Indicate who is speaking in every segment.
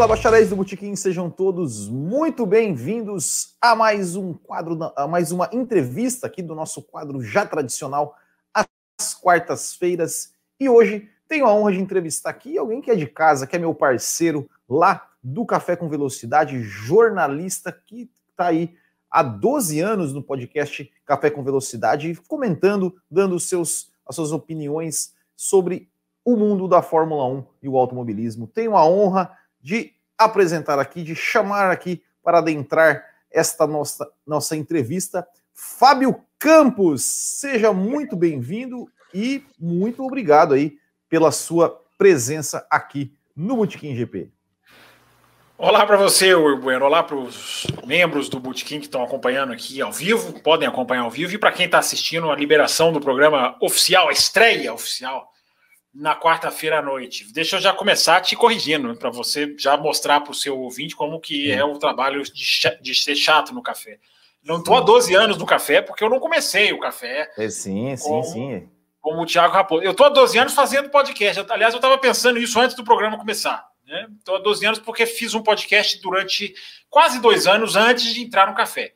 Speaker 1: Fala, bacharéis do Botequim, sejam todos muito bem-vindos a mais um quadro, a mais uma entrevista aqui do nosso quadro já tradicional às quartas-feiras. E hoje tenho a honra de entrevistar aqui alguém que é de casa, que é meu parceiro lá do Café com Velocidade, jornalista que está aí há 12 anos no podcast Café com Velocidade, comentando, dando seus, as suas opiniões sobre o mundo da Fórmula 1 e o automobilismo. Tenho a honra de apresentar aqui, de chamar aqui para adentrar esta nossa, nossa entrevista, Fábio Campos. Seja muito bem-vindo e muito obrigado aí pela sua presença aqui no Botequim GP.
Speaker 2: Olá para você, Bueno. Olá para os membros do Bootkin que estão acompanhando aqui ao vivo, podem acompanhar ao vivo. E para quem está assistindo a liberação do programa oficial, a estreia oficial na quarta-feira à noite. Deixa eu já começar te corrigindo, para você já mostrar para o seu ouvinte como que é o trabalho de, de ser chato no café. Não estou há 12 anos no café, porque eu não comecei o café.
Speaker 1: É, sim, sim, sim.
Speaker 2: Como o Thiago Raposo. Eu estou há 12 anos fazendo podcast. Aliás, eu estava pensando isso antes do programa começar. Estou né? há 12 anos porque fiz um podcast durante quase dois anos antes de entrar no café.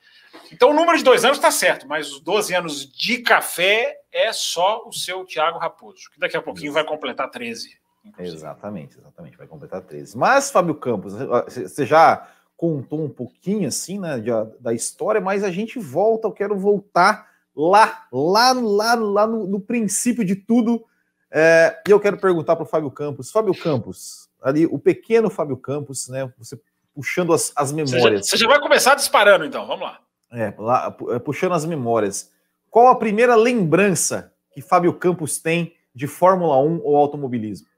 Speaker 2: Então, o número de dois anos está certo, mas os 12 anos de café é só o seu Tiago Raposo, que daqui a pouquinho vai completar 13.
Speaker 1: Inclusive. Exatamente, exatamente, vai completar 13. Mas, Fábio Campos, você já contou um pouquinho assim, né, da história, mas a gente volta, eu quero voltar lá, lá, lá, lá no, no princípio de tudo. É, e eu quero perguntar para o Fábio Campos. Fábio Campos, ali, o pequeno Fábio Campos, né? Você puxando as, as memórias. Você
Speaker 2: já, você já vai começar disparando, então, vamos lá.
Speaker 1: É, lá, é, puxando as memórias. Qual a primeira lembrança que Fábio Campos tem de Fórmula 1 ou automobilismo?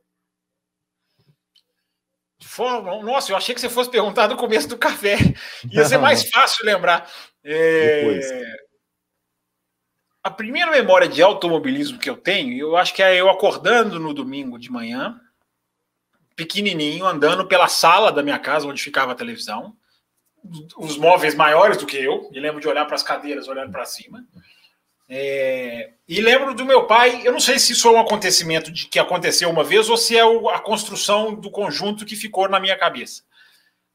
Speaker 2: Fórmula 1, nossa, eu achei que você fosse perguntar no começo do café. Ia ser mais fácil lembrar. É... A primeira memória de automobilismo que eu tenho, eu acho que é eu acordando no domingo de manhã, pequenininho, andando pela sala da minha casa, onde ficava a televisão, os móveis maiores do que eu, e lembro de olhar para as cadeiras olhando para cima. É, e lembro do meu pai, eu não sei se isso é um acontecimento de que aconteceu uma vez ou se é o, a construção do conjunto que ficou na minha cabeça.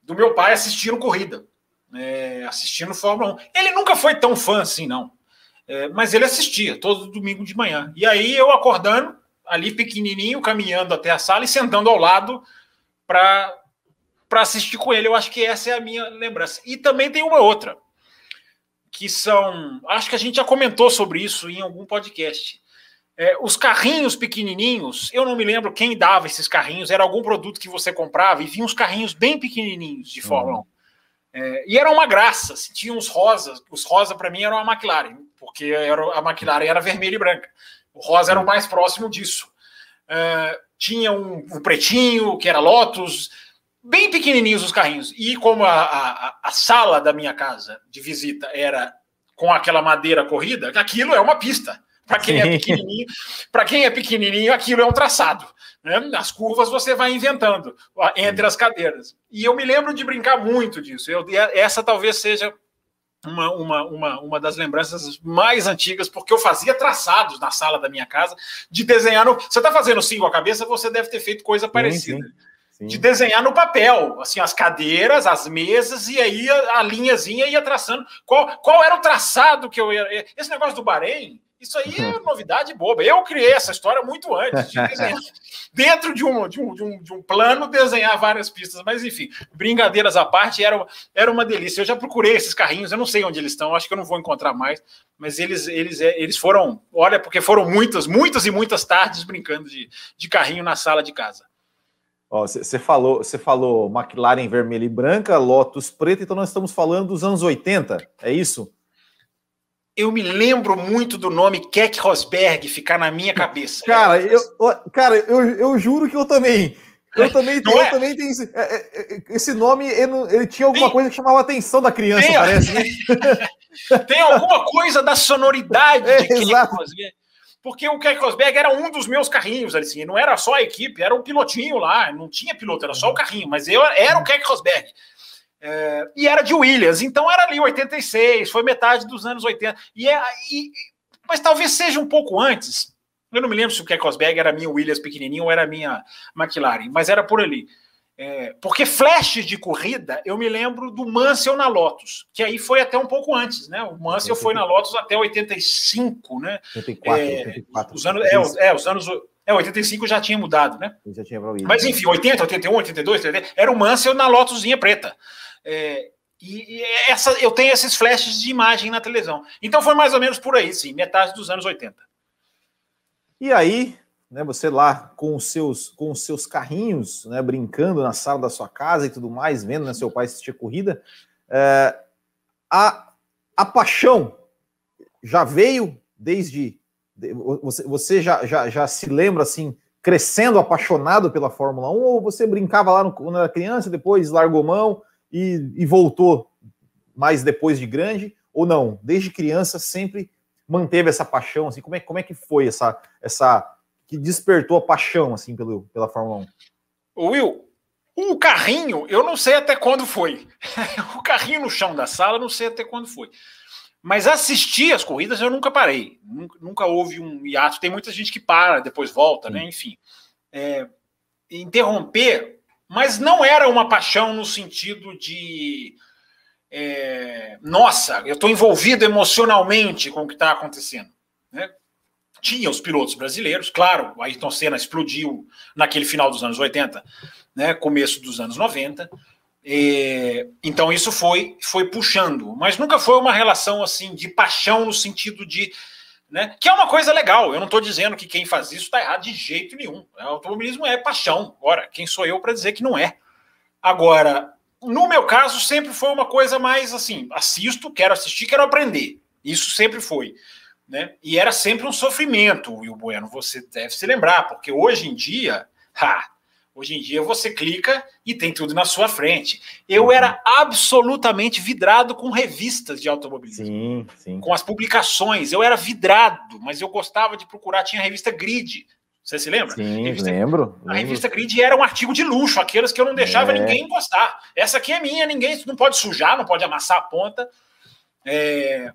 Speaker 2: Do meu pai assistindo corrida, é, assistindo Fórmula 1. Ele nunca foi tão fã assim, não. É, mas ele assistia todo domingo de manhã. E aí eu acordando, ali pequenininho, caminhando até a sala e sentando ao lado para assistir com ele. Eu acho que essa é a minha lembrança. E também tem uma outra, que são. Acho que a gente já comentou sobre isso em algum podcast. É, os carrinhos pequenininhos, eu não me lembro quem dava esses carrinhos, era algum produto que você comprava e vinha uns carrinhos bem pequenininhos de Fórmula 1. Uhum. É, e era uma graça, assim, tinha uns rosas, os rosa para mim eram a McLaren, porque era, a McLaren era vermelha e branca. O rosa era o mais próximo disso. Uh, tinha um, um, pretinho, que era Lotus, bem pequenininhos os carrinhos. E como a, a, a sala da minha casa de visita era com aquela madeira corrida, aquilo é uma pista. Para quem é é pequenininho, para quem é pequenininho, aquilo é um traçado. Né? As curvas você vai inventando entre as cadeiras. E eu me lembro de brincar muito disso. Eu, essa talvez seja uma, uma, uma, uma das lembranças mais antigas, porque eu fazia traçados na sala da minha casa de desenhar. No... Você está fazendo sim com a cabeça, você deve ter feito coisa parecida. Sim, sim. De desenhar no papel, assim, as cadeiras, as mesas, e aí a, a linhazinha ia traçando. Qual, qual era o traçado que eu ia. Esse negócio do Bahrein, isso aí é novidade boba. Eu criei essa história muito antes de desenhar. Dentro de um, de, um, de, um, de um plano, desenhar várias pistas. Mas, enfim, brincadeiras à parte, era, era uma delícia. Eu já procurei esses carrinhos, eu não sei onde eles estão, acho que eu não vou encontrar mais. Mas eles, eles, é, eles foram, olha, porque foram muitas, muitas e muitas tardes brincando de, de carrinho na sala de casa.
Speaker 1: Você falou, você falou McLaren vermelha e branca, Lotus preta, então nós estamos falando dos anos 80, é isso?
Speaker 2: eu me lembro muito do nome Keck Rosberg ficar na minha cabeça.
Speaker 1: Cara, eu, cara eu, eu juro que eu também. Eu também, tenho, é? eu também tenho esse, é, é, esse nome, ele, ele, tinha alguma tem, coisa que chamava a atenção da criança, tem, parece. Né?
Speaker 2: tem alguma coisa da sonoridade é, de Keck Rosberg. Porque o Keck Rosberg era um dos meus carrinhos, assim, não era só a equipe, era um pilotinho lá, não tinha piloto, era só o carrinho, mas eu era o Keck Rosberg. É, e era de Williams, então era ali 86, foi metade dos anos 80. E, é, e, mas talvez seja um pouco antes. Eu não me lembro se o Keck Rosberg era minha Williams pequenininho ou era minha McLaren, mas era por ali. É, porque flashes de corrida, eu me lembro do Mansell na Lotus, que aí foi até um pouco antes, né? O Mansell foi na Lotus até 85, né? 84, é, 84. Os anos, é, é, os anos. É, 85 já tinha mudado, né? Já tinha Mas enfim, 80, 81, 82, 80, era o Mansell na Lotusinha preta. É, e, e essa, eu tenho esses flashes de imagem na televisão. Então foi mais ou menos por aí, sim, metade dos anos 80.
Speaker 1: E aí, né, você lá com os seus, com os seus carrinhos, né, brincando na sala da sua casa e tudo mais, vendo né, seu pai assistir corrida, é, a, a paixão já veio desde. Você, você já, já, já se lembra assim, crescendo apaixonado pela Fórmula 1, ou você brincava lá no, quando era criança, depois largou mão e, e voltou mais depois de grande, ou não? Desde criança sempre manteve essa paixão, assim, como é, como é que foi essa, essa que despertou a paixão assim pelo, pela Fórmula
Speaker 2: 1? Will, o carrinho, eu não sei até quando foi. o carrinho no chão da sala, não sei até quando foi. Mas assistir as corridas eu nunca parei. Nunca, nunca houve um hiato. Tem muita gente que para, depois volta, né? Enfim. É, interromper, mas não era uma paixão no sentido de. É, nossa, eu estou envolvido emocionalmente com o que está acontecendo. Né? Tinha os pilotos brasileiros, claro, o Ayrton Senna explodiu naquele final dos anos 80, né, começo dos anos 90. E, então isso foi foi puxando, mas nunca foi uma relação assim de paixão no sentido de, né, que é uma coisa legal. Eu não estou dizendo que quem faz isso está errado de jeito nenhum. O automobilismo é paixão. Ora, quem sou eu para dizer que não é? Agora, no meu caso, sempre foi uma coisa mais assim: assisto, quero assistir, quero aprender. Isso sempre foi. Né? E era sempre um sofrimento, Will Bueno, você deve se lembrar, porque hoje em dia, ha, hoje em dia você clica e tem tudo na sua frente. Eu uhum. era absolutamente vidrado com revistas de automobilismo, sim, sim. com as publicações. Eu era vidrado, mas eu gostava de procurar, tinha a revista Grid. Você se lembra?
Speaker 1: Sim,
Speaker 2: revista,
Speaker 1: lembro,
Speaker 2: A revista Grid era um artigo de luxo, aqueles que eu não deixava é. ninguém encostar. Essa aqui é minha, ninguém não pode sujar, não pode amassar a ponta. É,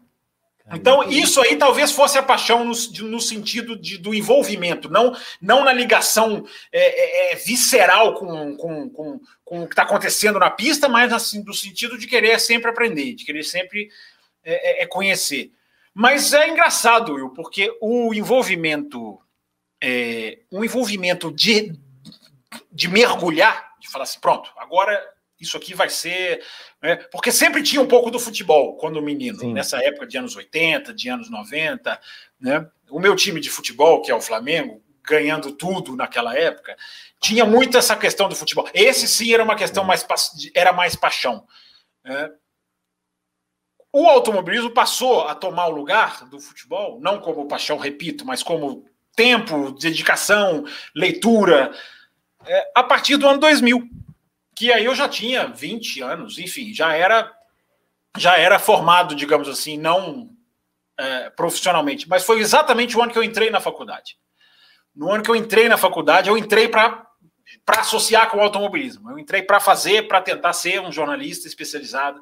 Speaker 2: então, isso aí talvez fosse a paixão no, no sentido de, do envolvimento, não, não na ligação é, é, é visceral com, com, com, com, o que está acontecendo na pista, mas assim, no sentido de querer sempre aprender, de querer sempre é, é, é conhecer. Mas é engraçado, Will, porque o envolvimento, é, um envolvimento de, de mergulhar, de falar assim, pronto, agora isso aqui vai ser. Né? Porque sempre tinha um pouco do futebol quando menino, Sim. nessa época de anos 80, de anos 90. Né? O meu time de futebol, que é o Flamengo, ganhando tudo naquela época, tinha muito essa questão do futebol. Esse sim era uma questão mais era mais paixão. Né? O automobilismo passou a tomar o lugar do futebol, não como paixão, repito, mas como tempo, dedicação, leitura, é, a partir do ano 2000 que aí eu já tinha 20 anos, enfim, já era já era formado, digamos assim, não é, profissionalmente, mas foi exatamente o ano que eu entrei na faculdade. No ano que eu entrei na faculdade, eu entrei para para associar com o automobilismo. Eu entrei para fazer, para tentar ser um jornalista especializado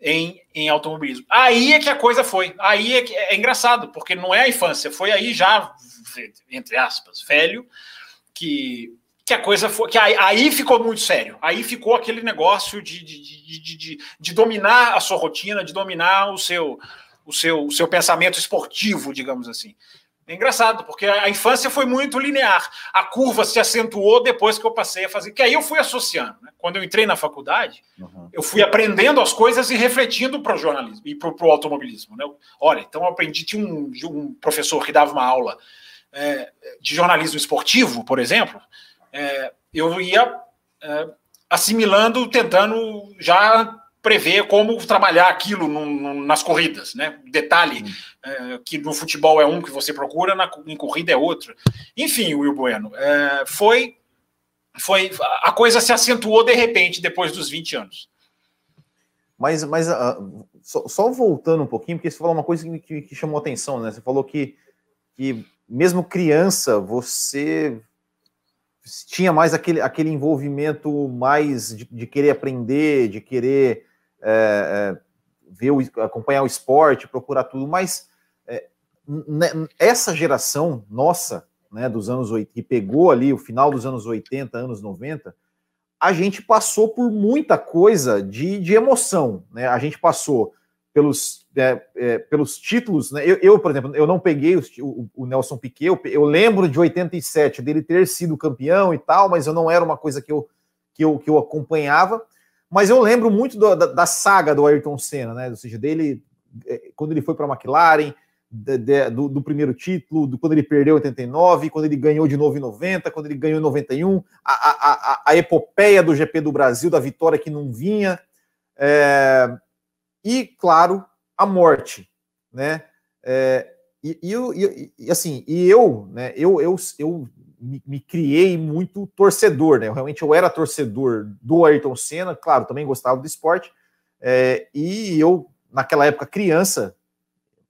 Speaker 2: em, em automobilismo. Aí é que a coisa foi. Aí é, que, é engraçado, porque não é a infância, foi aí já, entre aspas, velho, que que a coisa foi. que aí, ficou muito sério. Aí ficou aquele negócio de, de, de, de, de dominar a sua rotina, de dominar o seu, o seu, o seu pensamento esportivo, digamos assim. É engraçado, porque a infância foi muito linear. A curva se acentuou depois que eu passei a fazer. Que aí eu fui associando. Né? Quando eu entrei na faculdade, uhum. eu fui aprendendo as coisas e refletindo para o jornalismo e para o automobilismo. Né? Olha, então eu aprendi. Tinha um, um professor que dava uma aula é, de jornalismo esportivo, por exemplo é, eu ia é, assimilando, tentando já prever como trabalhar aquilo no, no, nas corridas, né? Detalhe é, que no futebol é um que você procura, na, em corrida é outro. Enfim, Will Bueno, é, foi, foi a coisa se acentuou de repente depois dos 20 anos.
Speaker 1: Mas, mas uh, só, só, voltando um pouquinho, porque você falou uma coisa que, que, que chamou atenção, né? Você falou que, que mesmo criança você tinha mais aquele, aquele envolvimento mais de, de querer aprender, de querer é, é, ver o, acompanhar o esporte, procurar tudo, mas é, essa geração nossa, né, dos anos 80, que pegou ali o final dos anos 80, anos 90, a gente passou por muita coisa de, de emoção, né? A gente passou pelos, é, é, pelos títulos, né? Eu, eu, por exemplo, eu não peguei o, o, Nelson Piquet, eu, eu, lembro de 87 dele ter sido campeão e tal, mas eu não era uma coisa que eu, que eu, que eu acompanhava. Mas eu lembro muito do, da, da, saga do Ayrton Senna, né? Ou seja, dele é, quando ele foi para a McLaren, de, de, do, do, primeiro título, do, quando ele perdeu em 89, quando ele ganhou de novo em 90, quando ele ganhou em 91, a, a, a, a epopeia do GP do Brasil, da vitória que não vinha, é, e, claro, a morte, né? É, e, e, e, assim, e eu, né, eu, eu, eu me, me, criei muito torcedor, né? Eu, realmente eu era torcedor do Ayrton Senna, claro, também gostava do esporte, é, e eu, naquela época, criança,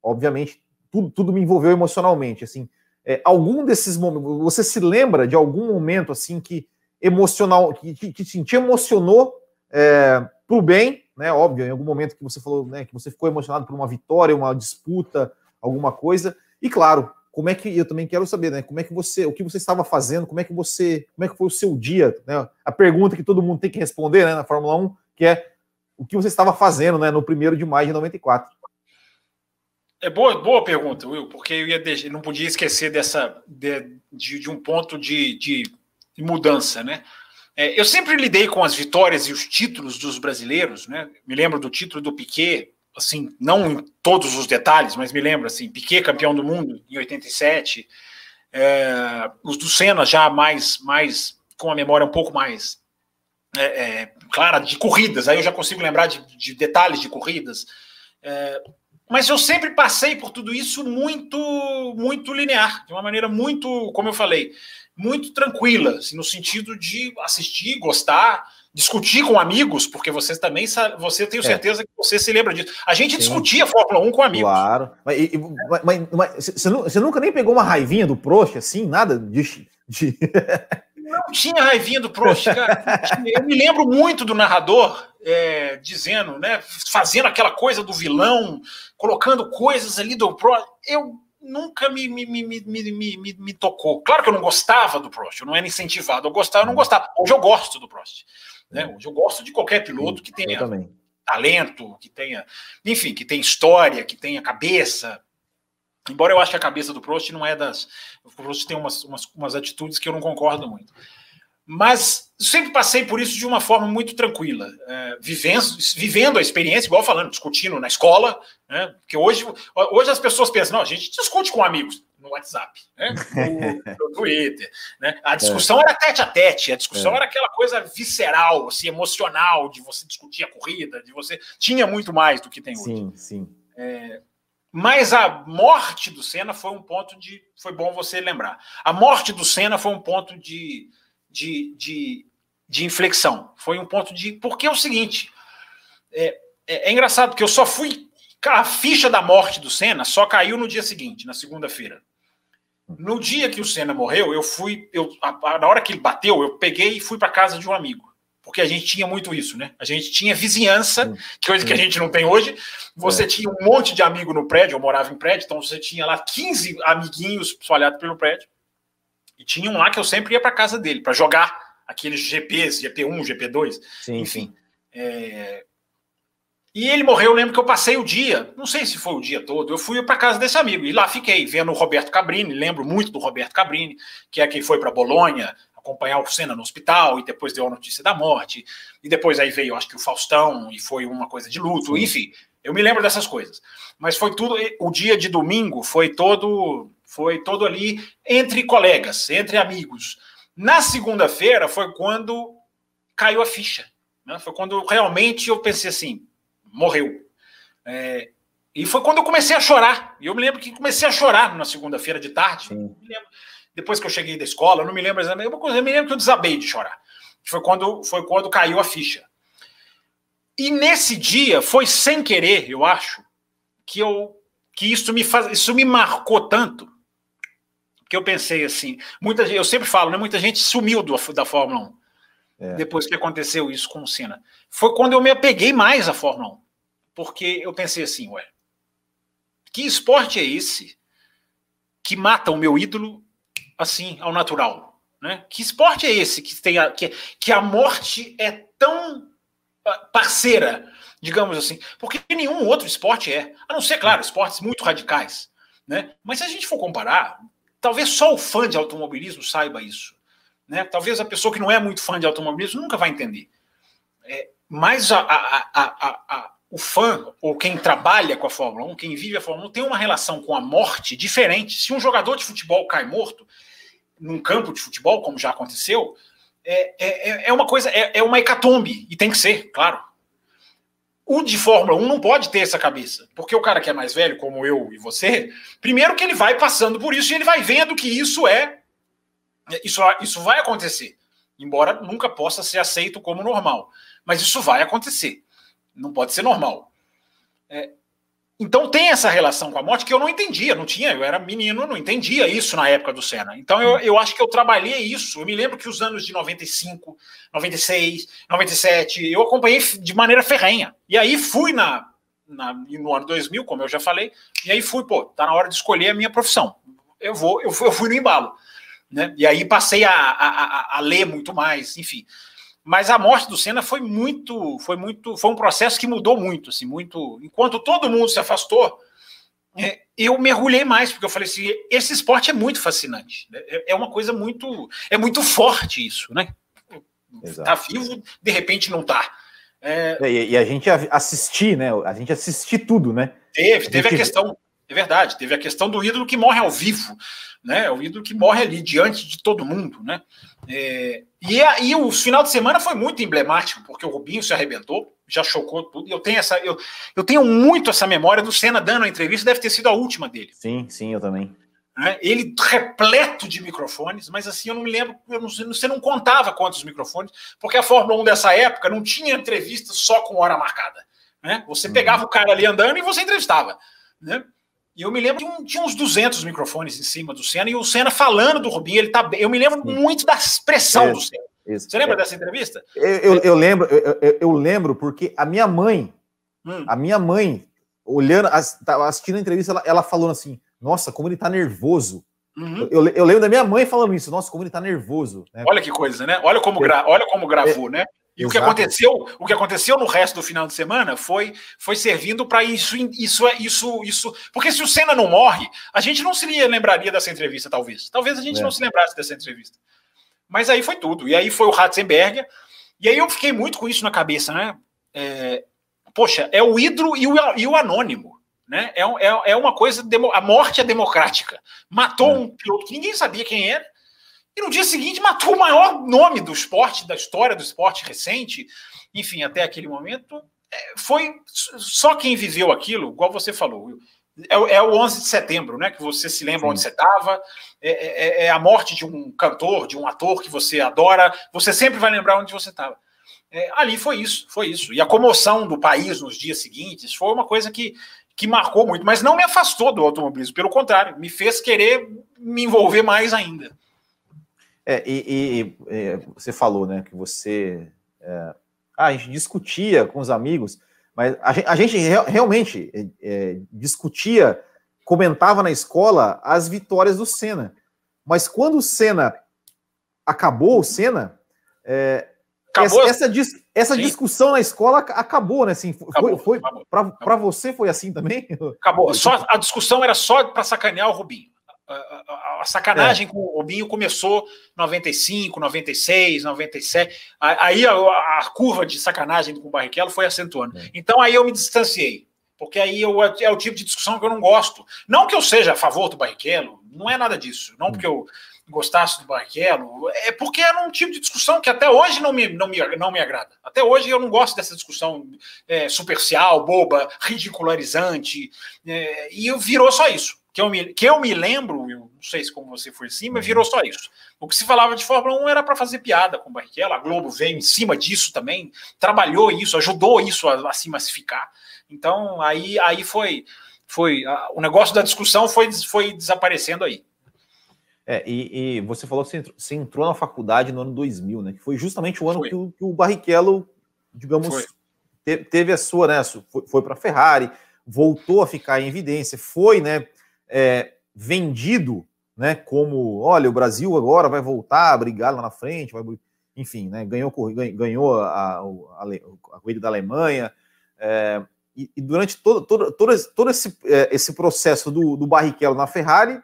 Speaker 1: obviamente, tudo, tudo me envolveu emocionalmente. Assim, é, algum desses momentos, você se lembra de algum momento assim que emocional, que, que, que te emocionou é, para o bem, né? Óbvio, em algum momento que você falou, né, que você ficou emocionado por uma vitória, uma disputa, alguma coisa. E claro, como é que eu também quero saber, né? Como é que você, o que você estava fazendo, como é que você, como é que foi o seu dia, né? A pergunta que todo mundo tem que responder, né, na Fórmula 1, que é o que você estava fazendo, né, no primeiro de maio de 94.
Speaker 2: É boa, boa pergunta, Will, porque eu ia deixar, não podia esquecer dessa de, de, de um ponto de, de, mudança, né? É, eu sempre lidei com as vitórias e os títulos dos brasileiros, né? Me lembro do título do Piquet, assim, não em todos os detalhes, mas me lembro assim, Piquet campeão do mundo em 87, é, os do Senna já mais, mais com a memória um pouco mais é, é, clara de corridas, aí eu já consigo lembrar de, de detalhes de corridas. É, mas eu sempre passei por tudo isso muito, muito linear, de uma maneira muito, como eu falei, muito tranquila, assim, no sentido de assistir, gostar, discutir com amigos, porque vocês também, você tenho é. certeza é. que você se lembra disso. A gente Sim. discutia Fórmula 1 com amigos.
Speaker 1: Claro. Mas, mas, mas, você, você, nunca nem pegou uma raivinha do Prost, assim, nada de... de...
Speaker 2: Não tinha raivinha do Prost, cara. Eu me lembro muito do narrador é, dizendo, né, fazendo aquela coisa do vilão, colocando coisas ali do Prost. Eu nunca me, me, me, me, me, me, me tocou. Claro que eu não gostava do Prost, eu não era incentivado. Eu gostava, eu não gostava. Hoje eu gosto do Prost. Né? Hoje eu gosto de qualquer piloto que tenha talento, que tenha, enfim, que tenha história, que tenha cabeça. Embora eu ache que a cabeça do Prost não é das. O Prost tem umas, umas, umas atitudes que eu não concordo muito. Mas sempre passei por isso de uma forma muito tranquila, é, vivendo, vivendo a experiência, igual falando, discutindo na escola, né? Porque hoje, hoje as pessoas pensam, não, a gente discute com amigos no WhatsApp, né? no, no Twitter. Né? A discussão é. era tete a tete, a discussão é. era aquela coisa visceral, assim, emocional, de você discutir a corrida, de você. Tinha muito mais do que tem hoje.
Speaker 1: Sim, sim.
Speaker 2: É, mas a morte do Senna foi um ponto de. Foi bom você lembrar. A morte do Senna foi um ponto de, de, de, de inflexão. Foi um ponto de. Porque é o seguinte. É, é, é, engraçado, porque eu só fui. A ficha da morte do Senna só caiu no dia seguinte, na segunda-feira. No dia que o Senna morreu, eu fui. Eu, a, na hora que ele bateu, eu peguei e fui para casa de um amigo porque a gente tinha muito isso, né? A gente tinha vizinhança, que coisa que a gente não tem hoje. Você é. tinha um monte de amigo no prédio, eu morava em prédio, então você tinha lá 15 amiguinhos espalhados pelo prédio. E tinha um lá que eu sempre ia para casa dele para jogar aqueles GPs, GP1, GP2, sim, enfim. Sim. É... E ele morreu, eu lembro que eu passei o dia, não sei se foi o dia todo, eu fui para casa desse amigo e lá fiquei vendo o Roberto Cabrini, lembro muito do Roberto Cabrini, que é quem foi para Bolonha, acompanhar o Senna no hospital e depois deu a notícia da morte. E depois aí veio, acho que o Faustão e foi uma coisa de luto, Sim. enfim. Eu me lembro dessas coisas. Mas foi tudo o dia de domingo foi todo foi todo ali entre colegas, entre amigos. Na segunda-feira foi quando caiu a ficha. Né? Foi quando realmente eu pensei assim, morreu. É, e foi quando eu comecei a chorar. E eu me lembro que comecei a chorar na segunda-feira de tarde. Me lembro depois que eu cheguei da escola, não me lembro exatamente, eu me lembro que eu desabei de chorar. Foi quando, foi quando caiu a ficha. E nesse dia, foi sem querer, eu acho, que eu que isso me faz, isso me marcou tanto que eu pensei assim, muita eu sempre falo, né, muita gente sumiu do, da Fórmula 1. É. Depois que aconteceu isso com o Senna. Foi quando eu me apeguei mais à Fórmula 1. Porque eu pensei assim, ué, que esporte é esse que mata o meu ídolo assim, ao natural. Né? Que esporte é esse que, tem a, que, que a morte é tão ah, parceira, digamos assim? Porque nenhum outro esporte é. A não ser, claro, esportes muito radicais. Né? Mas se a gente for comparar, talvez só o fã de automobilismo saiba isso. Né? Talvez a pessoa que não é muito fã de automobilismo nunca vai entender. É, mas a, a, a, o fã, ou quem trabalha com a Fórmula 1, quem vive a Fórmula 1, tem uma relação com a morte diferente. Se um jogador de futebol cai morto, num campo de futebol, como já aconteceu, é, é, é uma coisa, é, é uma hecatombe, e tem que ser, claro. O de Fórmula 1 não pode ter essa cabeça, porque o cara que é mais velho, como eu e você, primeiro que ele vai passando por isso e ele vai vendo que isso é. Isso, isso vai acontecer, embora nunca possa ser aceito como normal. Mas isso vai acontecer. Não pode ser normal. É, então tem essa relação com a morte que eu não entendia, não tinha, eu era menino, não entendia isso na época do Senna. Então eu, eu acho que eu trabalhei isso. Eu me lembro que os anos de 95, 96, 97, eu acompanhei de maneira ferrenha. E aí fui na, na, no ano 2000, como eu já falei, e aí fui, pô, tá na hora de escolher a minha profissão. Eu vou, eu fui, eu fui no embalo. Né? E aí passei a, a, a, a ler muito mais, enfim. Mas a morte do Senna foi muito, foi muito, foi um processo que mudou muito, assim, muito. Enquanto todo mundo se afastou, é, eu mergulhei mais porque eu falei assim, esse esporte é muito fascinante, né? é, é uma coisa muito, é muito forte isso, né? Exato. Tá vivo, de repente não tá.
Speaker 1: É... E, e, a gente assistir, né? A gente assistir tudo, né?
Speaker 2: Teve, teve a, gente... a questão, é verdade, teve a questão do ídolo que morre ao vivo, né? O ídolo que morre ali diante de todo mundo, né? É, e, aí o final de semana foi muito emblemático, porque o Rubinho se arrebentou, já chocou tudo. Eu tenho essa, eu, eu tenho muito essa memória do Senna dando a entrevista, deve ter sido a última dele.
Speaker 1: Sim, sim, eu também.
Speaker 2: É, ele repleto de microfones, mas assim, eu não me lembro, não, você não contava quantos microfones, porque a Fórmula 1 dessa época não tinha entrevista só com hora marcada. Né? Você uhum. pegava o cara ali andando e você entrevistava. Né? E eu me lembro que um, tinha uns 200 microfones em cima do Senna, e o Senna falando do Rubinho, ele tá Eu me lembro muito da expressão é, do Senna. Isso. Você lembra é. dessa entrevista?
Speaker 1: Eu, eu, eu lembro, eu, eu, lembro porque a minha mãe, hum. a minha mãe, olhando, assistindo a entrevista, ela, ela falou assim: Nossa, como ele tá nervoso. Uhum. Eu, eu, lembro da minha mãe falando isso, nossa, como ele tá nervoso.
Speaker 2: Né? Olha que coisa, né? Olha como, gra... Olha como gravou, é, né? E Exato. o que aconteceu, o que aconteceu no resto do final de semana foi foi servindo para isso, isso, isso, isso. Porque se o Senna não morre, a gente não se lembraria dessa entrevista, talvez. Talvez a gente é. não se lembrasse dessa entrevista. Mas aí foi tudo. E aí foi o Ratzenberger. E aí eu fiquei muito com isso na cabeça, né? É, poxa, é o ídolo e o, e o anônimo. Né? É, é, é uma coisa. A morte é democrática. Matou é. um piloto que ninguém sabia quem era e no dia seguinte matou o maior nome do esporte, da história do esporte recente, enfim, até aquele momento. É, foi só quem viveu aquilo, igual você falou. É, é o 11 de setembro, né? Que você se lembra Sim. onde você estava. É, é, é, a morte de um cantor, de um ator que você adora. Você sempre vai lembrar onde você estava. É, ali foi isso, foi isso. E a comoção do país nos dias seguintes foi uma coisa que, que marcou muito, mas não me afastou do automobilismo. Pelo contrário, me fez querer me envolver mais ainda.
Speaker 1: É, e, e, e, você falou, né, que você. É, ah, a gente discutia com os amigos, mas a gente, a gente realmente é, é, discutia, comentava na escola as vitórias do Senna. Mas quando o Senna acabou, o Senna. É, acabou. Essa, essa, essa discussão na escola acabou, né? Assim, foi, foi para você foi assim também?
Speaker 2: Acabou. Só, a discussão era só para sacanear o Rubinho a, sacanagem é. com o Robinho começou 95, 96, 97. Aí a, a curva de sacanagem com o Barrichello foi acentuando. É. Então aí eu me distanciei. Porque aí eu, é o tipo de discussão que eu não gosto. Não que eu seja a favor do Barrichello, não é nada disso. Não porque eu gostasse do Barrichello, é porque era um tipo de discussão que até hoje não me, não me, não me agrada. Até hoje eu não gosto dessa discussão é, superficial, boba, ridicularizante, é, e virou só isso que eu me, que eu me lembro, eu não sei se como você foi assim, mas virou só isso. O que se falava de Fórmula 1 era para fazer piada com o Barrichello, a Globo veio em cima disso também, trabalhou isso, ajudou isso a, a se massificar. Então, aí, aí foi, foi a, o negócio da discussão foi, foi desaparecendo aí.
Speaker 1: É, e, e você falou que você entrou, você entrou, na faculdade no ano 2000, né? Que foi justamente o ano que o, que o, Barrichello, digamos, te, teve a sua, né? Foi, foi para a Ferrari, voltou a ficar em evidência, foi, né? É, vendido né? Como, olha, o Brasil agora vai voltar a brigar lá na frente, vai, enfim, né? Ganhou, ganhou a, a, a corrida da Alemanha. É, e, e, durante todo, todo, todo, esse, todo esse, é, esse processo do, do Barrichello na Ferrari,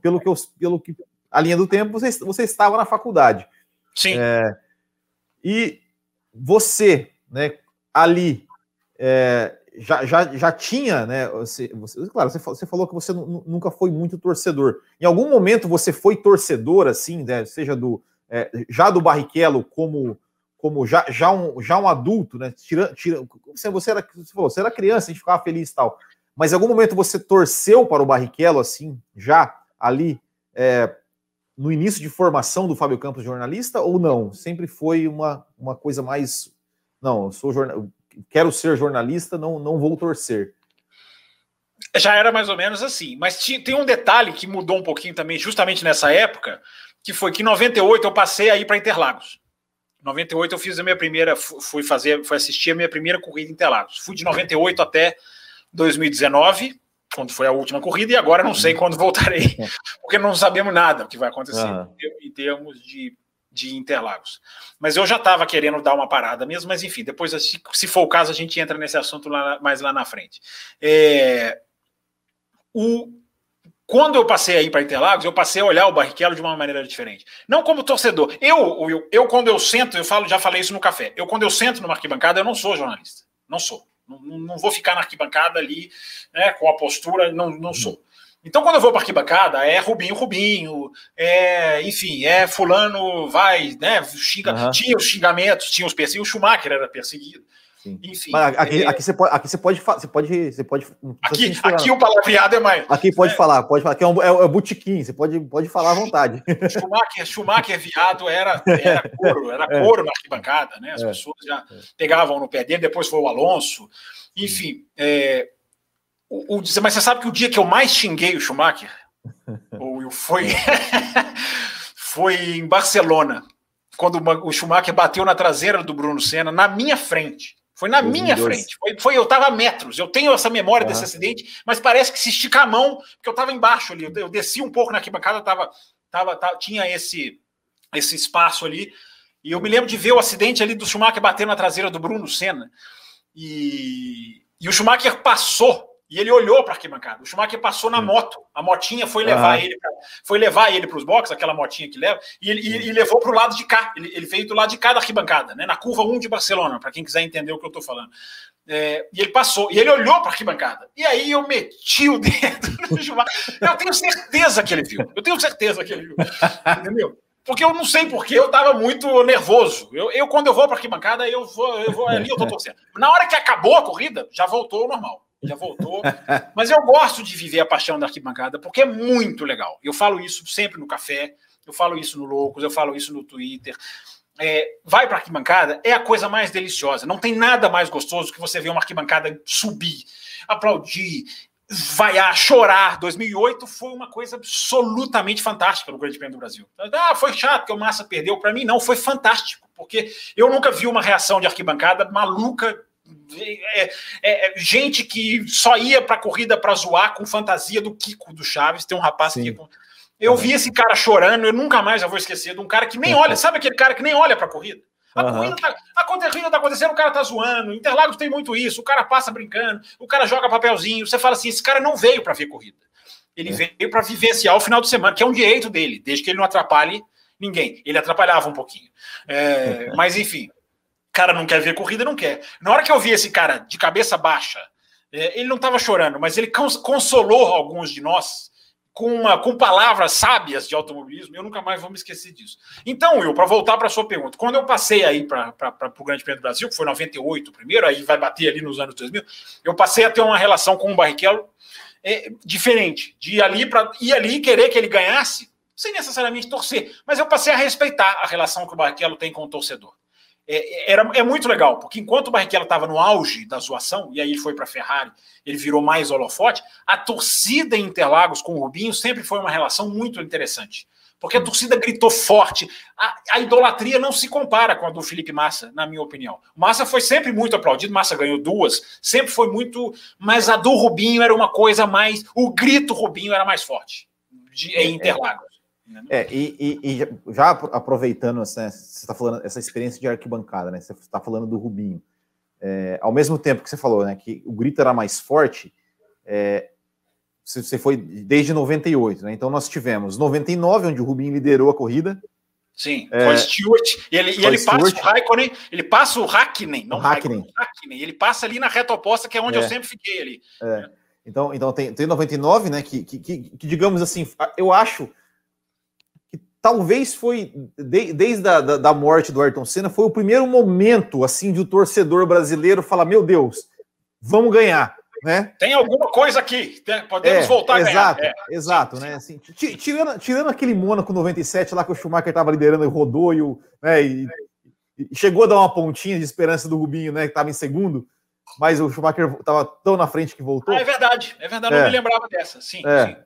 Speaker 1: pelo que, eu, pelo que a linha do tempo, você, você estava na faculdade.
Speaker 2: Sim. É,
Speaker 1: e você, né, ali, é, já, já, já tinha, né? Você, você, claro, você, você falou que você nunca foi muito torcedor. Em algum momento você foi torcedor, assim, né, seja do é, já do Barrichello como como já, já, um, já um adulto, né? Tira, tira, você, era, você falou, você era criança, a gente ficava feliz e tal. Mas em algum momento você torceu para o Barrichello, assim, já ali, é, no início de formação do Fábio Campos jornalista, ou não? Sempre foi uma, uma coisa mais. Não, eu sou jornal, quero ser jornalista, não, não vou torcer.
Speaker 2: Já era mais ou menos assim. Mas tem um detalhe que mudou um pouquinho também, justamente nessa época, que foi que em 98 eu passei a ir para Interlagos. Em 98 eu fiz a minha primeira, fui fazer, fui assistir a minha primeira corrida em Interlagos. Fui de 98 até 2019, quando foi a última corrida, e agora não sei quando voltarei, porque não sabemos nada o que vai acontecer uhum. em termos de de Interlagos. Mas eu já estava querendo dar uma parada mesmo, mas enfim, depois, se for o caso, a gente entra nesse assunto lá, mais lá na frente. É, o, quando eu passei aí para Interlagos, eu passei a olhar o Barrichello de uma maneira diferente. Não como torcedor. Eu, eu, eu, quando eu sento, eu falo, já falei isso no café. Eu, quando eu sento numa arquibancada, eu não sou jornalista. Não sou. Não, não vou ficar na arquibancada ali né, com a postura, não, não sou. Então, quando eu vou para arquibancada, é Rubinho, Rubinho, é, enfim, é fulano, vai, né, xinga, uhum. tinha os xingamentos, tinha os perseguidos, o Schumacher era perseguido.
Speaker 1: Sim. Enfim. Mas aqui, é... aqui, você pode, aqui você pode, você pode, você pode.
Speaker 2: Aqui, aqui o palavreado é mais.
Speaker 1: Aqui pode é. falar, pode falar. Aqui é um, é, é botiquim, você pode, pode falar à vontade.
Speaker 2: Schumacher, Schumacher viado era, era couro, era é. couro na arquibancada, né? As é. pessoas já pegavam no pé dele, depois foi o Alonso. Enfim, é, o, o, mas você sabe que o dia que eu mais xinguei o Schumacher ou foi, foi em Barcelona, quando o Schumacher bateu na traseira do Bruno Senna, na minha frente. Foi na minha frente. Foi, foi, eu estava a metros. Eu tenho essa memória desse acidente, mas parece que se estica a mão, porque eu estava embaixo ali. Eu, eu, desci um pouco na arquibancada, tava, tava, tava, tinha esse, esse espaço ali. E eu me lembro de ver o acidente ali do Schumacher batendo na traseira do Bruno Senna. E, e o Schumacher passou e ele olhou para a arquibancada. O Schumacher passou na moto. A motinha foi levar uhum. ele pra, foi levar ele para os boxes, aquela motinha que leva, e ele e, e levou para o lado de cá. Ele, ele, veio do lado de cá da arquibancada, né, na curva 1 de Barcelona, para quem quiser entender o que eu estou falando. É, e ele passou, e ele olhou para a arquibancada. E aí eu meti o dedo no Schumacher. Eu tenho certeza que ele viu. Eu tenho certeza que ele viu. Entendeu? Porque eu não sei porque eu estava muito nervoso. Eu, eu, quando eu vou para a arquibancada, eu vou, eu vou ali, eu estou torcendo. Na hora que acabou a corrida, já voltou ao normal já voltou. Mas eu gosto de viver a paixão da arquibancada porque é muito legal. Eu falo isso sempre no café, eu falo isso no Loucos, eu falo isso no Twitter. É, vai para a arquibancada, é a coisa mais deliciosa. Não tem nada mais gostoso que você ver uma arquibancada subir, aplaudir, vaiar, chorar. 2008 foi uma coisa absolutamente fantástica no Grande Prêmio do Brasil. Ah, foi chato que o Massa perdeu. Para mim, não, foi fantástico, porque eu nunca vi uma reação de arquibancada maluca é, é, é, gente que só ia para a corrida para zoar com fantasia do Kiko do Chaves. Tem um rapaz Sim. que. Eu vi esse cara chorando, eu nunca mais já vou esquecer de um cara que nem olha, sabe aquele cara que nem olha para a corrida? A uhum. corrida tá, a corrida tá acontecendo, o cara tá zoando. Interlagos tem muito isso, o cara passa brincando, o cara joga papelzinho. Você fala assim: esse cara não veio para ver corrida. Ele é. veio para vivenciar o final de semana, que é um direito dele, desde que ele não atrapalhe ninguém. Ele atrapalhava um pouquinho. É, mas enfim, cara não quer ver corrida, não quer. Na hora que eu vi esse cara de cabeça baixa, é, ele não estava chorando, mas ele consolou alguns de nós com, uma, com palavras sábias de automobilismo. Eu nunca mais vou me esquecer disso. Então, Will, para voltar para a sua pergunta, quando eu passei aí para o Grande Prêmio do Brasil, que foi 98 primeiro, aí vai bater ali nos anos 2000, eu passei a ter uma relação com o Barrichello é, diferente, de ir ali para ir ali querer que ele ganhasse, sem necessariamente torcer, mas eu passei a respeitar a relação que o Barrichello tem com o torcedor é, era, é muito legal, porque enquanto o Barrichello estava no auge da zoação, e aí ele foi para a Ferrari, ele virou mais holofote, a torcida em Interlagos com o Rubinho sempre foi uma relação muito interessante. Porque a torcida gritou forte. A, a, idolatria não se compara com a do Felipe Massa, na minha opinião. Massa foi sempre muito aplaudido, Massa ganhou duas, sempre foi muito. Mas a do Rubinho era uma coisa mais. O grito Rubinho era mais forte de, em Interlagos.
Speaker 1: É, e, e, e, já aproveitando, né, você está falando essa experiência de arquibancada, né? Você está falando do Rubinho. É, ao mesmo tempo que você falou, né, que o grito era mais forte, é, você foi desde 98, né? Então nós tivemos 99, onde o Rubinho liderou a corrida.
Speaker 2: Sim, é, foi Stewart. E ele, e ele passa o Raikkonen, ele passa o Hackney, não o Hackney. Hackney. Ele passa ali na reta oposta, que é onde eu é. sempre fiquei ali.
Speaker 1: É. Então, então tem, tem 99, né? Que, que, que, que, digamos assim, eu acho talvez foi, de, desde a da, da morte do Ayrton Senna, foi o primeiro momento assim de o um torcedor brasileiro falar: meu Deus, vamos ganhar. Né?
Speaker 2: Tem alguma coisa aqui, podemos é, voltar a
Speaker 1: exato, ganhar. É. Exato, né? Assim, tirando, tirando aquele Mônaco 97 lá que o Schumacher estava liderando e rodou e, o, né, e, e, chegou a dar uma pontinha de esperança do Rubinho, né? Que estava em segundo, mas o Schumacher estava tão na frente que voltou. Ah,
Speaker 2: é verdade, é verdade, é. não me lembrava dessa, sim.
Speaker 1: É. sim.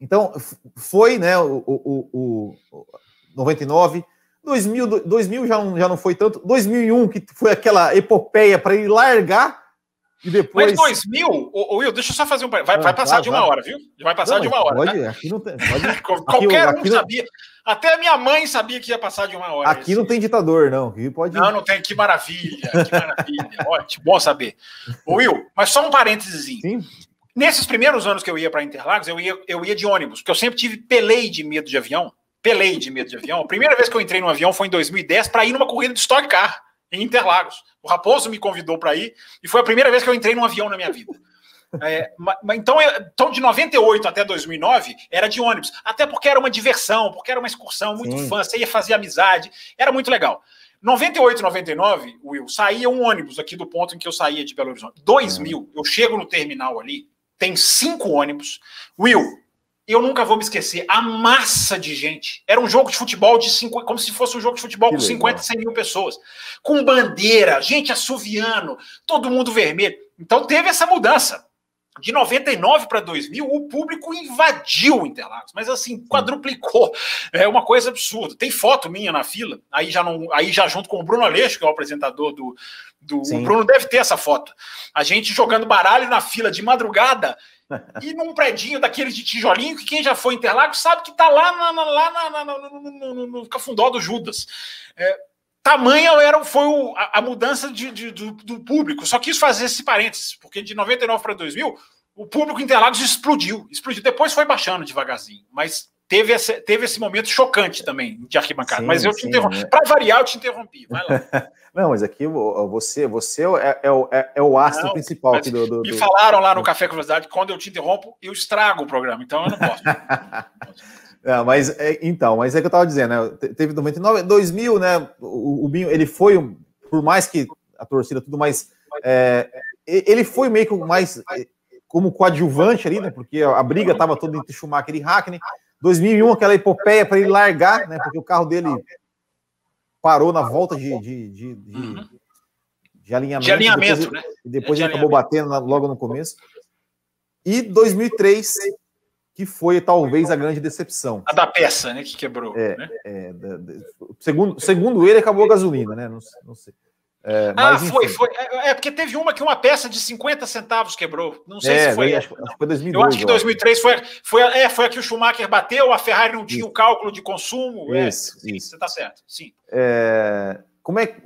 Speaker 1: Então, foi, né, o, o, o, o 99. 2000, 2000 já não, já não foi tanto. 2001, que foi aquela epopeia para ele largar e depois...
Speaker 2: Mas 2000, o, Will, deixa eu só fazer um. Vai, vai passar vai, de uma vai. hora, viu? Vai passar não, de uma hora. Pode, tá? aqui não tem. Pode... Qualquer aqui, um sabia. Até a minha mãe sabia que ia passar de uma hora.
Speaker 1: Aqui não tem ditador, não. Aqui pode...
Speaker 2: Não, não tem. Que maravilha, que maravilha. Ótimo, bom saber. Will, mas só um parênteses. Sim. Nesses primeiros anos que eu ia para Interlagos, eu ia, eu ia de ônibus, porque eu sempre tive pelei de medo de avião. Pelei de medo de avião. A primeira vez que eu entrei no avião foi em 2010 para ir numa corrida de Stock Car em Interlagos. O Raposo me convidou para ir e foi a primeira vez que eu entrei num avião na minha vida. É, então, então, de 98 até 2009, era de ônibus. Até porque era uma diversão, porque era uma excursão muito Sim. fã, você ia fazer amizade, era muito legal. 98, 99, Will, saía um ônibus aqui do ponto em que eu saía de Belo Horizonte. 2000, eu chego no terminal ali, tem cinco ônibus. Will, eu nunca vou me esquecer, a massa de gente. Era um jogo de futebol de cinco, como se fosse um jogo de futebol que com legal. 50, 100 mil pessoas. Com bandeira, gente assoviando, todo mundo vermelho. Então teve essa mudança. De 99 para 2000, o público invadiu o Interlagos, mas assim, quadruplicou. É uma coisa absurda. Tem foto minha na fila, aí já não, aí já junto com o Bruno Aleixo, que é o apresentador do, do o Bruno deve ter essa foto. A gente jogando baralho na fila de madrugada e num predinho daqueles de tijolinho, que quem já foi Interlagos sabe que tá lá, na, lá na, na, no, no, no, Cafundó do Judas. É, tamanha era, foi o, a, a, mudança de, de, do, do, público. Só quis fazer esse parênteses, porque de 99 para 2000, o público Interlagos explodiu. Explodiu. Depois foi baixando devagarzinho, mas teve esse, teve esse momento chocante também de arquibancada. Sim, mas eu te interrompi. É. Para variar, eu te interrompi. Vai lá.
Speaker 1: Não, mas aqui você, você é, é, o, é, é o astro não, principal aqui do, do,
Speaker 2: Me falaram lá no Café Curiosidade quando eu te interrompo, eu estrago o programa, então eu não posso.
Speaker 1: não, mas é, então, mas é que eu estava dizendo, né? Teve 99, 2000, né? O, o Binho, ele foi, por mais que a torcida tudo mais. É, ele foi meio que mais como coadjuvante ali, né? Porque a briga estava toda entre Schumacher e Hackney. 2001, aquela epopeia para ele largar, né? Porque o carro dele parou na volta de, de, de, de, uhum. de alinhamento. De
Speaker 2: alinhamento,
Speaker 1: depois, né? E depois ele acabou batendo na, logo no começo. E 2003, que foi talvez a grande decepção.
Speaker 2: A da peça, né? Que quebrou.
Speaker 1: É,
Speaker 2: né?
Speaker 1: é da, da, segundo, segundo ele, acabou a gasolina, né? Não, não sei.
Speaker 2: É, ah, mas, foi, foi. É, é, porque teve uma que uma peça de 50 centavos quebrou. Não sei é, se foi. Acho, acho que foi 2002, eu acho que 2003 foi, foi, é, foi a que o Schumacher bateu, a Ferrari não tinha isso. o cálculo de consumo. É, isso, sim, isso. Você está certo. Sim.
Speaker 1: Como é que.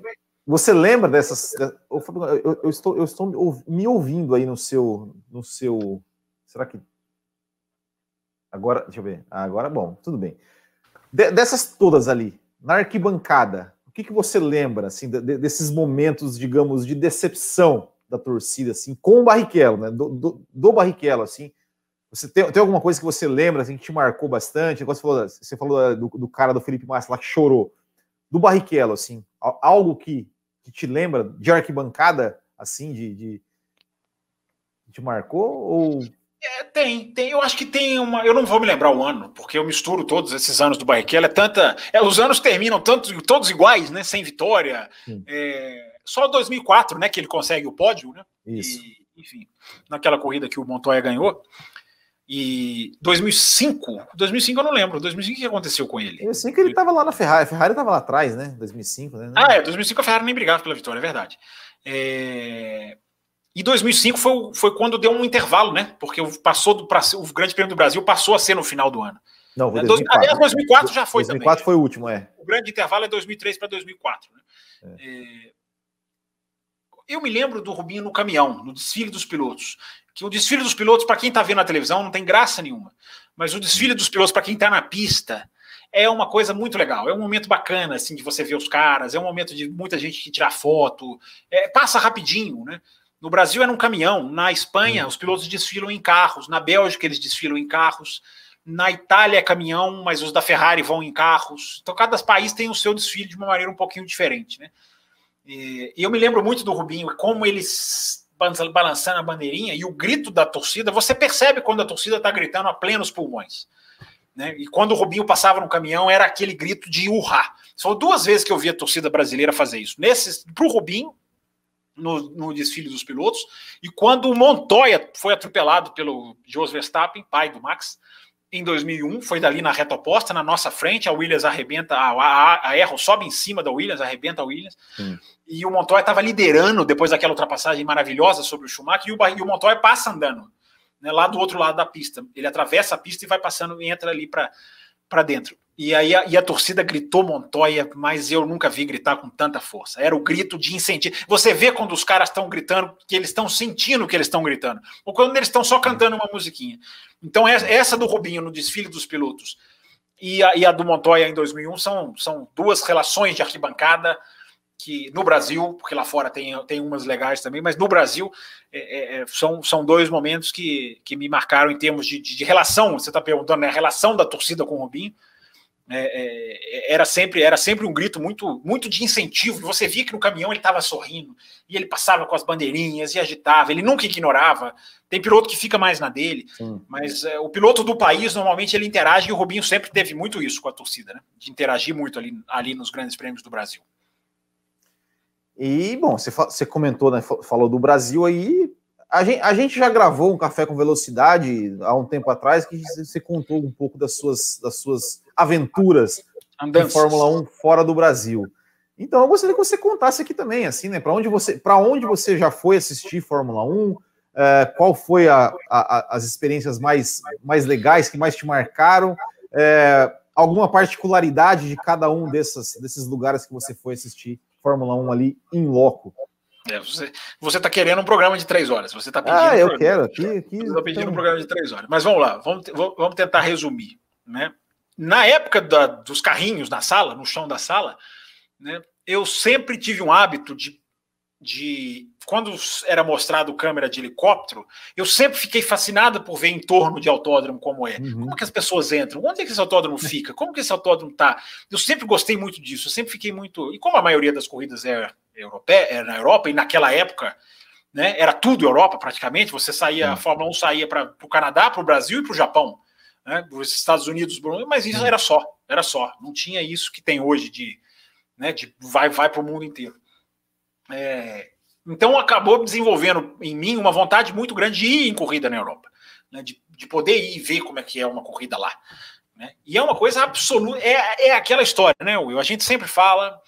Speaker 1: Você lembra dessas. Eu, eu, eu, estou, eu estou me ouvindo aí no seu. No seu será que. Agora, deixa eu ver. Agora, bom, tudo bem. De, dessas todas ali, na arquibancada, o que, que você lembra assim de, desses momentos, digamos, de decepção da torcida assim com o Barrichello, né? Do, do, do Barrichello, assim. Você tem, tem alguma coisa que você lembra assim que te marcou bastante? Você falou, você falou do, do cara do Felipe Massa lá que chorou. Do Barrichello, assim, algo que, que te lembra de arquibancada, assim, de, de te marcou ou
Speaker 2: é, tem, tem. Eu acho que tem uma. Eu não vou me lembrar o ano, porque eu misturo todos esses anos do Barrichello. É tanta. É, os anos terminam tanto, todos iguais, né? Sem vitória. É, só 2004, né? Que ele consegue o pódio, né?
Speaker 1: Isso.
Speaker 2: E, enfim, naquela corrida que o Montoya ganhou. E 2005, 2005 eu não lembro. 2005 o que aconteceu com ele?
Speaker 1: 2005 ele estava lá na Ferrari. A Ferrari estava lá atrás, né? 2005, né?
Speaker 2: Ah, é. 2005 a Ferrari nem brigava pela vitória, é verdade. É... E 2005 foi, foi quando deu um intervalo, né? Porque passou do, o Grande Prêmio do Brasil passou a ser no final do ano.
Speaker 1: Não, foi 2004. Aliás,
Speaker 2: 2004 já foi
Speaker 1: 2004 também. foi o último, é.
Speaker 2: O grande intervalo é 2003 para 2004. Né? É. É... Eu me lembro do Rubinho no caminhão, no desfile dos pilotos. Que o desfile dos pilotos, para quem está vendo na televisão, não tem graça nenhuma. Mas o desfile dos pilotos, para quem está na pista, é uma coisa muito legal. É um momento bacana, assim, de você ver os caras. É um momento de muita gente tirar foto. É, passa rapidinho, né? No Brasil é num caminhão. Na Espanha, os pilotos desfilam em carros. Na Bélgica, eles desfilam em carros. Na Itália é caminhão, mas os da Ferrari vão em carros. Então, cada país tem o seu desfile de uma maneira um pouquinho diferente, né? E eu me lembro muito do Rubinho, como eles balançando a bandeirinha e o grito da torcida. Você percebe quando a torcida está gritando a plenos pulmões. Né? E quando o Rubinho passava no caminhão, era aquele grito de urra. São duas vezes que eu vi a torcida brasileira fazer isso. Para o Rubinho, no, no, desfile dos pilotos, e quando o Montoya foi atropelado pelo Jos Verstappen, pai do Max, em 2001, foi dali na reta oposta, na nossa frente, a Williams arrebenta, a, a, a Erro sobe em cima da Williams, arrebenta a Williams, hum. e o Montoya estava liderando depois daquela ultrapassagem maravilhosa sobre o Schumacher, e o, e o Montoya passa andando, né, lá do outro lado da pista, ele atravessa a pista e vai passando e entra ali para dentro. E aí a, e a torcida gritou Montoya, mas eu nunca vi gritar com tanta força. Era o grito de incentivo. Você vê quando os caras estão gritando que eles estão sentindo que eles estão gritando, ou quando eles estão só cantando uma musiquinha. Então essa do Rubinho no desfile dos pilotos e a, e a do Montoya em 2001 são, são duas relações de arquibancada que no Brasil, porque lá fora tem, tem umas legais também, mas no Brasil é, é, é são, são dois momentos que, que me marcaram em termos de, de, de relação. Você está perguntando, né? A relação da torcida com o Rubinho é, é, era sempre era sempre um grito muito muito de incentivo. Você via que no caminhão ele estava sorrindo e ele passava com as bandeirinhas e agitava. Ele nunca ignorava. Tem piloto que fica mais na dele, Sim. mas é, o piloto do país normalmente ele interage e o Rubinho sempre teve muito isso com a torcida, né? De interagir muito ali, ali nos grandes prêmios do Brasil.
Speaker 1: E bom, você, você comentou, né? Falou do Brasil aí. A gente, a gente já gravou um café com velocidade há um tempo atrás que você contou um pouco das suas, das suas aventuras Andanças. de Fórmula 1 fora do Brasil. Então eu gostaria que você contasse aqui também, assim, né? Para onde você, para onde você já foi assistir Fórmula 1? É, qual foi a, a, as experiências mais, mais legais que mais te marcaram? É, alguma particularidade de cada um dessas, desses lugares que você foi assistir Fórmula 1 ali em loco?
Speaker 2: É, você está querendo um programa de três horas. Você está pedindo.
Speaker 1: Ah, eu um quero. Aqui,
Speaker 2: aqui, você está pedindo então... um programa de três horas. Mas vamos lá, vamos, vamos tentar resumir. Né? Na época da, dos carrinhos na sala, no chão da sala, né, eu sempre tive um hábito de, de. Quando era mostrado câmera de helicóptero, eu sempre fiquei fascinado por ver em torno de autódromo como é. Uhum. Como que as pessoas entram? Onde é que esse autódromo fica? Como que esse autódromo tá? Eu sempre gostei muito disso. Eu sempre fiquei muito. E como a maioria das corridas é europeia, é na Europa, e naquela época. Né, era tudo Europa praticamente. Você saía, a Fórmula 1 saía para o Canadá, para o Brasil e para o Japão né, dos Estados Unidos, mas isso era só, era só. Não tinha isso que tem hoje de, né, de vai, vai para o mundo inteiro. É, então acabou desenvolvendo em mim uma vontade muito grande de ir em corrida na Europa, né, de, de poder ir ver como é que é uma corrida lá. Né? E é uma coisa absoluta, é, é aquela história, né, Will? A gente sempre fala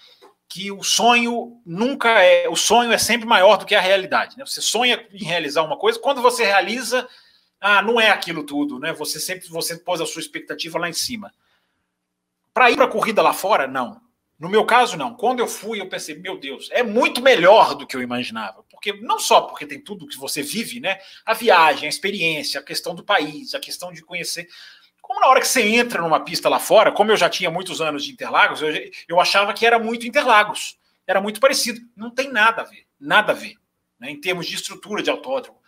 Speaker 2: que o sonho nunca é, o sonho é sempre maior do que a realidade. Né? Você sonha em realizar uma coisa, quando você realiza, ah, não é aquilo tudo, né? Você sempre você pôs a sua expectativa lá em cima. Para ir para a corrida lá fora, não. No meu caso, não. Quando eu fui, eu pensei, meu Deus, é muito melhor do que eu imaginava. Porque não só porque tem tudo que você vive, né? A viagem, a experiência, a questão do país, a questão de conhecer. Como na hora que você entra numa pista lá fora, como eu já tinha muitos anos de Interlagos, eu, eu achava que era muito Interlagos. Era muito parecido. Não tem nada a ver. Nada a ver. Né? Em termos de estrutura de autódromo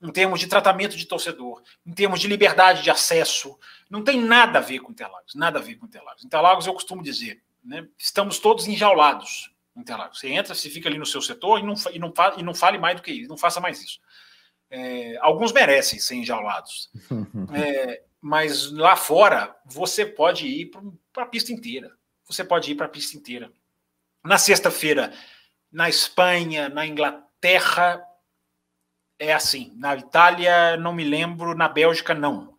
Speaker 2: em termos de tratamento de torcedor, em termos de liberdade de acesso. Não tem nada a ver com Interlagos, nada a ver com Interlagos. Interlagos, eu costumo dizer, né, estamos todos enjaulados Interlagos. Você entra, você fica ali no seu setor e não, e não, e não fale mais do que isso, não faça mais isso. É, alguns merecem ser enjaulados. É, mas lá fora, você pode ir para a pista inteira. Você pode ir para a pista inteira. Na sexta-feira, na Espanha, na Inglaterra, é assim. Na Itália, não me lembro. Na Bélgica, não.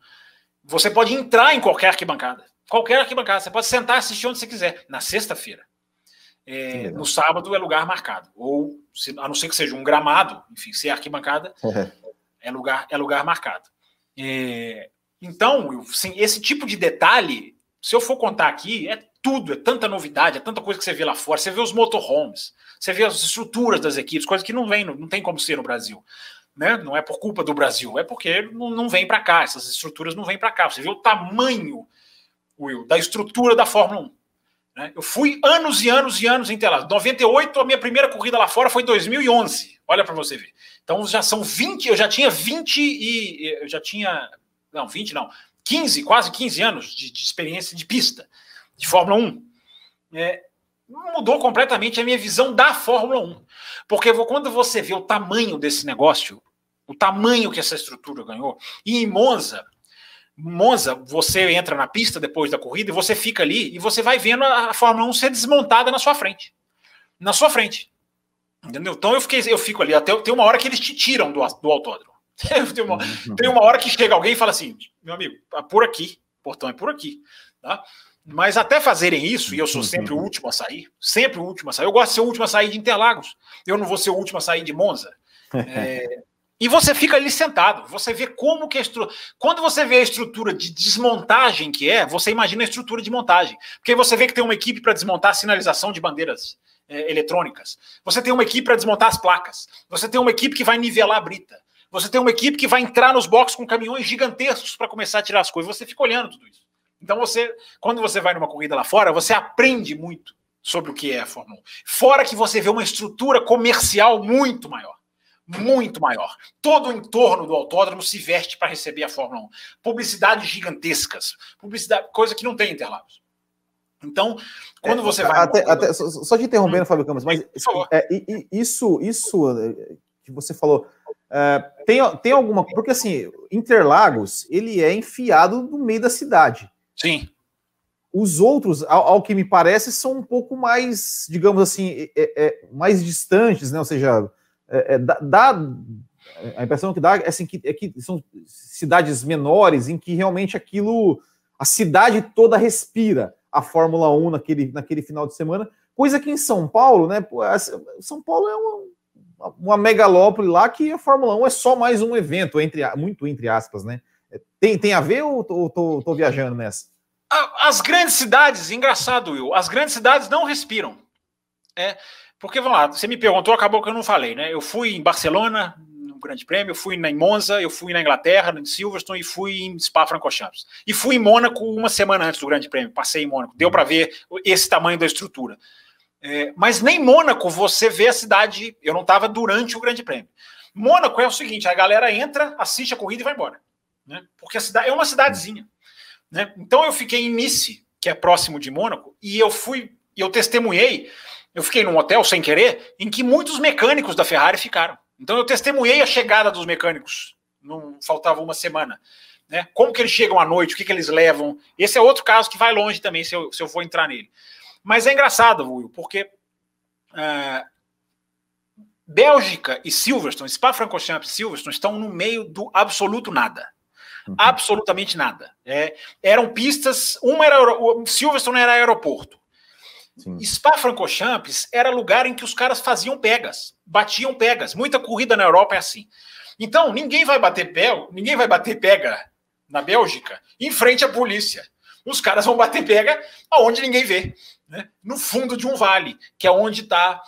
Speaker 2: Você pode entrar em qualquer arquibancada. Qualquer arquibancada. Você pode sentar e assistir onde você quiser. Na sexta-feira. É, no sábado é lugar marcado. Ou, a não ser que seja um gramado, enfim, se é arquibancada, é, lugar, é lugar marcado. É, então, sim, esse tipo de detalhe, se eu for contar aqui, é tudo, é tanta novidade, é tanta coisa que você vê lá fora. Você vê os motorhomes, você vê as estruturas das equipes, coisas que não vem, não tem como ser no Brasil. Né? Não é por culpa do Brasil, é porque não, não vem para cá, essas estruturas não vêm para cá. Você vê o tamanho, Will, da estrutura da Fórmula 1. Né? Eu fui anos e anos e anos em Interlagos. 98, a minha primeira corrida lá fora foi 2011. Olha para você ver. Então já são 20, eu já tinha 20 e eu já tinha não, 20 não, 15, quase 15 anos de, de experiência de pista de Fórmula 1. É, mudou completamente a minha visão da Fórmula 1. Porque quando você vê o tamanho desse negócio, o tamanho que essa estrutura ganhou, e em Monza, Monza, você entra na pista depois da corrida e você fica ali e você vai vendo a Fórmula 1 ser desmontada na sua frente. Na sua frente. Entendeu? Então eu, fiquei, eu fico ali, até tem uma hora que eles te tiram do, do autódromo. tem, uma, tem uma hora que chega alguém e fala assim: meu amigo, é por aqui, o portão é por aqui. Tá? Mas até fazerem isso, e eu sou sempre o último a sair, sempre o último a sair. Eu gosto de ser o último a sair de Interlagos. Eu não vou ser o último a sair de Monza. É, e você fica ali sentado, você vê como que a estrutura. Quando você vê a estrutura de desmontagem que é, você imagina a estrutura de montagem. Porque você vê que tem uma equipe para desmontar a sinalização de bandeiras é, eletrônicas. Você tem uma equipe para desmontar as placas. Você tem uma equipe que vai nivelar a brita. Você tem uma equipe que vai entrar nos boxes com caminhões gigantescos para começar a tirar as coisas. Você fica olhando tudo isso. Então você, quando você vai numa corrida lá fora, você aprende muito sobre o que é a Fórmula 1. Fora que você vê uma estrutura comercial muito maior. Muito maior. Todo o entorno do autódromo se veste para receber a Fórmula 1. Publicidades gigantescas. Publicidade, coisa que não tem em Interlagos. Então, quando é, você vai.
Speaker 1: Até, até, só, só te interrompendo, hum, Fábio Campos, mas é, isso, isso que você falou. É, tem, tem alguma. Porque assim, Interlagos, ele é enfiado no meio da cidade.
Speaker 2: Sim.
Speaker 1: Os outros, ao, ao, que me parece, são um pouco mais, digamos assim, é, é, mais distantes, né? Ou seja, é, é dá, a impressão que dá é, assim, que, é que são cidades menores em que realmente aquilo, a cidade toda respira a Fórmula 1 naquele, naquele final de semana, coisa que em São Paulo, né? São Paulo é uma, uma megalópole lá que a Fórmula 1 é só mais um evento, entre, muito entre aspas, né? Tem, tem a ver ou tô, tô, tô viajando nessa?
Speaker 2: As grandes cidades, engraçado, Will, as grandes cidades não respiram. É, porque, vamos lá, você me perguntou, acabou que eu não falei, né? Eu fui em Barcelona, no Grande Prêmio, eu fui em Monza, eu fui na Inglaterra, em Silverstone, e fui em Spa-Francorchamps. E fui em Mônaco uma semana antes do Grande Prêmio, passei em Mônaco. Deu para ver esse tamanho da estrutura. É, mas nem Mônaco você vê a cidade. Eu não estava durante o Grande Prêmio. Mônaco é o seguinte: a galera entra, assiste a corrida e vai embora né? porque a cidade é uma cidadezinha. Né? Então eu fiquei em Nice, que é próximo de Mônaco, e eu fui, eu testemunhei, eu fiquei num hotel sem querer, em que muitos mecânicos da Ferrari ficaram. Então eu testemunhei a chegada dos mecânicos, não faltava uma semana. Né? Como que eles chegam à noite, o que, que eles levam. Esse é outro caso que vai longe também, se eu, se eu for entrar nele. Mas é engraçado, Will, porque uh, Bélgica e Silverstone, Spa-Francorchamps e Silverstone estão no meio do absoluto nada. Uhum. Absolutamente nada. É, eram pistas, uma era Silverstone era aeroporto. Spa-Francorchamps era lugar em que os caras faziam pegas, batiam pegas. Muita corrida na Europa é assim. Então, ninguém vai bater pé, ninguém vai bater pega na Bélgica em frente à polícia. Os caras vão bater pega aonde ninguém vê, né? no fundo de um vale, que é onde está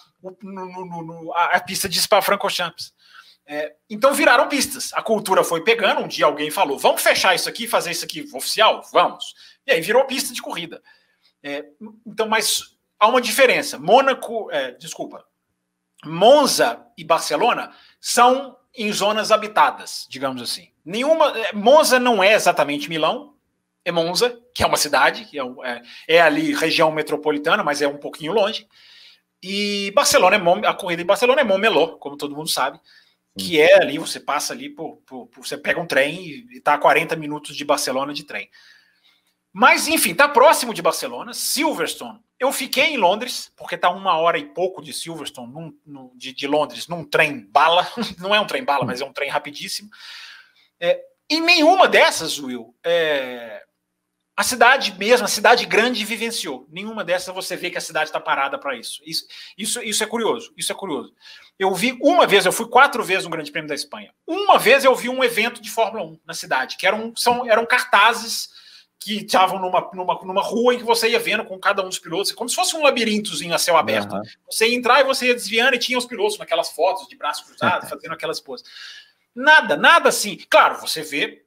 Speaker 2: a, a, pista de Spa-Francorchamps. É, então viraram pistas. A cultura foi pegando. Um dia alguém falou: vamos fechar isso aqui, fazer isso aqui oficial? Vamos. E aí virou pista de corrida. É, então, mas há uma diferença. Mônaco, é, desculpa, Monza e Barcelona são em zonas habitadas, digamos assim. Nenhuma. É, Monza não é exatamente Milão, é Monza, que é uma cidade, que é, é, é ali região metropolitana, mas é um pouquinho longe. E Barcelona é a corrida em Barcelona é Montmeló, como todo mundo sabe que é ali, você passa ali, por, por, por, você pega um trem e está a 40 minutos de Barcelona de trem. Mas, enfim, está próximo de Barcelona, Silverstone. Eu fiquei em Londres, porque está uma hora e pouco de Silverstone, num, num, de, de, Londres, num trem bala. Não é um trem bala, mas é um trem rapidíssimo. É, em nenhuma dessas, Will, é, A cidade mesmo, a cidade grande vivenciou. Nenhuma dessas você vê que a cidade está parada para isso. isso. Isso isso é curioso. Isso é curioso. Eu vi uma vez, eu fui quatro vezes no Grande Prêmio da Espanha. Uma vez eu vi um evento de Fórmula 1 na cidade, que eram, são, eram cartazes que estavam numa, numa, numa rua em que você ia vendo com cada um dos pilotos, como se fosse um labirintozinho a céu aberto. Uhum. Você ia entrar e você ia desviando e tinha os pilotos naquelas fotos de braços cruzados, fazendo aquelas poses. Nada, nada assim. Claro, você vê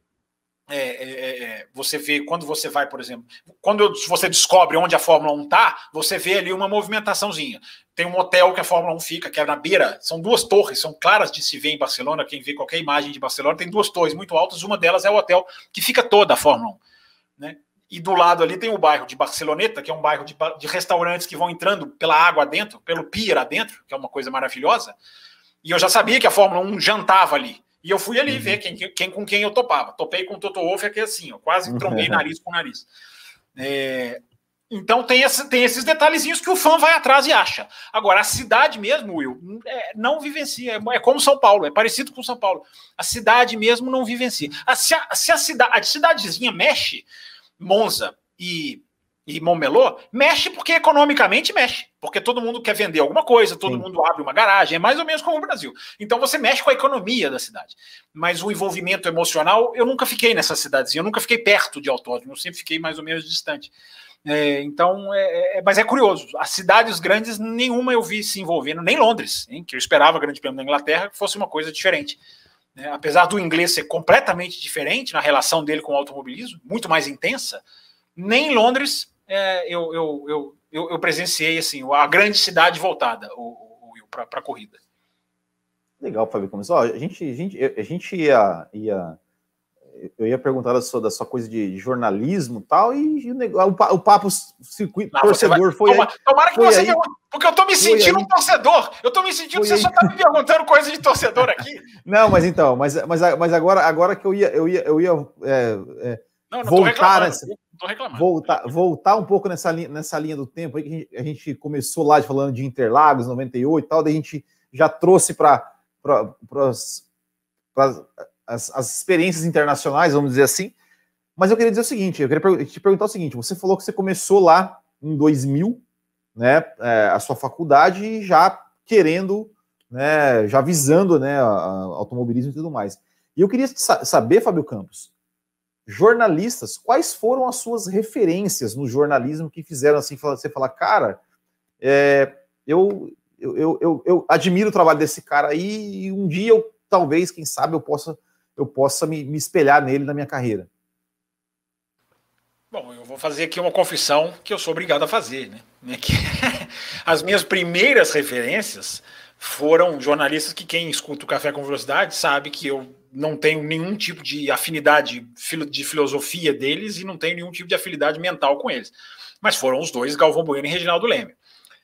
Speaker 2: é, é, é, é, você vê quando você vai, por exemplo, quando você descobre onde a Fórmula 1 está, você vê ali uma movimentaçãozinha. Tem um hotel que a Fórmula 1 fica, que é na beira, são duas torres, são claras de se ver em Barcelona. Quem vê qualquer imagem de Barcelona, tem duas torres muito altas, uma delas é o hotel que fica toda a Fórmula 1. Né? E do lado ali tem o bairro de Barceloneta, que é um bairro de, de restaurantes que vão entrando pela água dentro, pelo pier adentro, que é uma coisa maravilhosa. E eu já sabia que a Fórmula 1 jantava ali. E eu fui ali uhum. ver quem, quem, com quem eu topava. Topei com o Toto Wolff aqui assim, ó, quase trombei nariz com nariz. É, então tem, esse, tem esses detalhezinhos que o fã vai atrás e acha. Agora, a cidade mesmo, Will, é, não vivencia. É, é, como São Paulo, é parecido com São Paulo. A cidade mesmo não vivencia. A, se, a, se a, cidade, a cidadezinha mexe, Monza e e Montmeló, mexe porque economicamente mexe, porque todo mundo quer vender alguma coisa, todo Sim. mundo abre uma garagem, é mais ou menos como o Brasil. Então você mexe com a economia da cidade. Mas o envolvimento emocional, eu nunca fiquei nessa cidadezinha, eu nunca fiquei perto de autódromo, eu sempre fiquei mais ou menos distante. É, então, é, é, mas é curioso, as cidades grandes, nenhuma eu vi se envolvendo, nem Londres, hein, que eu esperava Grande Prêmio da Inglaterra que fosse uma coisa diferente. É, apesar do inglês ser completamente diferente na relação dele com o automobilismo, muito mais intensa, nem Londres é, eu, eu, eu, eu, presenciei assim, a grande cidade voltada para a corrida.
Speaker 1: Legal, Fábio Começou. A gente, a gente, a gente ia, ia eu ia perguntar da sua, da sua coisa de jornalismo tal, e o, o papo circuito Não, torcedor vai, foi.
Speaker 2: Toma, aí, tomara que foi você aí, porque eu tô me sentindo um torcedor. Eu tô me sentindo que você aí. só tá me perguntando coisa de torcedor aqui.
Speaker 1: Não, mas então, mas, mas, mas agora, agora que eu ia, eu ia, eu ia é, é, não, não voltar nessa. Voltar, voltar um pouco nessa linha, nessa linha do tempo aí, que a gente, a gente começou lá falando de Interlagos, 98 e tal, daí a gente já trouxe para as, as experiências internacionais, vamos dizer assim. Mas eu queria dizer o seguinte, eu queria te perguntar o seguinte, você falou que você começou lá em 2000, né, é, a sua faculdade já querendo, né, já visando, né, a, a automobilismo e tudo mais. E eu queria saber, Fábio Campos, jornalistas, quais foram as suas referências no jornalismo que fizeram assim você falar, cara, é, eu, eu, eu, eu, admiro o trabalho desse cara aí e um dia eu talvez, quem sabe, eu possa eu possa me, me espelhar nele na minha carreira.
Speaker 2: Bom, eu vou fazer aqui uma confissão que eu sou obrigado a fazer, né? Que as minhas primeiras referências foram jornalistas que quem escuta o Café com Velocidade sabe que eu não tenho nenhum tipo de afinidade de filosofia deles e não tenho nenhum tipo de afinidade mental com eles. Mas foram os dois, Galvão Bueno e Reginaldo Leme.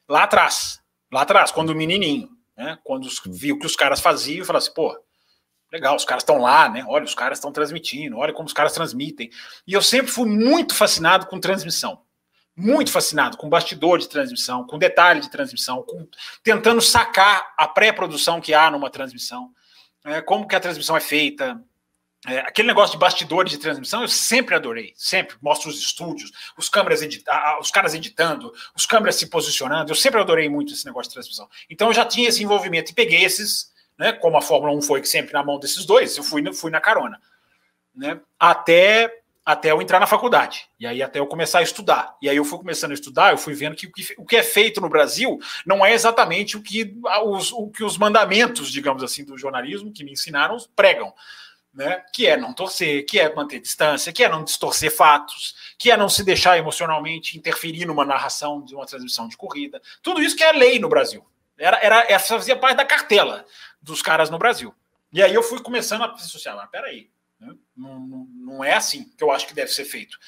Speaker 2: Lá atrás, lá atrás, quando o menininho, né, quando viu o que os caras faziam, falou assim, pô, legal, os caras estão lá, né? Olha, os caras estão transmitindo, olha como os caras transmitem. E eu sempre fui muito fascinado com transmissão. Muito fascinado com bastidor de transmissão, com detalhe de transmissão, com, tentando sacar a pré-produção que há numa transmissão é, como que a transmissão é feita. É, aquele negócio de bastidores de transmissão eu sempre adorei, sempre mostro os estúdios, os câmeras edita os caras editando, os câmeras se posicionando, eu sempre adorei muito esse negócio de transmissão. Então eu já tinha esse envolvimento e peguei esses, né, como a Fórmula 1 foi sempre na mão desses dois, eu fui, fui na carona, né, até até eu entrar na faculdade. E aí até eu começar a estudar. E aí eu fui começando a estudar, eu fui vendo que o que, é feito no Brasil não é exatamente o que os, o que os mandamentos, digamos assim, do jornalismo que me ensinaram pregam. Né? Que é não torcer, que é manter distância, que é não distorcer fatos, que é não se deixar emocionalmente interferir numa narração de uma transmissão de corrida. Tudo isso que é lei no Brasil. Era, era, essa fazia parte da cartela dos caras no Brasil. E aí eu fui começando a associar, mas peraí? Não, não, não, é assim que eu acho que deve ser feito.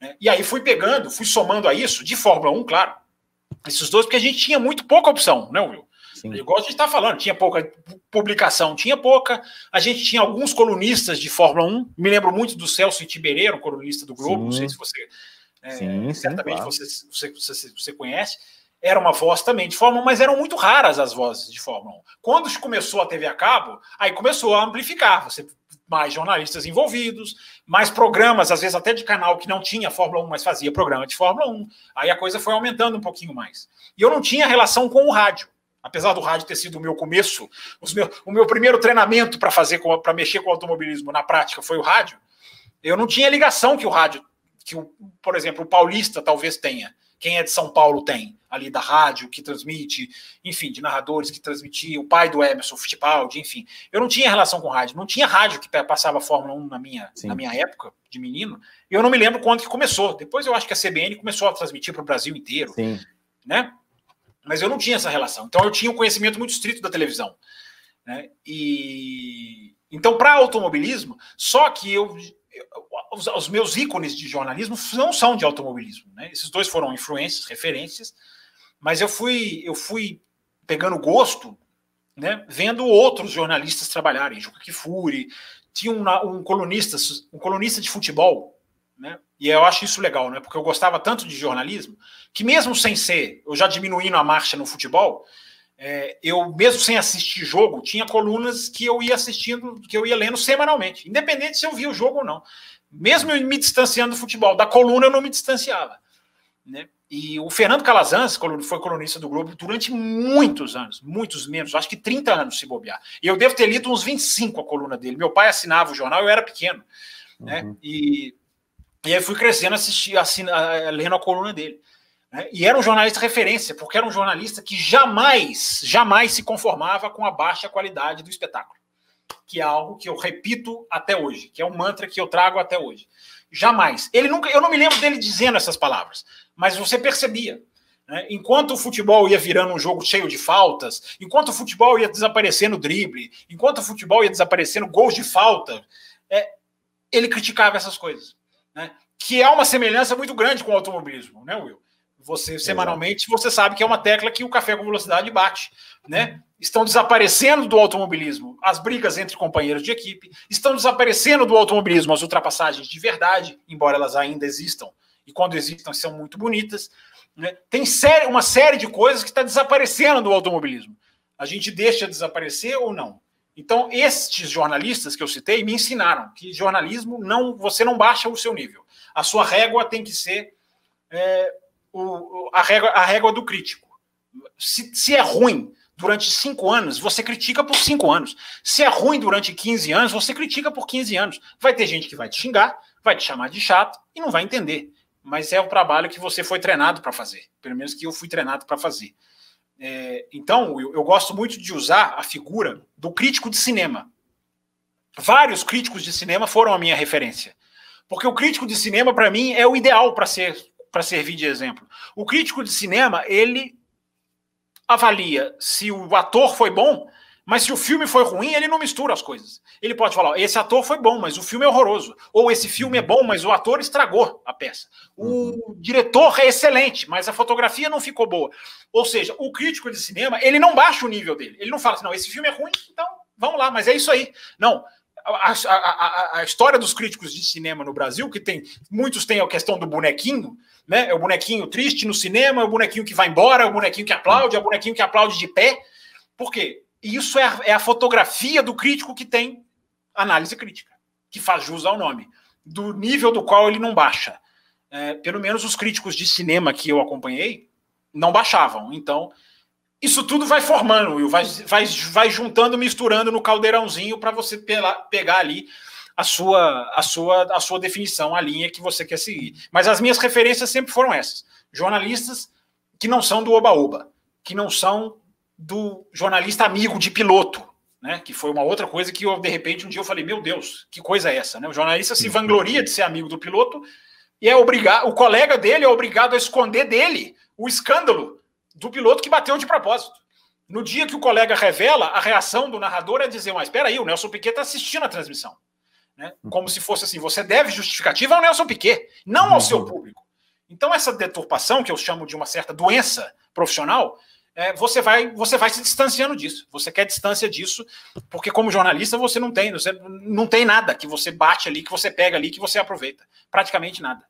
Speaker 2: Né? E aí fui pegando, fui somando a isso, de Fórmula 1, claro, esses dois, porque a gente tinha muito pouca opção, né, Will? Sim. Igual a gente está falando, tinha pouca publicação, tinha pouca. A gente tinha alguns colunistas de Fórmula 1. Me lembro muito do Celso Itibereiro, colunista do Globo. Sim. Não sei se você. É, sim, certamente claro. você, você, você, você, conhece. Era uma voz também de Fórmula 1, mas eram muito raras as vozes de Fórmula 1. Quando começou a TV a cabo, aí começou a amplificar. Você mais jornalistas envolvidos, mais programas, às vezes até de canal que não tinha Fórmula 1, mas fazia programa de Fórmula 1. Aí a coisa foi aumentando um pouquinho mais. E eu não tinha relação com o rádio. Apesar do rádio ter sido o meu começo, meu, o meu primeiro treinamento para fazer para mexer com automobilismo na prática foi o rádio. Eu não tinha ligação que o rádio, que o, por exemplo, o paulista talvez tenha. Quem é de São Paulo tem ali da rádio que transmite, enfim, de narradores que transmitiam, o pai do Emerson Fittipaldi, enfim. Eu não tinha relação com rádio, não tinha rádio que passava Fórmula 1 na minha, na minha época de menino. E eu não me lembro quando que começou. Depois eu acho que a CBN começou a transmitir para o Brasil inteiro, Sim. né? Mas eu não tinha essa relação. Então eu tinha um conhecimento muito estrito da televisão, né? E então para automobilismo, só que eu os, os, meus ícones de jornalismo não são de automobilismo, né? Esses dois foram influências, referências, mas eu fui eu fui pegando gosto, né? Vendo outros jornalistas trabalharem, Juca Kifuri, tinha um, um colunista, um colunista de futebol, né? E eu acho isso legal, né? Porque eu gostava tanto de jornalismo que mesmo sem ser, eu já diminuindo a marcha no futebol, é, eu mesmo sem assistir jogo, tinha colunas que eu ia assistindo, que eu ia lendo semanalmente, independente se eu via o jogo ou não. Mesmo me distanciando do futebol, da coluna eu não me distanciava. Né? E o Fernando Calazans foi colunista do Globo durante muitos anos, muitos menos, acho que 30 anos se bobear. E eu devo ter lido uns 25 a coluna dele. Meu pai assinava o jornal, eu era pequeno. Né? Uhum. E, e aí fui crescendo, assisti, assina, lendo a coluna dele. Né? E era um jornalista referência, porque era um jornalista que jamais, jamais se conformava com a baixa qualidade do espetáculo. Que é algo que eu repito até hoje, que é um mantra que eu trago até hoje. Jamais. Ele nunca, eu não me lembro dele dizendo essas palavras, mas você percebia. Né? Enquanto o futebol ia virando um jogo cheio de faltas, enquanto o futebol ia desaparecendo drible, enquanto o futebol ia desaparecendo gols de falta, é, ele criticava essas coisas. Né? Que é uma semelhança muito grande com o automobilismo, né, Will? Você semanalmente você sabe que é uma tecla que o café com velocidade bate, né? Estão desaparecendo do automobilismo as brigas entre companheiros de equipe, estão desaparecendo do automobilismo as ultrapassagens de verdade, embora elas ainda existam e quando existam são muito bonitas. Né? Tem série, uma série de coisas que está desaparecendo do automobilismo. A gente deixa desaparecer ou não? Então, estes jornalistas que eu citei me ensinaram que jornalismo não, você não baixa o seu nível. A sua régua tem que ser é, o, a, régua, a régua do crítico. Se, se é ruim durante cinco anos, você critica por cinco anos. Se é ruim durante 15 anos, você critica por 15 anos. Vai ter gente que vai te xingar, vai te chamar de chato e não vai entender. Mas é o trabalho que você foi treinado para fazer. Pelo menos que eu fui treinado para fazer. É, então, eu, eu gosto muito de usar a figura do crítico de cinema. Vários críticos de cinema foram a minha referência. Porque o crítico de cinema, para mim, é o ideal para ser para servir de exemplo. O crítico de cinema, ele avalia se o ator foi bom, mas se o filme foi ruim, ele não mistura as coisas. Ele pode falar: esse ator foi bom, mas o filme é horroroso. Ou esse filme é bom, mas o ator estragou a peça. O uhum. diretor é excelente, mas a fotografia não ficou boa. Ou seja, o crítico de cinema, ele não baixa o nível dele. Ele não fala assim: não, esse filme é ruim, então vamos lá, mas é isso aí. Não. A, a, a, história dos críticos de cinema no Brasil, que tem muitos têm a questão do bonequinho, né? É o bonequinho triste no cinema, é o bonequinho que vai embora, é o bonequinho que aplaude, é o bonequinho que aplaude de pé. Por quê? Isso é a, é a fotografia do crítico que tem análise crítica, que faz jus ao nome, do nível do qual ele não baixa. É, pelo menos os críticos de cinema que eu acompanhei não baixavam. Então, isso tudo vai formando, vai, vai, vai juntando, misturando no caldeirãozinho para você pegar ali a sua, a sua, a sua definição, a linha que você quer seguir. Mas as minhas referências sempre foram essas: jornalistas que não são do oba-oba, que não são do jornalista amigo de piloto, né? Que foi uma outra coisa que eu, de repente, um dia eu falei, meu Deus, que coisa é essa? Né? O jornalista se vangloria de ser amigo do piloto e é obrigado, o colega dele é obrigado a esconder dele o escândalo do piloto que bateu de propósito. No dia que o colega revela, a reação do narrador é dizer, mas espera aí, o Nelson Piquet está assistindo a transmissão. Né? Uhum. Como se fosse assim: você deve justificativa ao Nelson Piquet, não ao seu uhum. público. Então, essa deturpação, que eu chamo de uma certa doença profissional, é, você, vai, você vai se distanciando disso. Você quer distância disso, porque como jornalista você não tem, você não tem nada que você bate ali, que você pega ali, que você aproveita. Praticamente nada.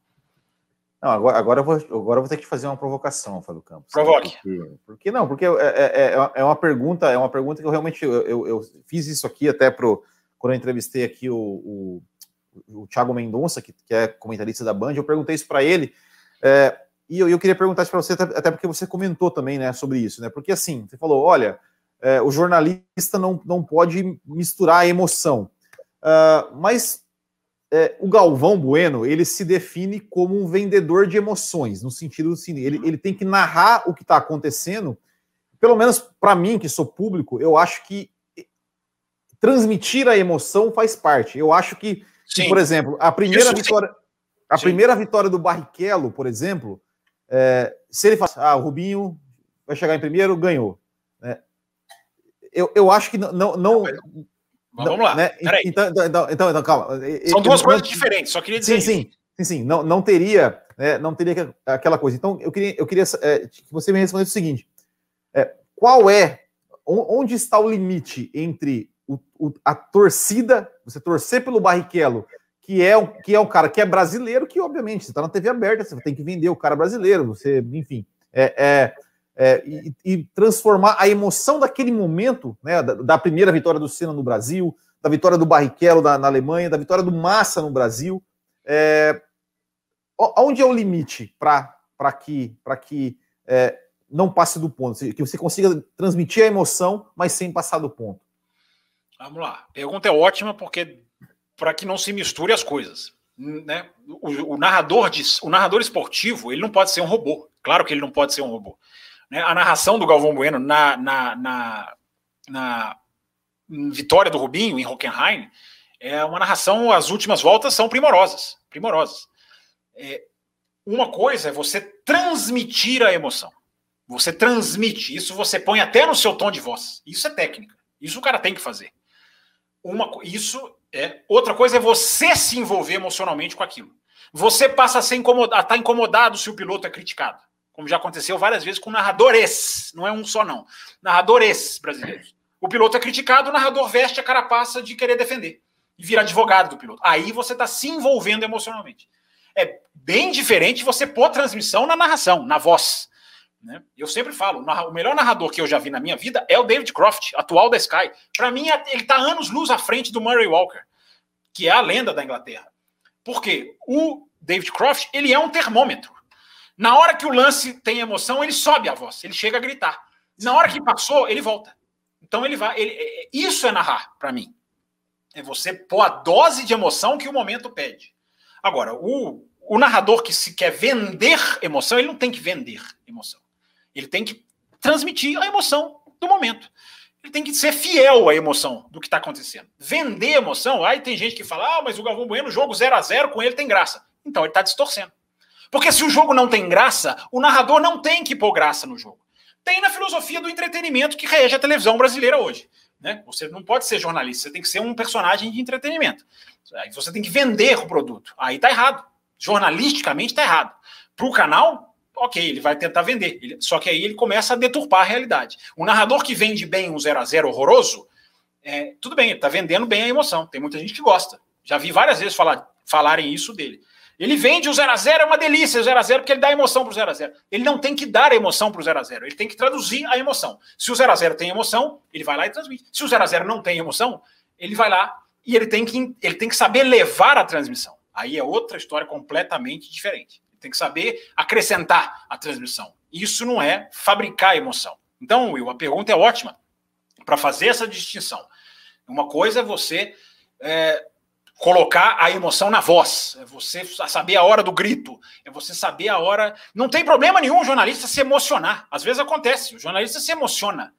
Speaker 1: Não, agora, agora, eu vou, agora eu vou ter que fazer uma provocação, Fábio Campos.
Speaker 2: Provoque.
Speaker 1: Porque, porque não, porque é, é, é, é, uma pergunta, é uma pergunta que eu realmente eu, eu, eu fiz isso aqui até pro quando eu entrevistei aqui o, o, o Thiago Mendonça, que, que, é comentarista da Band, eu perguntei isso para ele. É, e eu, eu, queria perguntar isso para você, até, até, porque você comentou também né, sobre isso, né? Porque assim, você falou: olha, é, o jornalista não, não pode misturar a emoção. Uh, mas é, o Galvão Bueno ele se define como um vendedor de emoções, no sentido assim, ele, ele tem que narrar o que está acontecendo. Pelo menos para mim, que sou público, eu acho que transmitir a emoção faz parte. Eu acho que, que por exemplo, a primeira Isso, vitória, a sim. primeira vitória do Barrichello, por exemplo, é, se ele fala, ah, o Rubinho vai chegar em primeiro, ganhou. É, eu, eu acho que não, não, não
Speaker 2: mas vamos lá. Né?
Speaker 1: Peraí. Então, então, então, então, então calma.
Speaker 2: São duas coisas diferentes, só queria dizer.
Speaker 1: Sim, sim, sim, sim. Não, não teria, né, não teria aquela coisa. Então, eu queria, eu queria é, que você me respondesse o seguinte: é, qual é, onde está o limite entre o, o, a torcida, você torcer pelo Barrichello, que é, um, que é um cara que é brasileiro, que obviamente você está na TV aberta, você tem que vender o cara brasileiro, você, enfim, é, é é, e, e, transformar a emoção daquele momento, né, da, da, primeira vitória do Senna no Brasil, da vitória do Barrichello na, na Alemanha, da vitória do Massa no Brasil. É, onde é o limite para que, que é, não passe do ponto? Que você consiga transmitir a emoção, mas sem passar do ponto?
Speaker 2: Vamos lá. A pergunta é ótima porque para que não se misture as coisas. Né? O, o, narrador de, o narrador esportivo ele não pode ser um robô. Claro que ele não pode ser um robô. Né? A narração do Galvão Bueno na, na, na, na vitória do Rubinho em Hockenheim é uma narração, as últimas voltas são primorosas, primorosas. É, uma coisa é você transmitir a emoção. Você transmite, isso você põe até no seu tom de voz. Isso é técnica. Isso o cara tem que fazer. Uma, isso é outra coisa é você se envolver emocionalmente com aquilo. Você passa a ser incomodado, a estar tá incomodado se o piloto é criticado como já aconteceu várias vezes com narradores, não é um só não, narradores brasileiros. O piloto é criticado, o narrador veste a carapaça de querer defender e vira advogado do piloto. Aí você está se envolvendo emocionalmente. É bem diferente você pôr transmissão na narração, na voz. Né? Eu sempre falo, o melhor narrador que eu já vi na minha vida é o David Croft, atual da Sky. Para mim, ele está anos luz à frente do Murray Walker, que é a lenda da Inglaterra. Porque o David Croft, ele é um termômetro. Na hora que o lance tem emoção, ele sobe a voz, ele chega a gritar. Na hora que passou, ele volta. Então ele vai. Ele, é, é, isso é narrar para mim. É você pôr a dose de emoção que o momento pede. Agora, o, o narrador que se quer vender emoção, ele não tem que vender emoção. Ele tem que transmitir a emoção do momento. Ele tem que ser fiel à emoção do que está acontecendo. Vender emoção, aí tem gente que fala, ah, mas o Galvão Bueno, jogo 0 a 0 com ele tem graça. Então ele está distorcendo. Porque se o jogo não tem graça, o narrador não tem que pôr graça no jogo. Tem na filosofia do entretenimento que rege a televisão brasileira hoje. Né? Você não pode ser jornalista, você tem que ser um personagem de entretenimento. Você tem que vender o produto. Aí tá errado. Jornalisticamente tá errado. Para o canal, ok, ele vai tentar vender. Só que aí ele começa a deturpar a realidade. O narrador que vende bem um 0 a 0 horroroso, é, tudo bem, ele está vendendo bem a emoção. Tem muita gente que gosta. Já vi várias vezes falar, falarem isso dele. Ele vende o 0 a 0 é uma delícia o 0 a 0 porque ele dá emoção para o 0 a 0 Ele não tem que dar emoção para o 0 a 0 ele tem que traduzir a emoção. Se o 0 a 0 tem emoção, ele vai lá e transmite. Se o 0 a 0 não tem emoção, ele vai lá e ele tem que, ele tem que saber levar a transmissão. Aí é outra história completamente diferente. Ele tem que saber acrescentar a transmissão. Isso não é fabricar emoção. Então, Will, a pergunta é ótima para fazer essa distinção. Uma coisa é você é, colocar a emoção na voz, é você saber a hora do grito, é você saber a hora. Não tem problema nenhum o jornalista se emocionar. Às vezes acontece, o jornalista se emociona.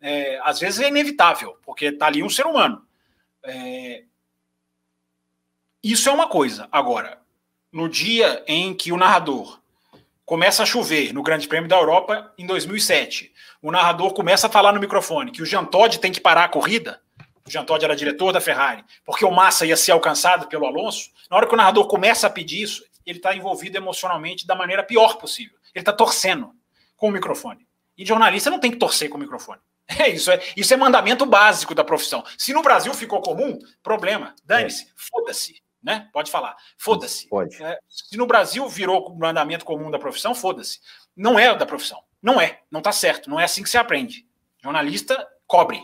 Speaker 2: É, às vezes é inevitável, porque está ali um ser humano. É... Isso é uma coisa. Agora, no dia em que o narrador começa a chover no Grande Prêmio da Europa em 2007, o narrador começa a falar no microfone que o Jean Todt tem que parar a corrida o Jean Todt era diretor da Ferrari, porque o Massa ia ser alcançado pelo Alonso, na hora que o narrador começa a pedir isso, ele está envolvido emocionalmente da maneira pior possível. Ele está torcendo com o microfone. E jornalista não tem que torcer com o microfone. É isso, é, isso é mandamento básico da profissão. Se no Brasil ficou comum, problema. Dane-se, é. foda-se. Né? Pode falar. Foda-se.
Speaker 1: Pode.
Speaker 2: É, se no Brasil virou mandamento comum da profissão, foda-se. Não é da profissão. Não é. Não está certo. Não é assim que se aprende. Jornalista cobre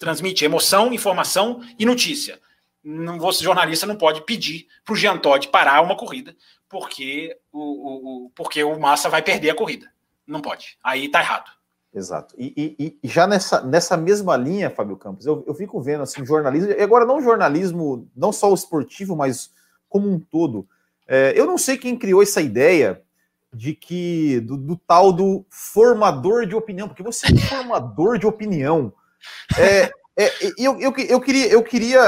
Speaker 2: transmite emoção, informação e notícia. Não, você, jornalista, não pode pedir para o Jean Todt parar uma corrida porque o, o, o, porque o Massa vai perder a corrida. Não pode. Aí tá errado.
Speaker 1: Exato. E, e, e, já nessa, nessa mesma linha, Fábio Campos, eu, eu fico vendo assim, jornalismo, e agora não jornalismo, não só o esportivo, mas como um todo. É, eu não sei quem criou essa ideia de que do, do, tal do formador de opinião, porque você é um formador de opinião. É, é, eu, eu, eu queria, eu queria,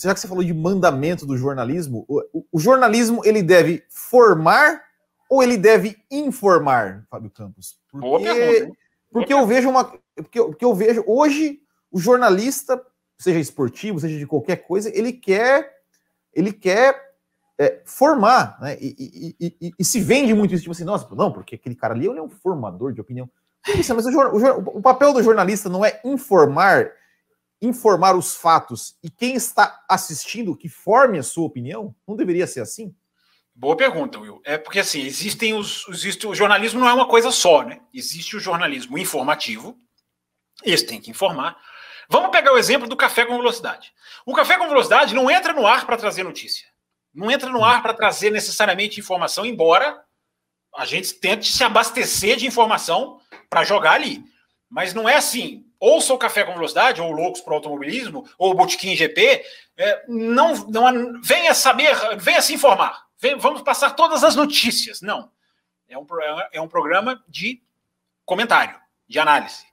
Speaker 1: já que você falou de mandamento do jornalismo, o, o jornalismo ele deve formar ou ele deve informar, Fábio Campos?
Speaker 2: Porque, Boa pergunta,
Speaker 1: porque eu vejo uma. Porque, porque eu vejo hoje o jornalista, seja esportivo, seja de qualquer coisa, ele quer. Ele quer é, formar, né? E, e, e, e, se vende muito isso, tipo assim, nossa, não, porque aquele cara ali é um formador de opinião. Isso, mas o, o, o, papel do jornalista não é informar, informar os fatos e quem está assistindo que forme a sua opinião? Não deveria ser assim?
Speaker 2: Boa pergunta, Will. É porque assim, existem os. Existe, o jornalismo não é uma coisa só, né? Existe o jornalismo informativo, esse tem que informar. Vamos pegar o exemplo do café com velocidade. O café com velocidade não entra no ar para trazer notícia. Não entra no ar para trazer necessariamente informação, embora a gente tente se abastecer de informação para jogar ali. Mas não é assim. Ouça o Café com Velocidade, ou Loucos para Automobilismo, ou o Botequim GP. É, não, não, venha saber, venha se informar. Vem, vamos passar todas as notícias. Não. É um, é um programa de comentário, de análise.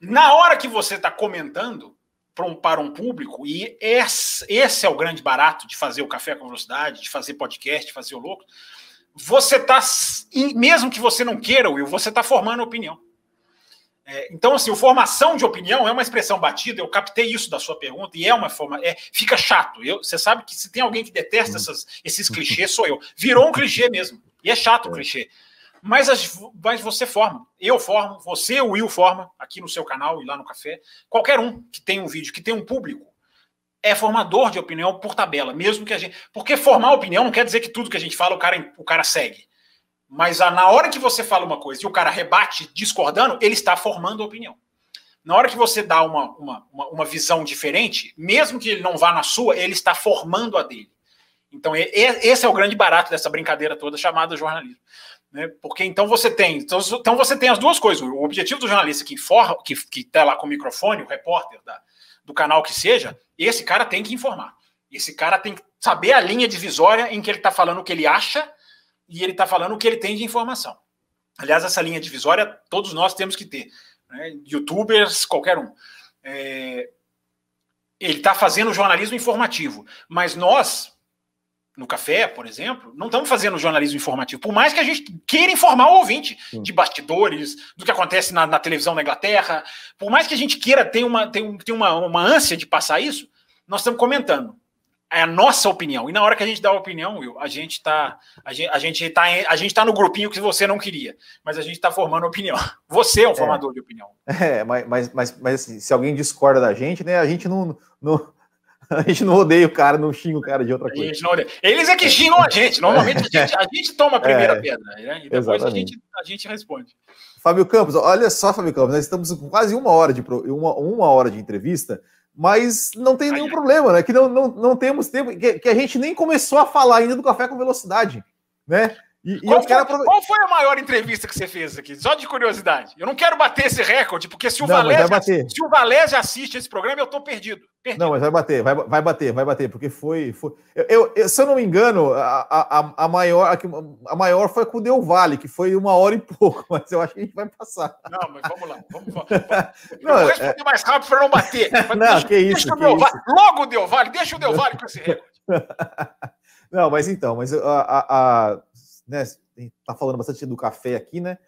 Speaker 2: Na hora que você está comentando, para um, para um público, e esse, esse é o grande barato de fazer o Café com Velocidade, de fazer podcast, de fazer o louco. Você está, mesmo que você não queira, Will, você está formando opinião. É, então, assim, o formação de opinião é uma expressão batida, eu captei isso da sua pergunta, e é uma forma. É, fica chato. Eu, você sabe que se tem alguém que detesta essas, esses clichês, sou eu. Virou um clichê mesmo. E é chato o clichê. Mas, as, mas você forma, eu formo, você, o Will, forma aqui no seu canal e lá no café. Qualquer um que tem um vídeo, que tem um público, é formador de opinião por tabela, mesmo que a gente. Porque formar opinião não quer dizer que tudo que a gente fala o cara, o cara segue. Mas a, na hora que você fala uma coisa e o cara rebate discordando, ele está formando opinião. Na hora que você dá uma, uma, uma, uma visão diferente, mesmo que ele não vá na sua, ele está formando a dele. Então, esse é o grande barato dessa brincadeira toda chamada jornalismo. Né? Porque então você tem, então, então, você tem as duas coisas. O objetivo do jornalista que forra, que está lá com o microfone, o repórter da, do canal que seja, esse cara tem que informar. Esse cara tem que saber a linha divisória em que ele está falando o que ele acha e ele está falando o que ele tem de informação. Aliás, essa linha divisória todos nós temos que ter. Né? Youtubers, qualquer um. É... Ele está fazendo jornalismo informativo, mas nós, no café, por exemplo, não estamos fazendo jornalismo informativo. Por mais que a gente queira informar o ouvinte Sim. de bastidores, do que acontece na, na, televisão da Inglaterra, por mais que a gente queira ter uma, ter, ter uma, uma ânsia de passar isso, nós estamos comentando. É a nossa opinião. E na hora que a gente dá a opinião, Will, a gente está a gente, a gente tá, a gente tá no grupinho que você não queria, mas a gente está formando opinião. Você é um é. formador de opinião.
Speaker 1: É, mas, mas, mas, mas assim, se alguém discorda da gente, né, a gente não, não A gente não odeia o cara, não xinga o cara de outra coisa.
Speaker 2: Eles é que xingam a gente. Normalmente a gente, a gente toma a primeira é, pedra, né? E depois a gente, a gente responde.
Speaker 1: Fábio Campos, olha só, Fábio Campos, nós estamos com quase uma hora de, uma, uma hora de entrevista, mas não tem nenhum problema, né? Que não, não, não temos tempo, que, que a gente nem começou a falar ainda do café com velocidade, né?
Speaker 2: E, qual, e foi, qual, foi, a maior entrevista que você fez aqui? Só de curiosidade. Eu não quero bater esse recorde, porque se o, Valézio, se o assiste esse programa, eu estou perdido, perdido,
Speaker 1: Não, mas vai bater, vai, vai bater, vai bater, porque foi. foi... Eu, eu, se eu não me engano, a, a, a, maior, a, maior foi com o Del Vale, que foi uma hora e pouco, mas eu acho que a gente vai passar.
Speaker 2: Não, mas vamos lá. Vamos, vamos. não, eu vou responder é... mais rápido para não bater.
Speaker 1: não, deixa, que isso.
Speaker 2: Deixa que o
Speaker 1: isso.
Speaker 2: Logo o Del Vale, deixa o Del Vale com esse recorde.
Speaker 1: não, mas então, mas a, a né, tá falando bastante do café aqui, né?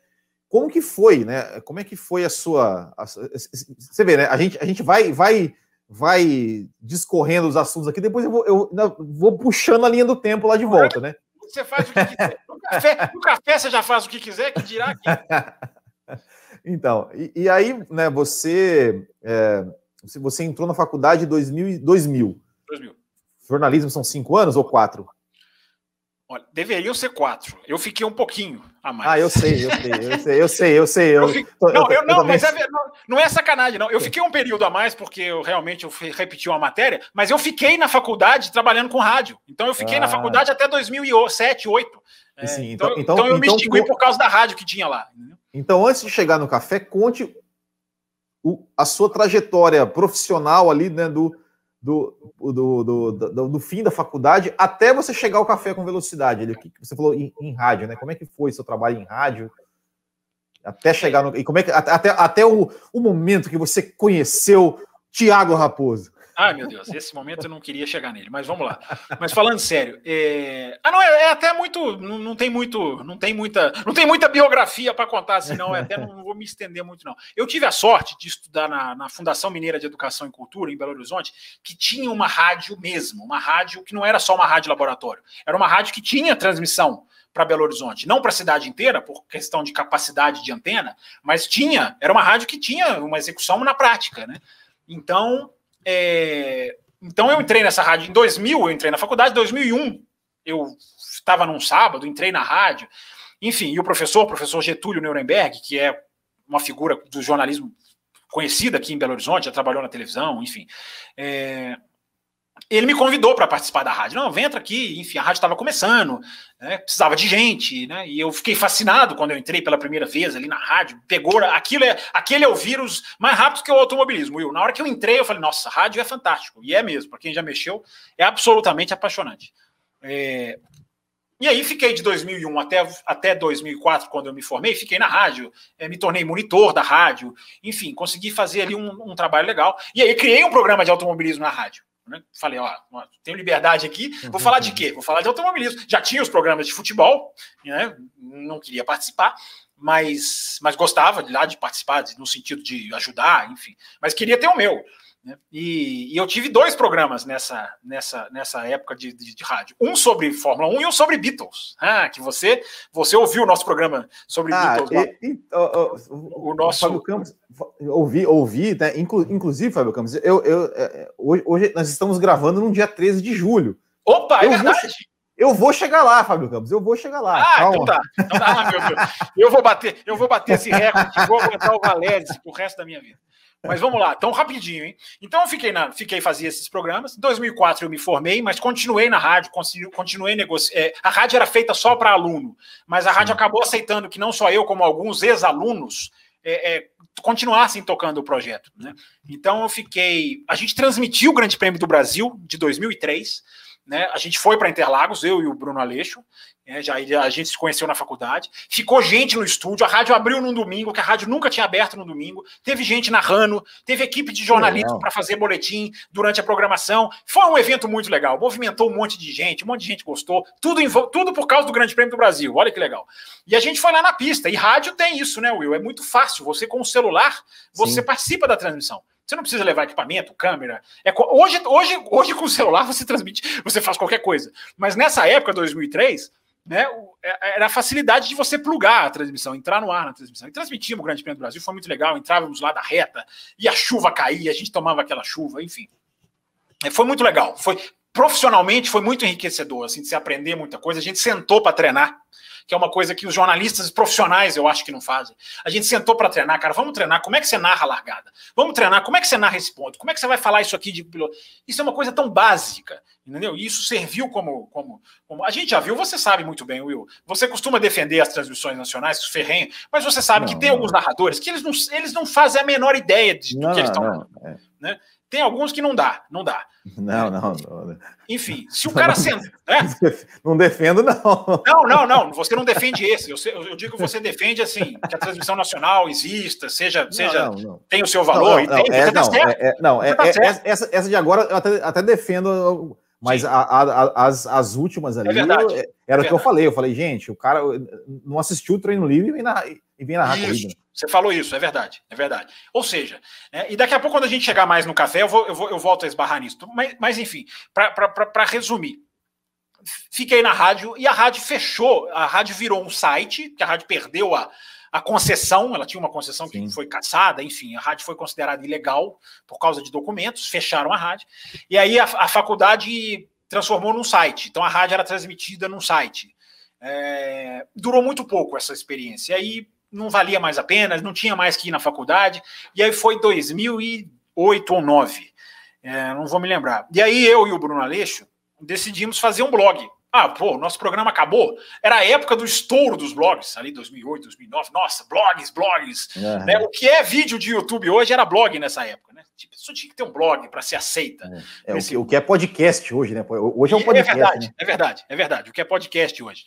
Speaker 1: Como que foi, né? Como é que foi a sua. A, você vê, né? A gente, a gente vai, vai, vai discorrendo os assuntos aqui, depois eu vou, eu vou puxando a linha do tempo lá de volta, né?
Speaker 2: Você faz o que quiser. No café, no café você já faz o que quiser, que dirá aqui.
Speaker 1: então, e, e, aí, né, você, é, você entrou na faculdade em 2000, 2000. 2000. Jornalismo são cinco anos ou quatro?
Speaker 2: Olha, deveriam ser quatro. Eu fiquei um pouquinho a mais.
Speaker 1: Ah, eu sei, eu sei, eu sei, eu sei, eu sei. Eu, eu
Speaker 2: não, eu, não, mas é, não, não, é sacanagem, não. Eu fiquei um período a mais porque eu realmente eu repeti uma matéria, mas eu fiquei na faculdade trabalhando com rádio. Então eu fiquei ah. na faculdade até 2007, 2008. É, Sim, então, então, então, eu me então, extingui por causa da rádio que tinha lá.
Speaker 1: Então, antes de chegar no café, conte o, a sua trajetória profissional ali, né, do, do, do, do, do, do, fim da faculdade até você chegar ao café com velocidade. Ele, você falou em, em, rádio, né? Como é que foi seu trabalho em rádio? Até chegar no. E como é que. Até, até o, o momento que você conheceu Tiago Raposo.
Speaker 2: Ai, meu Deus, esse momento eu não queria chegar nele, mas vamos lá. Mas falando sério, é... ah, não, é, é até muito, não, não, tem muito, não tem muita, não tem muita biografia para contar, senão é até não, não, vou me estender muito não. Eu tive a sorte de estudar na, na, Fundação Mineira de Educação e Cultura em Belo Horizonte, que tinha uma rádio mesmo, uma rádio que não era só uma rádio laboratório, era uma rádio que tinha transmissão para Belo Horizonte, não para a cidade inteira, por questão de capacidade de antena, mas tinha, era uma rádio que tinha uma execução na prática, né? Então, é, então eu entrei nessa rádio em 2000, eu entrei na faculdade, em 2001 eu estava num sábado, entrei na rádio, enfim, e o professor, o professor Getúlio Nuremberg, que é uma figura do jornalismo conhecida aqui em Belo Horizonte, já trabalhou na televisão, enfim, é, ele me convidou para participar da rádio. Não, vem entra aqui. Enfim, a rádio estava começando, né, precisava de gente, né? E eu fiquei fascinado quando eu entrei pela primeira vez ali na rádio. Pegou aquilo é aquele é o vírus mais rápido que o automobilismo. Will. Na hora que eu entrei, eu falei, nossa, rádio é fantástico. E é mesmo, para quem já mexeu, é absolutamente apaixonante. É... E aí fiquei de 2001 até, até 2004, quando eu me formei, fiquei na rádio, é, me tornei monitor da rádio, enfim, consegui fazer ali um, um trabalho legal. E aí criei um programa de automobilismo na rádio. Né? Falei, ó, tenho liberdade aqui, vou falar de quê? Vou falar de automobilismo. Já tinha os programas de futebol, né? não queria participar, mas, mas gostava de lá de participar, no sentido de ajudar, enfim. Mas queria ter o meu. Né? E, e, eu tive dois programas nessa, nessa, nessa época de, de, de, rádio. Um sobre Fórmula 1 e um sobre Beatles. Ah, que você você ouviu o nosso programa sobre ah, Beatles. E, e,
Speaker 1: o, o, nosso. Fábio Campos, ouvi, ouvi né? Inclu, inclusive, Fábio Campos, eu, eu, é, é, hoje, hoje, nós estamos gravando no dia 13 de julho.
Speaker 2: Opa, é eu verdade.
Speaker 1: Vou, eu vou chegar lá, Fábio Campos. Eu vou chegar lá.
Speaker 2: Ah, então tá. Então, ah, meu Deus. Eu vou bater, eu vou bater esse recorde, vou aguentar o Valério pro resto da minha vida. Mas vamos lá, tão rapidinho, hein? Então eu fiquei na, fiquei fazia esses programas. Em 2004 eu me formei, mas continuei na rádio, continuei negociando. É, a rádio era feita só para aluno, mas a rádio Sim. acabou aceitando que não só eu, como alguns ex-alunos é, é, continuassem tocando o projeto. Né? Então eu fiquei. A gente transmitiu o Grande Prêmio do Brasil de 2003. Né? A gente foi para Interlagos, eu e o Bruno Aleixo, é, já a gente se conheceu na faculdade. Ficou gente no estúdio. A rádio abriu num domingo, que a rádio nunca tinha aberto no domingo. Teve gente narrando, teve equipe de jornalistas para fazer boletim durante a programação. Foi um evento muito legal. Movimentou um monte de gente, um monte de gente gostou. Tudo, tudo por causa do Grande Prêmio do Brasil. Olha que legal. E a gente foi lá na pista. E rádio tem isso, né, Will? É muito fácil. Você, com o celular, você Sim. participa da transmissão. Você não precisa levar equipamento, câmera. É, hoje, hoje, hoje, com o celular, você transmite, você faz qualquer coisa. Mas nessa época, 2003 né, é, era a facilidade de você plugar a transmissão, entrar no ar na transmissão. E transmitimos o Grande Prêmio do Brasil, foi muito legal, entrávamos lá da reta, e a chuva caía, a gente tomava aquela chuva, enfim. É, foi muito legal. Foi profissionalmente foi muito enriquecedor, assim, de se aprender muita coisa. A gente sentou para treinar que é uma coisa que os jornalistas profissionais eu acho que não fazem. A gente sentou para treinar, cara, vamos treinar como é que você narra a largada? Vamos treinar como é que você narra esse ponto? Como é que você vai falar isso aqui de piloto? Isso é uma coisa tão básica, entendeu? E isso serviu como, como, como. A gente já viu, você sabe muito bem, Will. Você costuma defender as transmissões nacionais, os ferrenhos, mas você sabe não, que tem não. alguns narradores que eles não, eles não fazem a menor ideia de, do que eles estão. É. Né? Tem alguns que não dá, não dá.
Speaker 1: Não, não, não.
Speaker 2: Enfim, se o cara senta. Né?
Speaker 1: Não defendo, não.
Speaker 2: Não, não, não. Você não defende esse. Eu, eu digo que você defende assim, que a transmissão nacional exista, seja, seja não, não. tem o seu valor. Não, não, tem, é, tá não, é, é,
Speaker 1: não é, tá é, essa, essa de agora eu até, até defendo mas a, a, as, as últimas ali, é eu, era o que eu falei. Eu falei, gente, o cara não assistiu o treino livre e na, e vem narrar
Speaker 2: isso, corrida. Você falou isso, é verdade, é verdade. Ou seja, é, e daqui a pouco, quando a gente chegar mais no café, eu, vou, eu, vou, eu volto a esbarrar nisso. Mas, mas enfim, para resumir, fiquei na rádio e a rádio fechou, a rádio virou um site, que a rádio perdeu a, a concessão, ela tinha uma concessão Sim. que foi caçada, enfim, a rádio foi considerada ilegal por causa de documentos, fecharam a rádio. E aí a, a faculdade transformou num site. Então a rádio era transmitida num site. É, durou muito pouco essa experiência. E aí não valia mais a pena, não tinha mais que ir na faculdade. E aí foi 2008 ou 2009, é, não vou me lembrar. E aí eu e o Bruno Aleixo decidimos fazer um blog. Ah, pô, nosso programa acabou. Era a época do estouro dos blogs, ali 2008, 2009. Nossa, blogs, blogs. Uhum. Né? O que é vídeo de YouTube hoje era blog nessa época, né? Tipo, só tinha que ter um blog para ser aceita.
Speaker 1: É, é o, que, o, que, é podcast hoje, né? Hoje é um é podcast.
Speaker 2: É verdade,
Speaker 1: né?
Speaker 2: é verdade, é verdade. O que é podcast hoje.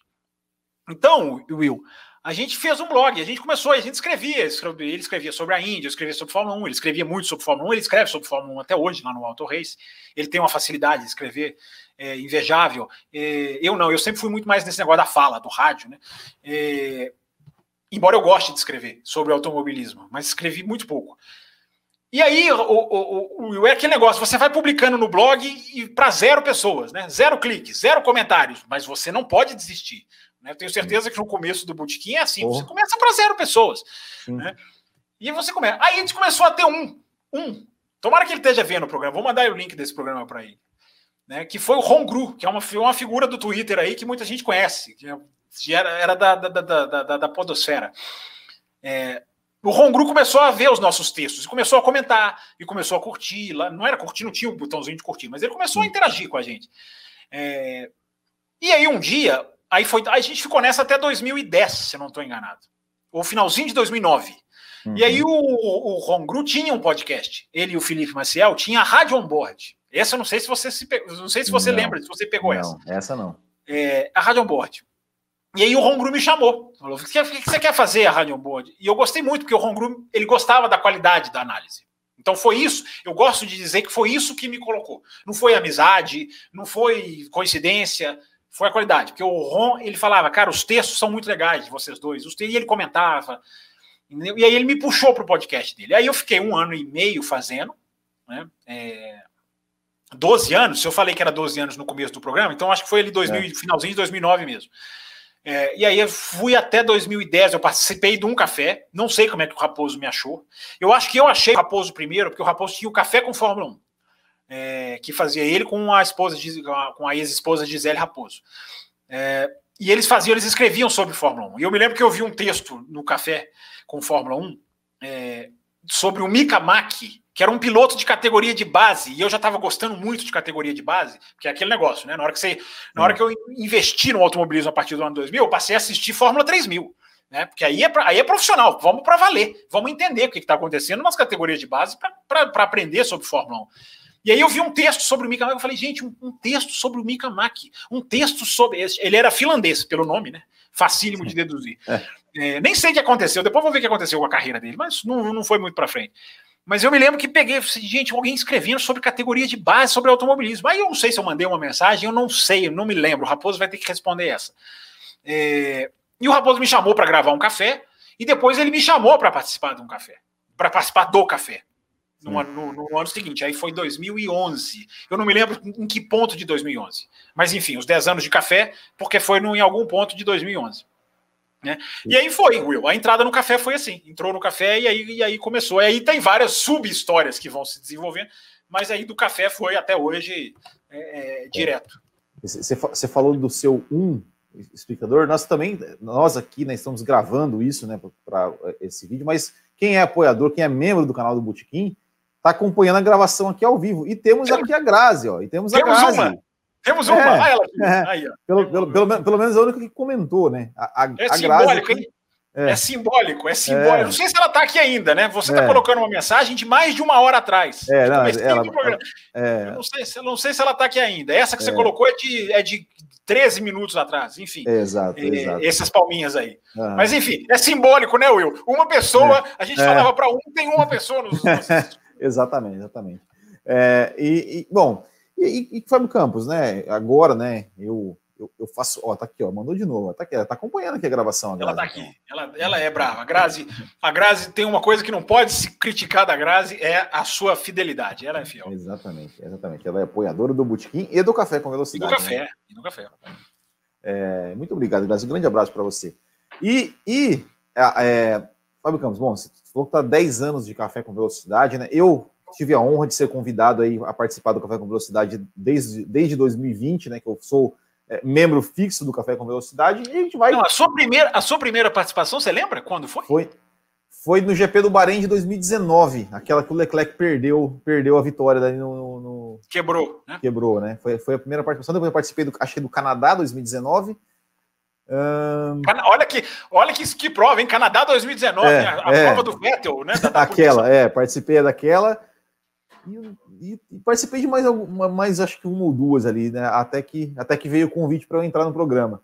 Speaker 2: Então, Will, a gente fez um blog, a gente começou, a gente escrevia, ele escrevia sobre a Índia, eu escrevia sobre Fórmula 1, ele escrevia muito sobre Fórmula 1, ele escreve sobre Fórmula 1 até hoje lá no Auto Race, ele tem uma facilidade de escrever é, invejável. É, eu não, eu sempre fui muito mais nesse negócio da fala, do rádio, né? É, embora eu goste de escrever sobre automobilismo, mas escrevi muito pouco. E aí, o, o, o, é aquele negócio, você vai publicando no blog e para zero pessoas, né? Zero cliques, zero comentários, mas você não pode desistir. Né? Eu tenho certeza que no começo do Botequim é assim, você começa para zero pessoas. Né? E você começa. Aí a gente começou a ter um. Um. Tomara que ele esteja vendo o programa. Vou mandar o link desse programa para ele. Né? Que foi o Ron Gru, que é uma, uma figura do Twitter aí que muita gente conhece, que era, era da, da, da, da, da Podosfera. É, o Ron Gru começou a ver os nossos textos e começou a comentar e começou a curtir. Lá, não era curtir, não tinha um botãozinho de curtir, mas ele começou a interagir com a gente. É, e aí um dia Aí foi, a gente ficou nessa até 2010, se eu não estou enganado. Ou finalzinho de 2009. Uhum. E aí uhum. o, o Ron Gru tinha um podcast. Ele e o Felipe Maciel tinha a Rádio On Board. Essa eu não sei se você se não sei se você não, lembra, se você pegou
Speaker 1: não,
Speaker 2: essa.
Speaker 1: Essa não.
Speaker 2: É, a Rádio On Board. E aí o Ron Gru me chamou. Falou: o que você quer fazer a Rádio On Board? E eu gostei muito, porque o Ron Gru ele gostava da qualidade da análise. Então foi isso, eu gosto de dizer que foi isso que me colocou. Não foi amizade, não foi coincidência, foi a qualidade. Porque o Ron, ele falava, cara, os textos são muito legais de vocês dois. Os textos, e ele comentava. E aí ele me puxou para o podcast dele. Aí eu fiquei um ano e meio fazendo, né? É, 12 anos, se eu falei que era 12 anos no começo do programa, então acho que foi ali 2000, é. finalzinho de 2009 mesmo. É, e aí eu fui até 2010, eu participei de um café, não sei como é que o Raposo me achou. Eu acho que eu achei o Raposo primeiro, porque o Raposo tinha o café com Fórmula 1 é, que fazia ele com a esposa de, com a ex-esposa de Zélio Raposo. É, e eles faziam, eles escreviam sobre Fórmula 1. E eu me lembro que eu vi um texto no café com Fórmula 1 é, sobre o Mika Maki, que era um piloto de categoria de base, e eu já estava gostando muito de categoria de base, porque é aquele negócio, né? Na hora que você, na hora que eu investi no automobilismo a partir do ano 2000, eu passei a assistir Fórmula 3000, né? Porque aí é, aí é profissional, vamos para valer, vamos entender o que está acontecendo nas categorias de base para aprender sobre Fórmula 1. E aí eu vi um texto sobre o Mika Maki, eu falei, gente, um, um, texto sobre o Mika Maki, um texto sobre... Ele era finlandês, pelo nome, né? Facílimo de deduzir. É. É, nem sei o que aconteceu, depois vou ver o que aconteceu com a carreira dele, mas não, não foi muito para frente. Mas eu me lembro que peguei, gente, alguém escrevendo sobre categoria de base, sobre automobilismo. Aí eu não sei se eu mandei uma mensagem, eu não sei, eu não me lembro. O Raposo vai ter que responder essa. É, e o Raposo me chamou para gravar um café, e depois ele me chamou para participar de um café, para participar do café no ano, no, no, ano seguinte. Aí foi 2011. Eu não me lembro em que ponto de 2011. Mas enfim, os 10 anos de café, porque foi no, em algum ponto de 2011. Né? E aí foi, Will. A entrada no café foi assim: entrou no café e aí, e aí começou. E aí tem várias sub-histórias que vão se desenvolvendo, mas aí do café foi até hoje é, é, direto.
Speaker 1: Você falou do seu um explicador. Nós também, nós aqui né, estamos gravando isso né, para esse vídeo, mas quem é apoiador, quem é membro do canal do Botequim, está acompanhando a gravação aqui ao vivo. E temos aqui a Grazi, ó. E temos, temos a Grazi. Uma.
Speaker 2: Temos uma. É, ah, ela é,
Speaker 1: aí, pelo, pelo, pelo, pelo, menos a única que comentou, né? A, a,
Speaker 2: é a simbólico, Grazi, é. é. simbólico, é simbólico. É. Não sei se ela está aqui ainda, né? Você está é. colocando uma mensagem de mais de uma hora atrás.
Speaker 1: É, não, ela,
Speaker 2: é. Eu não sei, não sei se ela está aqui ainda. Essa que você colocou é de, é de 13 minutos atrás, enfim.
Speaker 1: Exato, exato.
Speaker 2: Essas palminhas aí. Mas enfim, é simbólico, né, Will? Uma pessoa, a gente falava para um, tem uma pessoa nos.
Speaker 1: Exatamente, exatamente. É, e, e, bom, e, e Fábio Campos, né? Agora, né? Eu, eu, eu, faço. Ó, tá aqui, ó, mandou de novo. Tá aqui, ela tá acompanhando aqui a gravação. A
Speaker 2: ela tá aqui. Ela, ela é brava. A Grazi, a Grazi tem uma coisa que não pode se criticar da Grazi, é a sua fidelidade. Ela é fiel.
Speaker 1: Exatamente, exatamente. Ela é apoiadora do Botequim e do Café com Velocidade.
Speaker 2: E do Café,
Speaker 1: né?
Speaker 2: e do Café.
Speaker 1: É, muito obrigado, Grazi. Um grande abraço para você. E, e é, é Fábio Campos, bom, você falou que está 10 anos de café com velocidade, né? Eu tive a honra de ser convidado aí a participar do Café com Velocidade desde, desde 2020, né? Que eu sou é, membro fixo do Café com Velocidade, e a gente vai. Não,
Speaker 2: a sua primeira, a sua primeira participação, você lembra quando foi?
Speaker 1: Foi. Foi no GP do Bahrein de 2019, aquela que o Leclerc perdeu, perdeu a vitória daí no, no...
Speaker 2: quebrou, né?
Speaker 1: Quebrou, né? Foi, foi a primeira participação. Depois eu participei do, achei do Canadá 2019.
Speaker 2: Um... Olha que, olha que, que prova, hein? Canadá 2019, é, a, a é. prova do Vettel, né?
Speaker 1: Da, da Aquela, é, participei daquela. E, e, e, participei de mais alguma, mais acho que uma ou duas ali, né? Até que, até que veio o convite para eu entrar no programa.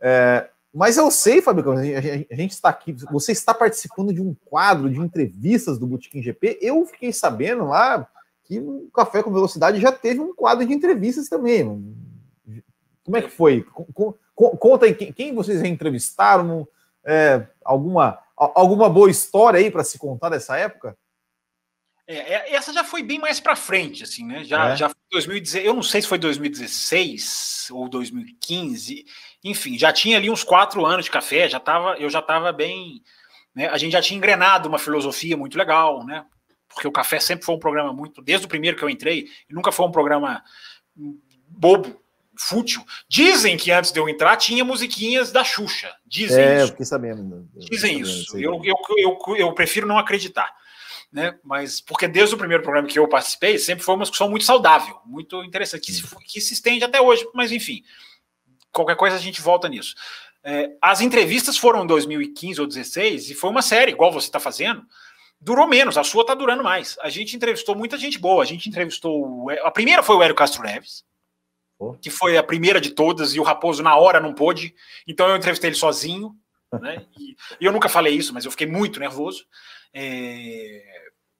Speaker 1: É, mas eu sei, Fábio, a gente, a gente está aqui, você está participando de um quadro de entrevistas do Botequim GP. Eu fiquei sabendo lá que o Café com Velocidade já teve um quadro de entrevistas também. Como é que foi? Conta aí quem vocês entrevistaram, é, alguma, alguma boa história aí para se contar dessa época?
Speaker 2: É, é, essa já foi bem mais para frente, assim, né? Já, é. já foi 2016, eu não sei se foi 2016 ou 2015, enfim, já tinha ali uns quatro anos de café, já tava, eu já estava bem, né? A gente já tinha engrenado uma filosofia muito legal, né? Porque o café sempre foi um programa muito, desde o primeiro que eu entrei, nunca foi um programa bobo, fútil. Dizem que antes de eu entrar tinha musiquinhas da Xuxa. Dizem
Speaker 1: é, isso. Eu fiquei sabendo.
Speaker 2: Dizem isso. Eu, eu, eu, eu prefiro não acreditar né? Mas porque desde o primeiro programa que eu participei, sempre foi uma discussão muito saudável, muito interessante, que se, que se estende até hoje, mas enfim, qualquer coisa a gente volta nisso. É, as entrevistas foram em 2015 ou 2016 e foi uma série, igual você está fazendo. Durou menos, a sua está durando mais. A gente entrevistou muita gente boa. A gente entrevistou. A primeira foi o Hélio Castro Neves. Que foi a primeira de todas, e o Raposo na hora não pôde. Então eu entrevistei ele sozinho. Né? E, e eu nunca falei isso, mas eu fiquei muito nervoso. É...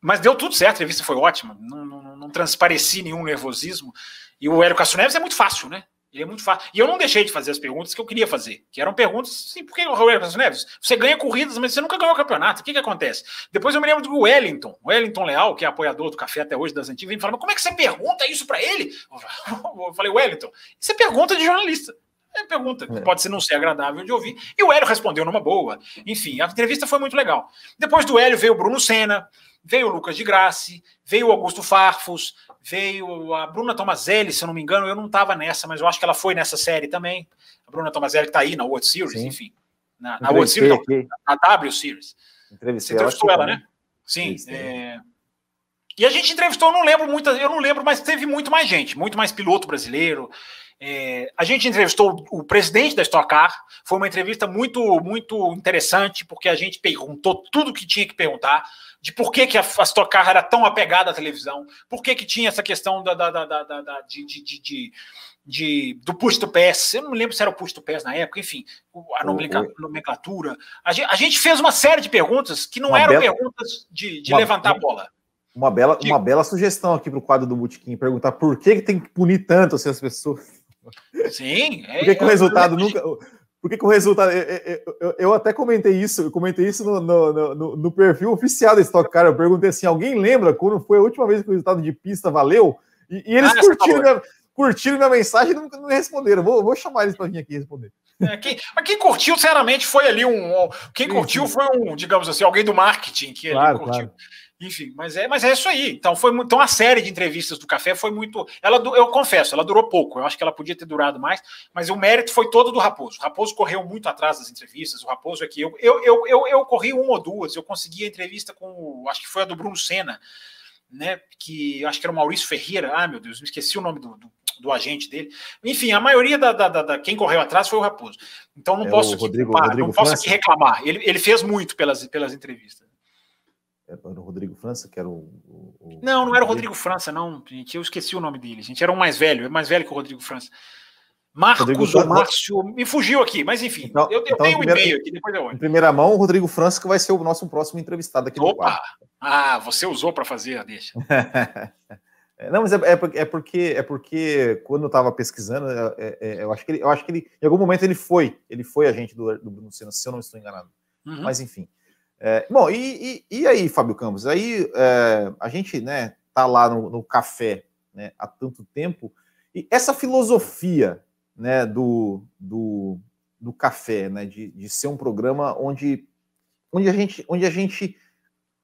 Speaker 2: Mas deu tudo certo, a entrevista foi ótima, não, não, não transpareci nenhum nervosismo. E o Hélio Castro Neves é muito fácil, né? Ele é muito fácil. E eu não deixei de fazer as perguntas que eu queria fazer, que eram perguntas assim, por que o Castro Neves? Você ganha corridas, mas você nunca ganhou o campeonato. O que, que acontece? Depois eu me lembro do Wellington, o Wellington Leal, que é apoiador do café até hoje das antigas, ele falou: como é que você pergunta isso para ele? Eu falei, Wellington, isso é pergunta de jornalista. É pergunta, é. pode ser não ser agradável de ouvir. E o Hélio respondeu numa boa. Enfim, a entrevista foi muito legal. Depois do Hélio veio o Bruno Senna, veio o Lucas de Grassi, veio o Augusto Farfus, veio a Bruna Tomazelli, se eu não me engano, eu não estava nessa, mas eu acho que ela foi nessa série também. A Bruna Tomazelli está aí na World Series, Sim. enfim. Na, na World Series, não, na W Series. Você entrevistou ela, né? Sim. É... E a gente entrevistou, eu não lembro muito, eu não lembro, mas teve muito mais gente, muito mais piloto brasileiro. É, a gente entrevistou o presidente da Stock Car, foi uma entrevista muito, muito interessante, porque a gente perguntou tudo que tinha que perguntar, de por que, que a, a Stock Car era tão apegada à televisão, por que, que tinha essa questão da, da, da, da, da de, de, de, de, do push to pass, eu não lembro se era o push to pass na época, enfim, a nomenclatura. A gente, a gente fez uma série de perguntas que não uma eram bela, perguntas de, de levantar a bola.
Speaker 1: Uma bela, uma bela sugestão aqui para o quadro do Botequim, perguntar por que, que tem que punir tanto assim, as pessoas.
Speaker 2: Sim.
Speaker 1: É, Por que, que o resultado nunca. Por que, que o resultado. Eu, eu, eu, até comentei isso, eu comentei isso no, no, no, no, perfil oficial da Stock Car. Eu perguntei assim: alguém lembra quando foi a última vez que o resultado de pista valeu? E, e eles ah, curtiram, minha, curtiram minha mensagem e não, não responderam. Vou, vou chamar eles para vir aqui responder.
Speaker 2: É, quem, mas quem curtiu, sinceramente, foi ali um. Quem curtiu foi um, digamos assim, alguém do marketing que claro, curtiu. Claro. Enfim, mas é, mas é isso aí. Então foi então a série de entrevistas do café foi muito, ela eu confesso, ela durou pouco. Eu acho que ela podia ter durado mais, mas o mérito foi todo do Raposo. O Raposo correu muito atrás das entrevistas. O Raposo é que eu eu, eu, eu, eu corri uma ou duas. Eu consegui a entrevista com, acho que foi a do Bruno Senna, né? Que acho que era o Maurício Ferreira. Ah, meu Deus, me esqueci o nome do, do do agente dele. Enfim, a maioria da, da, da, quem correu atrás foi o Raposo. Então não é posso,
Speaker 1: Rodrigo,
Speaker 2: aqui,
Speaker 1: Rodrigo
Speaker 2: não posso aqui reclamar. Ele, ele fez muito pelas, pelas entrevistas.
Speaker 1: Era o Rodrigo França, que era o.
Speaker 2: o não, não era o Rodrigo França, não, gente. Eu esqueci o nome dele. Gente, era um mais velho, é mais velho que o Rodrigo França. Marcos Rodrigo ou Márcio, me fugiu aqui, mas enfim, então, eu, eu então, tenho um e-mail aqui, depois eu olho.
Speaker 1: Em primeira mão, o Rodrigo França, que vai ser o nosso próximo entrevistado aqui
Speaker 2: Opa! no Ah, você usou para fazer, deixa.
Speaker 1: É, não, mas é, é, porque, é porque é porque quando eu estava pesquisando, é, é, eu acho que ele, eu acho que ele, em algum momento ele foi, ele foi agente do, do Bruno Senna, se eu não estou enganado. Uhum. Mas enfim. É, bom, e, e, e, aí, Fábio Campos? Aí é, a gente né, tá lá no, no café né, há tanto tempo, e essa filosofia né, do, do, do café, né, de, de ser um programa onde, onde, a gente, onde a, gente,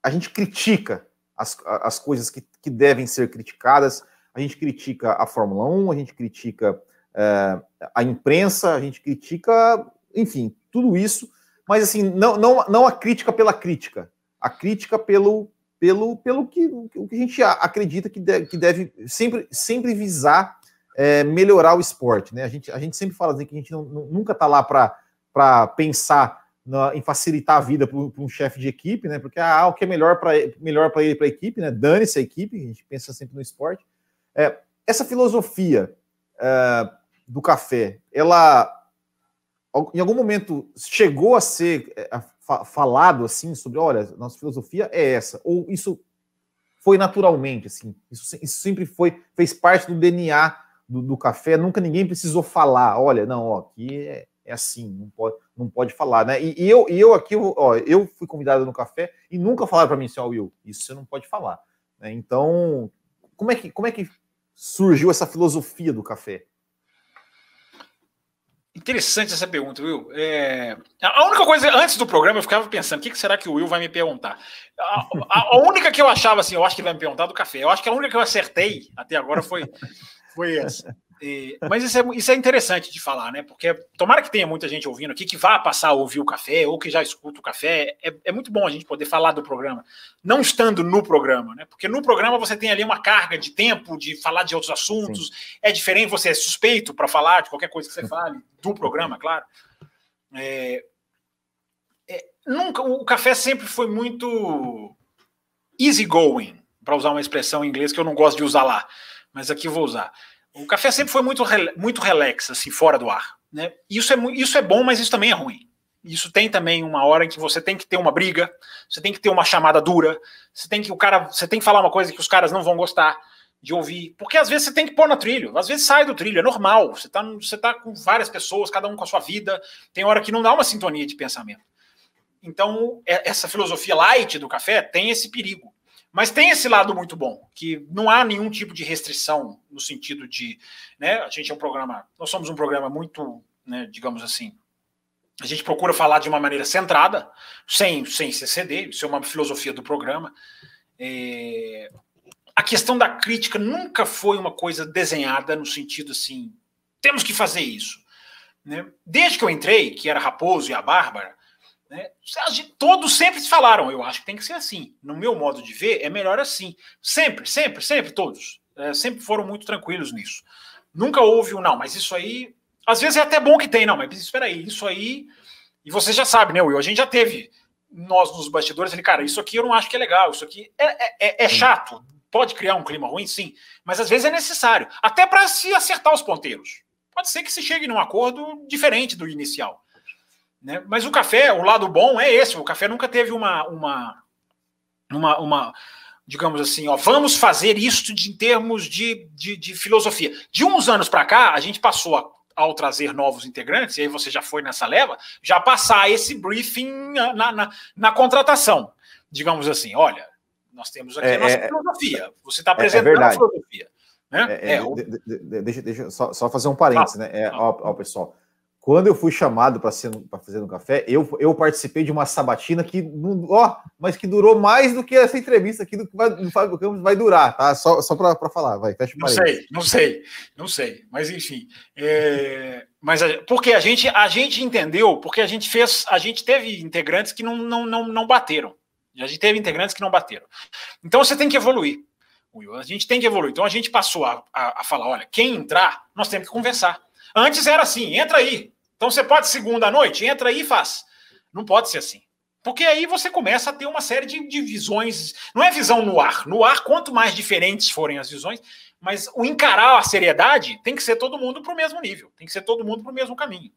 Speaker 1: a gente critica as, as coisas que, que devem ser criticadas. A gente critica a Fórmula 1, a gente critica é, a imprensa, a gente critica, enfim, tudo isso, mas assim, não, não, não a crítica pela crítica, a crítica pelo, pelo, pelo que, o que a gente acredita que deve, que deve sempre, sempre visar é, melhorar o esporte. Né? A, gente, a gente sempre fala assim, que a gente não, nunca está lá para pensar na, em facilitar a vida para um chefe de equipe, né? Porque ah, o que é melhor para melhor para ele para a equipe, né? Dane-se a equipe, a gente pensa sempre no esporte. É, essa filosofia é, do café, ela em algum momento chegou a ser é, falado assim sobre, olha, nossa filosofia é essa, ou isso foi naturalmente assim, isso, isso sempre foi fez parte do DNA do, do, café, nunca ninguém precisou falar, olha, não, ó, aqui é, é assim, não pode, não pode falar, né? E, e, eu, eu aqui, ó, eu fui convidado no café e nunca falaram para mim assim, ó, Will, isso você não pode falar. Né? Então, como é, que, como é que surgiu essa filosofia do café?
Speaker 2: Interessante essa pergunta, Will. É... A única coisa, antes do programa, eu ficava pensando, o que será que o Will vai me perguntar? A, a, a, única que eu achava assim, eu acho que ele vai me perguntar do café. Eu acho que a única que eu acertei até agora foi, foi essa. E, mas isso é, isso é interessante de falar, né? Porque tomara que tenha muita gente ouvindo aqui que vá passar a ouvir o café ou que já escuta o café. É, é muito bom a gente poder falar do programa, não estando no programa, né? Porque no programa você tem ali uma carga de tempo de falar de outros assuntos. Sim. É diferente, você é suspeito para falar de qualquer coisa que você fale, do programa, claro. É, é, nunca, o café sempre foi muito easy going, para usar uma expressão em inglês que eu não gosto de usar lá, mas aqui eu vou usar o café sempre foi muito, muito relax, assim, fora do ar. Né? Isso, é, isso é bom, mas isso também é ruim. Isso tem também uma hora em que você tem que ter uma briga, você tem que ter uma chamada dura, você tem que o cara, você tem que falar uma coisa que os caras não vão gostar de ouvir, porque às vezes você tem que pôr na trilho, às vezes sai do trilho, é normal. Você tá, você tá com várias pessoas, cada um com a sua vida, tem hora que não dá uma sintonia de pensamento. Então, é, essa filosofia light do café tem esse perigo. Mas tem esse lado muito bom, que não há nenhum tipo de restrição no sentido de, né, a gente é um programa, nós somos um programa muito, né, digamos assim, a gente procura falar de uma maneira centrada, sem, sem CCD, isso é uma filosofia do programa. É, a questão da crítica nunca foi uma coisa desenhada no sentido assim, temos que fazer isso. Né? Desde que eu entrei, que era Raposo e a Bárbara, né? Todos sempre falaram, eu acho que tem que ser assim. No meu modo de ver, é melhor assim. Sempre, sempre, sempre, todos. É, sempre foram muito tranquilos nisso. Nunca houve um, não, mas isso aí. Às vezes é até bom que tem, não, mas espera aí, isso aí. E você já sabe, né, Will? A gente já teve nós nos bastidores ali, cara, isso aqui eu não acho que é legal, isso aqui é, é, é, é chato, pode criar um clima ruim, sim, mas às vezes é necessário, até para se acertar os ponteiros. Pode ser que se chegue num acordo diferente do inicial. Né? Mas o café, o lado bom é esse: o café nunca teve uma, uma, uma, uma digamos assim, ó, vamos fazer isso de, em termos de, de, de filosofia. De uns anos para cá, a gente passou a ao trazer novos integrantes, e aí você já foi nessa leva, já passar esse briefing na, na, na contratação. Digamos assim, olha, nós temos aqui é, a nossa é, filosofia. Você está é, é apresentando é, a filosofia. Né?
Speaker 1: É, o... deixa, deixa só, só fazer um parênteses, ah, né? É, ah. ó, ó, pessoal, quando eu fui chamado para fazer no café, eu, eu participei de uma sabatina que, ó, mas que durou mais do que essa entrevista aqui do que vai, Fábio Campos vai durar, tá? Só, só para falar, vai, fecha o
Speaker 2: Não sei, não sei, não sei, mas enfim. É, mas porque a gente, a gente entendeu, porque a gente fez, a gente teve integrantes que não, não, não, não bateram. A gente teve integrantes que não bateram. Então você tem que evoluir. A gente tem que evoluir. Então a gente passou a, a, a falar: olha, quem entrar, nós temos que conversar. Antes era assim: entra aí, então você pode segunda à noite, entra aí e faz. Não pode ser assim. Porque aí você começa a ter uma série de, de visões. Não é visão no ar. No ar, quanto mais diferentes forem as visões, mas o encarar a seriedade tem que ser todo mundo para o mesmo nível, tem que ser todo mundo para o mesmo caminho.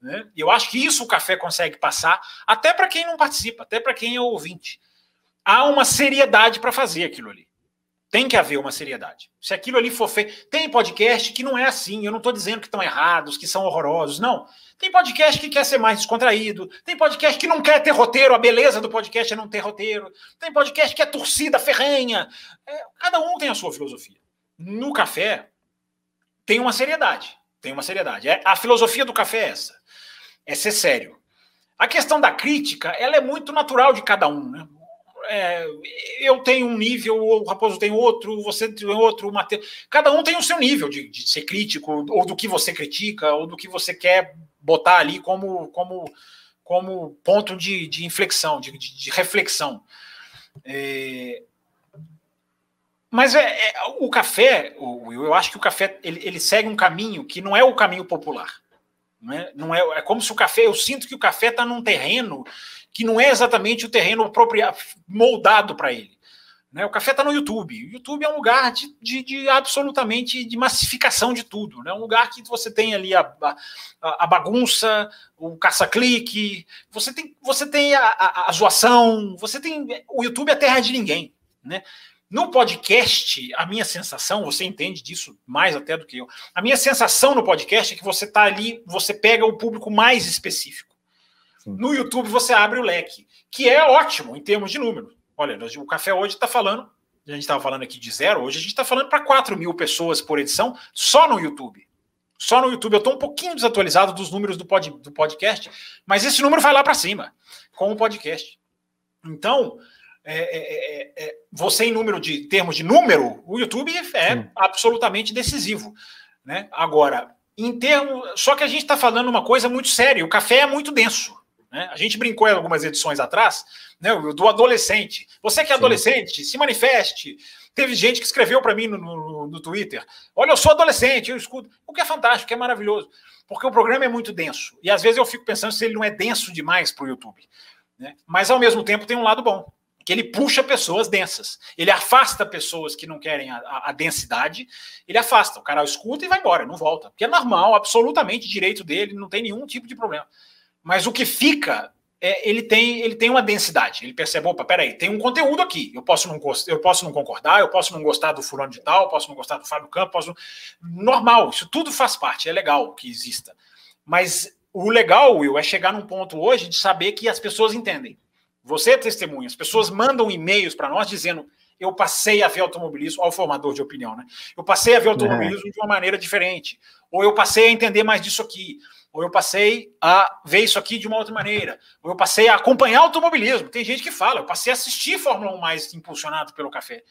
Speaker 2: Né? E eu acho que isso o café consegue passar, até para quem não participa, até para quem é ouvinte. Há uma seriedade para fazer aquilo ali. Tem que haver uma seriedade. Se aquilo ali for feito. Tem podcast que não é assim. Eu não estou dizendo que estão errados, que são horrorosos. Não. Tem podcast que quer ser mais descontraído. Tem podcast que não quer ter roteiro. A beleza do podcast é não ter roteiro. Tem podcast que é torcida ferrenha. É, cada um tem a sua filosofia. No café, tem uma seriedade. Tem uma seriedade. É, a filosofia do café é essa. É ser sério. A questão da crítica, ela é muito natural de cada um. Né? É, eu tenho um nível, o Raposo tem outro, você tem outro, o Mateus. Cada um tem o seu nível de, de, ser crítico, ou do que você critica, ou do que você quer botar ali como, como, como ponto de, de inflexão, de, de reflexão. É, mas é, é, o café, eu acho que o café ele, ele, segue um caminho que não é o caminho popular. Não é, não é, é como se o café, eu sinto que o café está num terreno que não é exatamente o terreno moldado para ele. Né? O café está no YouTube. O YouTube é um lugar de, de, de, absolutamente de massificação de tudo. É né? um lugar que você tem ali a, a, a bagunça, o caça-clique, você tem, você tem a, a, a, zoação, você tem. O YouTube é terra de ninguém. Né? No podcast, a minha sensação, você entende disso mais até do que eu. A minha sensação no podcast é que você está ali, você pega o público mais específico. Sim. No YouTube você abre o leque, que é ótimo em termos de número. Olha, o café hoje está falando, a gente estava falando aqui de zero, hoje a gente está falando para 4 mil pessoas por edição só no YouTube. Só no YouTube. Eu estou um pouquinho desatualizado dos números do, pod, do podcast, mas esse número vai lá para cima com o podcast. Então, é é, é, é, é, você em número de termos de número, o YouTube é Sim. absolutamente decisivo, né? Agora, em termos, só que a gente está falando uma coisa muito séria. O café é muito denso. Né? A gente brincou em algumas edições atrás, né? Do adolescente. Você que é Sim. adolescente, se manifeste. Teve gente que escreveu para mim no, no, no, Twitter: Olha, eu sou adolescente, eu escuto. O que é fantástico, que é maravilhoso, porque o programa é muito denso. E às vezes eu fico pensando se ele não é denso demais para o YouTube. Né? Mas ao mesmo tempo tem um lado bom que ele puxa pessoas densas. Ele afasta pessoas que não querem a, a, a, densidade, ele afasta. O cara escuta e vai embora, não volta. Porque é normal, absolutamente direito dele, não tem nenhum tipo de problema. Mas o que fica, é, ele, tem, ele tem uma densidade. Ele percebe, opa, peraí, tem um conteúdo aqui. Eu posso, não, eu posso não concordar, eu posso não gostar do fulano de tal, eu posso não gostar do Fábio Campos, posso... Normal, isso tudo faz parte, é legal que exista. Mas o legal, Will, é chegar num ponto hoje de saber que as pessoas entendem. Você é testemunha. As pessoas mandam e-mails para nós dizendo: eu passei a ver automobilismo, ao formador de opinião, né? Eu passei a ver automobilismo é. de uma maneira diferente. Ou eu passei a entender mais disso aqui. Ou eu passei a ver isso aqui de uma outra maneira. Ou eu passei a acompanhar automobilismo. Tem gente que fala, eu passei a assistir Fórmula 1 mais impulsionado pelo café.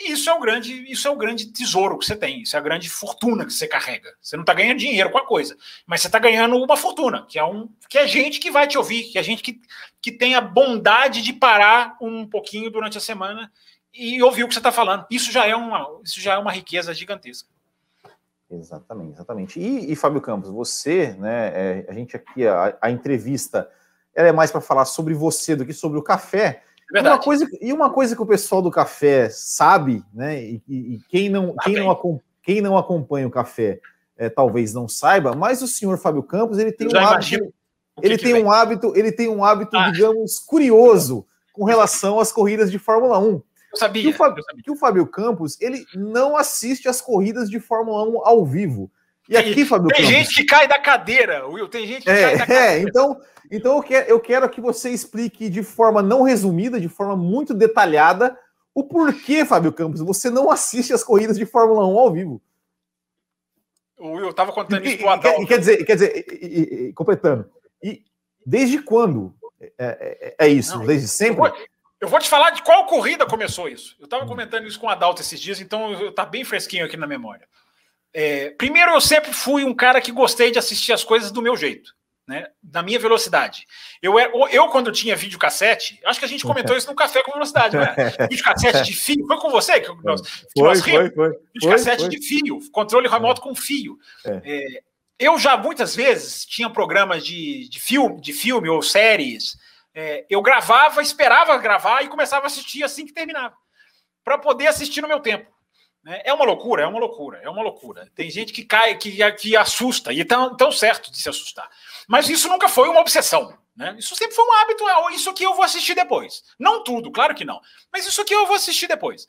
Speaker 2: E isso é o grande, isso é o grande tesouro que você tem, isso é a grande fortuna que você carrega. Você não está ganhando dinheiro com a coisa, mas você está ganhando uma fortuna, que é um que é gente que vai te ouvir, que é gente que, que tem a bondade de parar um pouquinho durante a semana e ouvir o que você está falando. Isso já é uma, isso já é uma riqueza gigantesca.
Speaker 1: Exatamente, exatamente. E, e Fábio Campos, você, né? É, a gente aqui, a, a entrevista, ela é mais para falar sobre você do que sobre o café. É uma coisa, e uma coisa que o pessoal do café sabe, né? E, e quem, não, tá quem, não, quem não acompanha o café é, talvez não saiba, mas o senhor Fábio Campos ele tem um hábito, ele tem um hábito, ele tem um hábito, ah. digamos, curioso com relação às corridas de Fórmula 1.
Speaker 2: Eu sabia,
Speaker 1: que o,
Speaker 2: Fábio,
Speaker 1: que o Fábio Campos ele não assiste as corridas de Fórmula 1 ao vivo. E aqui, Fábio
Speaker 2: Tem
Speaker 1: Campos,
Speaker 2: gente que cai da cadeira, Will. Tem gente que é, cai da
Speaker 1: cadeira. É, então, então eu, quero, eu quero que você explique de forma não resumida, de forma muito detalhada, o porquê, Fábio Campos, você não assiste as corridas de Fórmula 1 ao vivo.
Speaker 2: O Will estava contando isso pro Adalto.
Speaker 1: Quer dizer, quer dizer e, e, completando, e desde quando é, é, é isso? Não, desde sempre?
Speaker 2: Eu vou, eu vou, te falar de qual corrida começou isso. Eu estava comentando isso com o Adalto esses dias, então está bem fresquinho aqui na memória. É, primeiro, eu sempre fui um cara que gostei de assistir as coisas do meu jeito, né? Da minha velocidade. Eu, é, eu quando tinha videocassete, acho que a gente comentou isso no Café com Velocidade, né? Videocassete de fio. Foi com você que nós, que
Speaker 1: nós foi, foi,
Speaker 2: Videocassete foi, de fio, controle remoto com fio. É. é. eu já muitas vezes tinha programas de, de, filme, de filme ou séries. É, eu gravava, esperava gravar e começava a assistir assim que terminava. Para poder assistir no meu tempo. Né? É uma loucura, é uma loucura, é uma loucura. Tem gente que cai, que, que assusta, e tão, tão certo de se assustar. Mas isso nunca foi uma obsessão. Né? Isso sempre foi um hábito, é, isso aqui eu vou assistir depois. Não tudo, claro que não. Mas isso aqui eu vou assistir depois.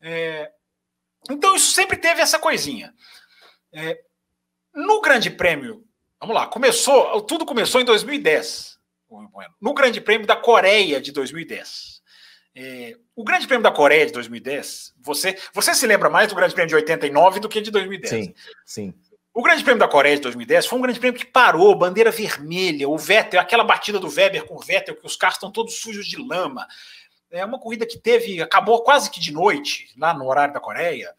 Speaker 2: É... Então isso sempre teve essa coisinha. É... No Grande Prêmio, vamos lá, começou, tudo começou em 2010. No Grande Prêmio da Coreia de 2010. É, o Grande Prêmio da Coreia de 2010, você, você se lembra mais do Grande Prêmio de 89 do que de 2010?
Speaker 1: Sim, sim.
Speaker 2: O Grande Prêmio da Coreia de 2010 foi um grande prêmio que parou, bandeira vermelha, o Vettel, aquela batida do Weber com o Vettel, que os carros estão todos sujos de lama. É uma corrida que teve, acabou quase que de noite, lá no horário da Coreia.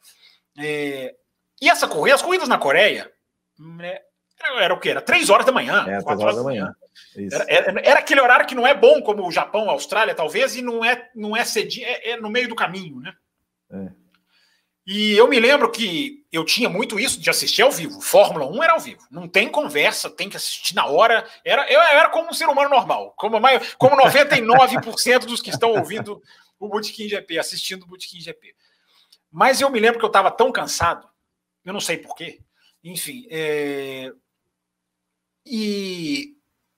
Speaker 2: É, e essa corrida, as corridas na Coreia, né, era, o quê? Era três horas da manhã.
Speaker 1: É, três horas da manhã.
Speaker 2: Era, era, era, aquele horário que não é bom como o Japão, a Austrália, talvez, e não é, não é cedinho, é, é no meio do caminho, né? É. E eu me lembro que eu tinha muito isso de assistir ao vivo. Fórmula 1 era ao vivo. Não tem conversa, tem que assistir na hora. Era, eu era como um ser humano normal, como, como 99% dos que estão ouvindo o Bootkin GP, assistindo o Bootkin GP. Mas eu me lembro que eu estava tão cansado, eu não sei porquê, enfim, é... e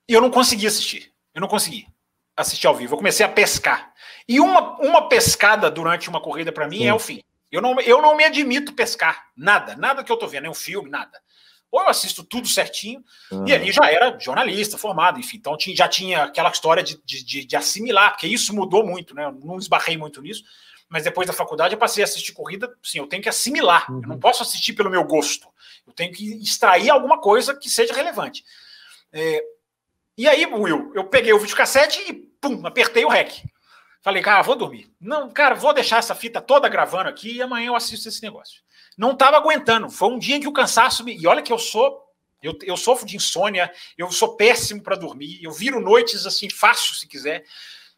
Speaker 2: eu não consegui assistir. Eu não consegui assistir ao vivo. Eu comecei a pescar. E uma, uma pescada durante uma corrida para mim Sim. é o fim. Eu não, eu não me admito pescar nada, nada que eu tô vendo, nenhum filme, nada. Ou eu assisto tudo certinho, uhum. e ali já era jornalista formado, enfim, então tinha, já tinha aquela história de, de, de, assimilar, porque isso mudou muito, né? Eu não esbarrei muito nisso, mas depois da faculdade eu passei a assistir corrida, sim, eu tenho que assimilar, uhum. eu não uhum. posso assistir pelo meu gosto, eu tenho que extrair alguma coisa que seja relevante. É, e aí, Will, eu peguei o videocassete e pum, apertei o REC. Falei, cara, vou dormir. Não, cara, vou deixar essa fita toda gravando aqui e amanhã eu assisto esse negócio. Não estava aguentando. Foi um dia em que o cansaço me. E olha que eu sou. Eu, eu sofro de insônia, eu sou péssimo para dormir, eu viro noites assim, fácil se quiser.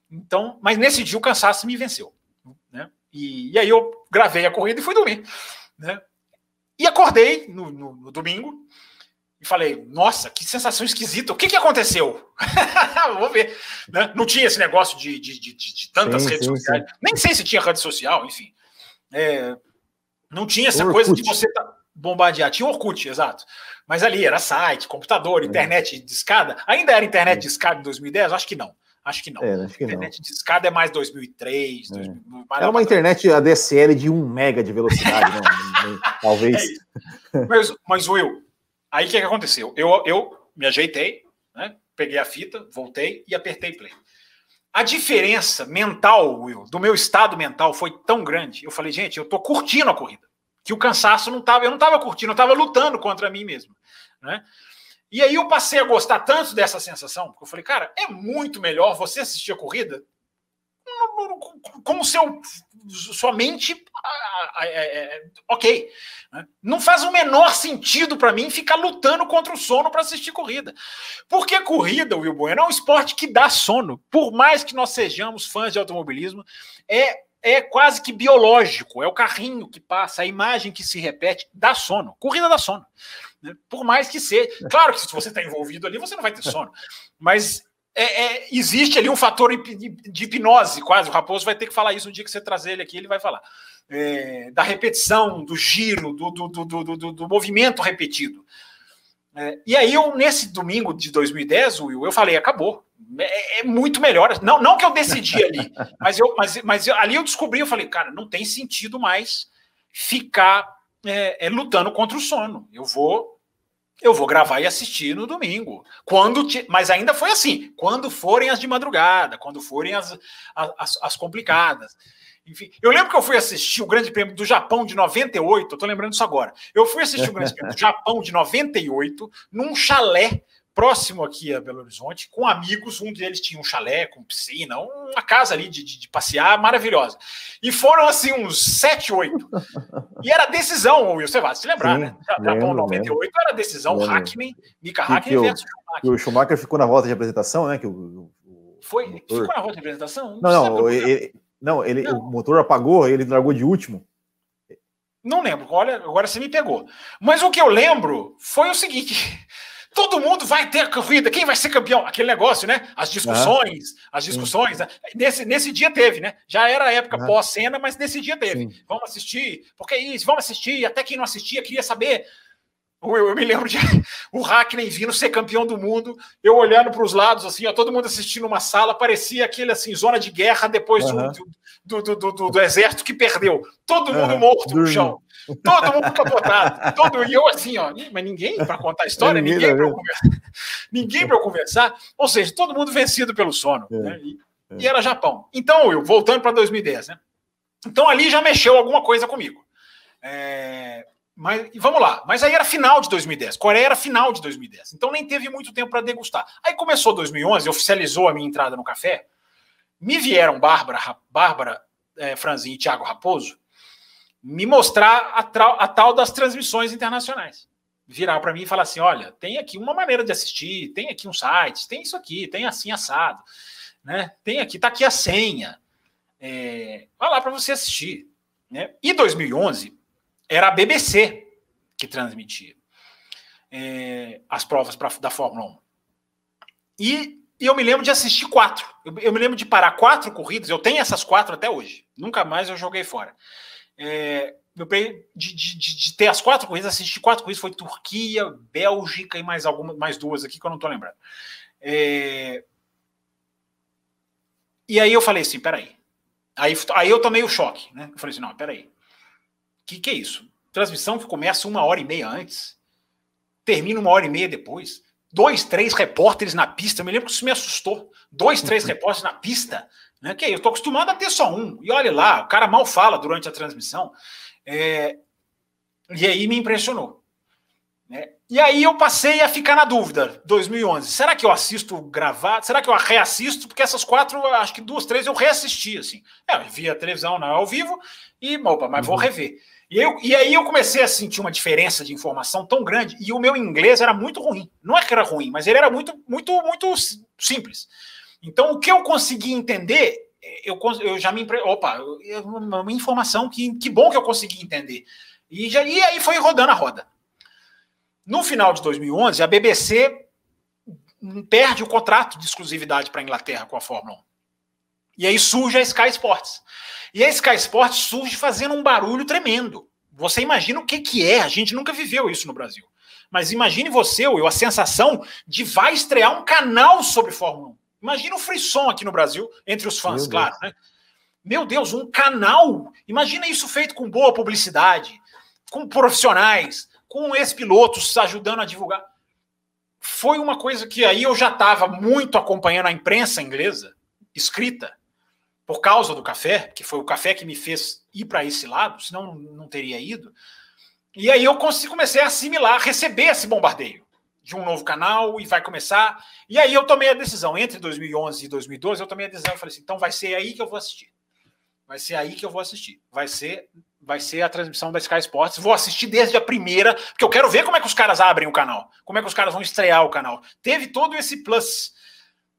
Speaker 2: Então, mas nesse dia o cansaço me venceu. E, e aí eu gravei a corrida e fui dormir. Né? E acordei no, no, no domingo e falei, nossa, que sensação esquisita, o que, que aconteceu? Vou ver. Né? Não tinha esse negócio de, de, de, de tantas sim, redes sim, sociais, sim. nem sei se tinha rede social, enfim. É, não tinha essa coisa de você tá bombardear. Tinha Orkut, exato. Mas ali era site, computador, é. internet de escada. Ainda era internet de escada em 2010? Acho que não. Acho que não. É, acho que internet não. de escada é mais 2003. É. 2000,
Speaker 1: mais era uma internet ADSL de 1 mega de velocidade, né? Talvez.
Speaker 2: É mas, mas, Will, Aí o que, que aconteceu? Eu, eu me ajeitei, né? peguei a fita, voltei e apertei play. A diferença mental, Will, do meu estado mental foi tão grande. Eu falei, gente, eu tô curtindo a corrida. Que o cansaço não tava, eu não tava curtindo, eu tava lutando contra mim mesmo, né? E aí eu passei a gostar tanto dessa sensação, porque eu falei, cara, é muito melhor você assistir a corrida como seu sua mente é, é, ok né? não faz o menor sentido para mim ficar lutando contra o sono para assistir corrida porque corrida Will Bueno é um esporte que dá sono por mais que nós sejamos fãs de automobilismo é é quase que biológico é o carrinho que passa a imagem que se repete dá sono corrida dá sono né? por mais que seja claro que se você está envolvido ali você não vai ter sono mas é, é, existe ali um fator de hipnose, quase. O Raposo vai ter que falar isso no dia que você trazer ele aqui, ele vai falar. É, da repetição, do giro, do, do, do, do, do movimento repetido. É, e aí, eu, nesse domingo de 2010, Will, eu falei: acabou. É, é, muito melhor. Não, não que eu decidi ali, mas, eu, mas, mas eu, ali eu descobri, eu falei, cara, não tem sentido mais ficar é, lutando contra o sono. Eu vou eu vou gravar e assistir no domingo. Quando te... Mas ainda foi assim, quando forem as de madrugada, quando forem as, as, as, complicadas. Enfim, eu lembro que eu fui assistir o Grande Prêmio do Japão de 98, eu tô lembrando isso agora. Eu fui assistir o Grande Prêmio do Japão de 98 num chalé próximo aqui a Belo Horizonte, com amigos. Um deles tinha um chalé com piscina, uma casa ali de, de, de passear maravilhosa. E foram assim uns sete, oito. E era decisão, Will, você vai se lembrar, Sim, né? Japão 98 lembro. era decisão, lembro. Hackman, Mika Hackman
Speaker 1: versus Schumacher. o Schumacher ficou na volta de apresentação, né? Que o,
Speaker 2: o Foi? Motor... Ficou na volta de apresentação?
Speaker 1: Não, não, não, ele, não, ele, não. o motor apagou, ele largou de último.
Speaker 2: Não lembro, olha, agora você me pegou. Mas o que eu lembro foi o seguinte: todo mundo vai ter a corrida, quem vai ser campeão? Aquele negócio, né? As discussões, uhum. as discussões. Né? Nesse, nesse dia teve, né? Já era a época uhum. pós-cena, mas nesse dia teve. Sim. Vamos assistir, porque isso, vamos assistir. Até quem não assistia queria saber. Eu, eu me lembro de o Hackney vindo ser campeão do mundo, eu olhando para os lados, assim, ó, todo mundo assistindo uma sala, parecia aquele assim, zona de guerra depois uhum. do, do, do, do, do, exército que perdeu. Todo mundo morto no chão. Todo mundo capotado. Todo, e eu assim, ó, mas ninguém para contar a história, ninguém para conversar. Ninguém para conversar. Ou seja, todo mundo vencido pelo sono. É, né? e, é. e, era Japão. Então, eu, voltando para 2010, né? Então ali já mexeu alguma coisa comigo. É, mas vamos lá. Mas aí era final de 2010. Coreia era final de 2010. Então nem teve muito tempo para degustar. Aí começou 2011, oficializou a minha entrada no café. me vieram Bárbara, Bárbara é, Franzin e Thiago Raposo me mostrar a, a tal das transmissões internacionais. Virar para mim e falar assim: olha, tem aqui uma maneira de assistir, tem aqui um site, tem isso aqui, tem assim assado, né? Tem aqui, tá aqui a senha. É, vai lá para você assistir. Né? E 2011 era a BBC que transmitia é, as provas pra, da Fórmula 1. E, e, eu me lembro de assistir quatro. Eu, eu, me lembro de parar quatro corridas. Eu tenho essas quatro até hoje. Nunca mais eu joguei fora. É, eu de, de, de, ter as quatro corridas, assistir quatro corridas foi Turquia, Bélgica e mais algumas, mais duas aqui que eu não estou lembrando. É, e aí eu falei assim, peraí. Aí, aí eu tomei o choque, né? Eu falei assim, não, peraí. O que, que é isso? Transmissão que começa uma hora e meia antes, termina uma hora e meia depois. Dois, três repórteres na pista. Eu me lembro que isso me assustou. Dois, três repórteres na pista. Né? Que eu estou acostumado a ter só um. E olha lá, o cara mal fala durante a transmissão. É... E aí me impressionou. Né? E aí eu passei a ficar na dúvida, 2011. Será que eu assisto gravado? Será que eu reassisto? Porque essas quatro, acho que duas, três eu reassisti, assim. É, eu via a televisão não, ao vivo e, opa, mas vou uhum. rever. E, eu, e aí eu comecei a sentir uma diferença de informação tão grande e o meu inglês era muito ruim. Não é que era ruim, mas ele era muito, muito, muito simples. Então, o que eu consegui entender, eu, eu já me... Opa, uma informação que, que bom que eu consegui entender. E, já, e aí foi rodando a roda. No final de 2011, a BBC perde o contrato de exclusividade para a Inglaterra com a Fórmula 1. E aí surge a Sky Sports. E a Sky Sports surge fazendo um barulho tremendo. Você imagina o que, que é, a gente nunca viveu isso no Brasil. Mas imagine você, Will, a sensação de vai estrear um canal sobre Fórmula 1. Imagina o frisson aqui no Brasil, entre os fãs, Meu claro. Né? Meu Deus, um canal! Imagina isso feito com boa publicidade, com profissionais, com ex-pilotos ajudando a divulgar. Foi uma coisa que aí eu já estava muito acompanhando a imprensa inglesa, escrita, por causa do café, que foi o café que me fez ir para esse lado, senão não teria ido. E aí eu comecei a assimilar, receber esse bombardeio de um novo canal e vai começar. E aí eu tomei a decisão, entre 2011 e 2012, eu tomei a decisão, falei assim, então vai ser aí que eu vou assistir. Vai ser aí que eu vou assistir. Vai ser vai ser a transmissão da Sky Sports. Vou assistir desde a primeira, porque eu quero ver como é que os caras abrem o canal, como é que os caras vão estrear o canal. Teve todo esse plus.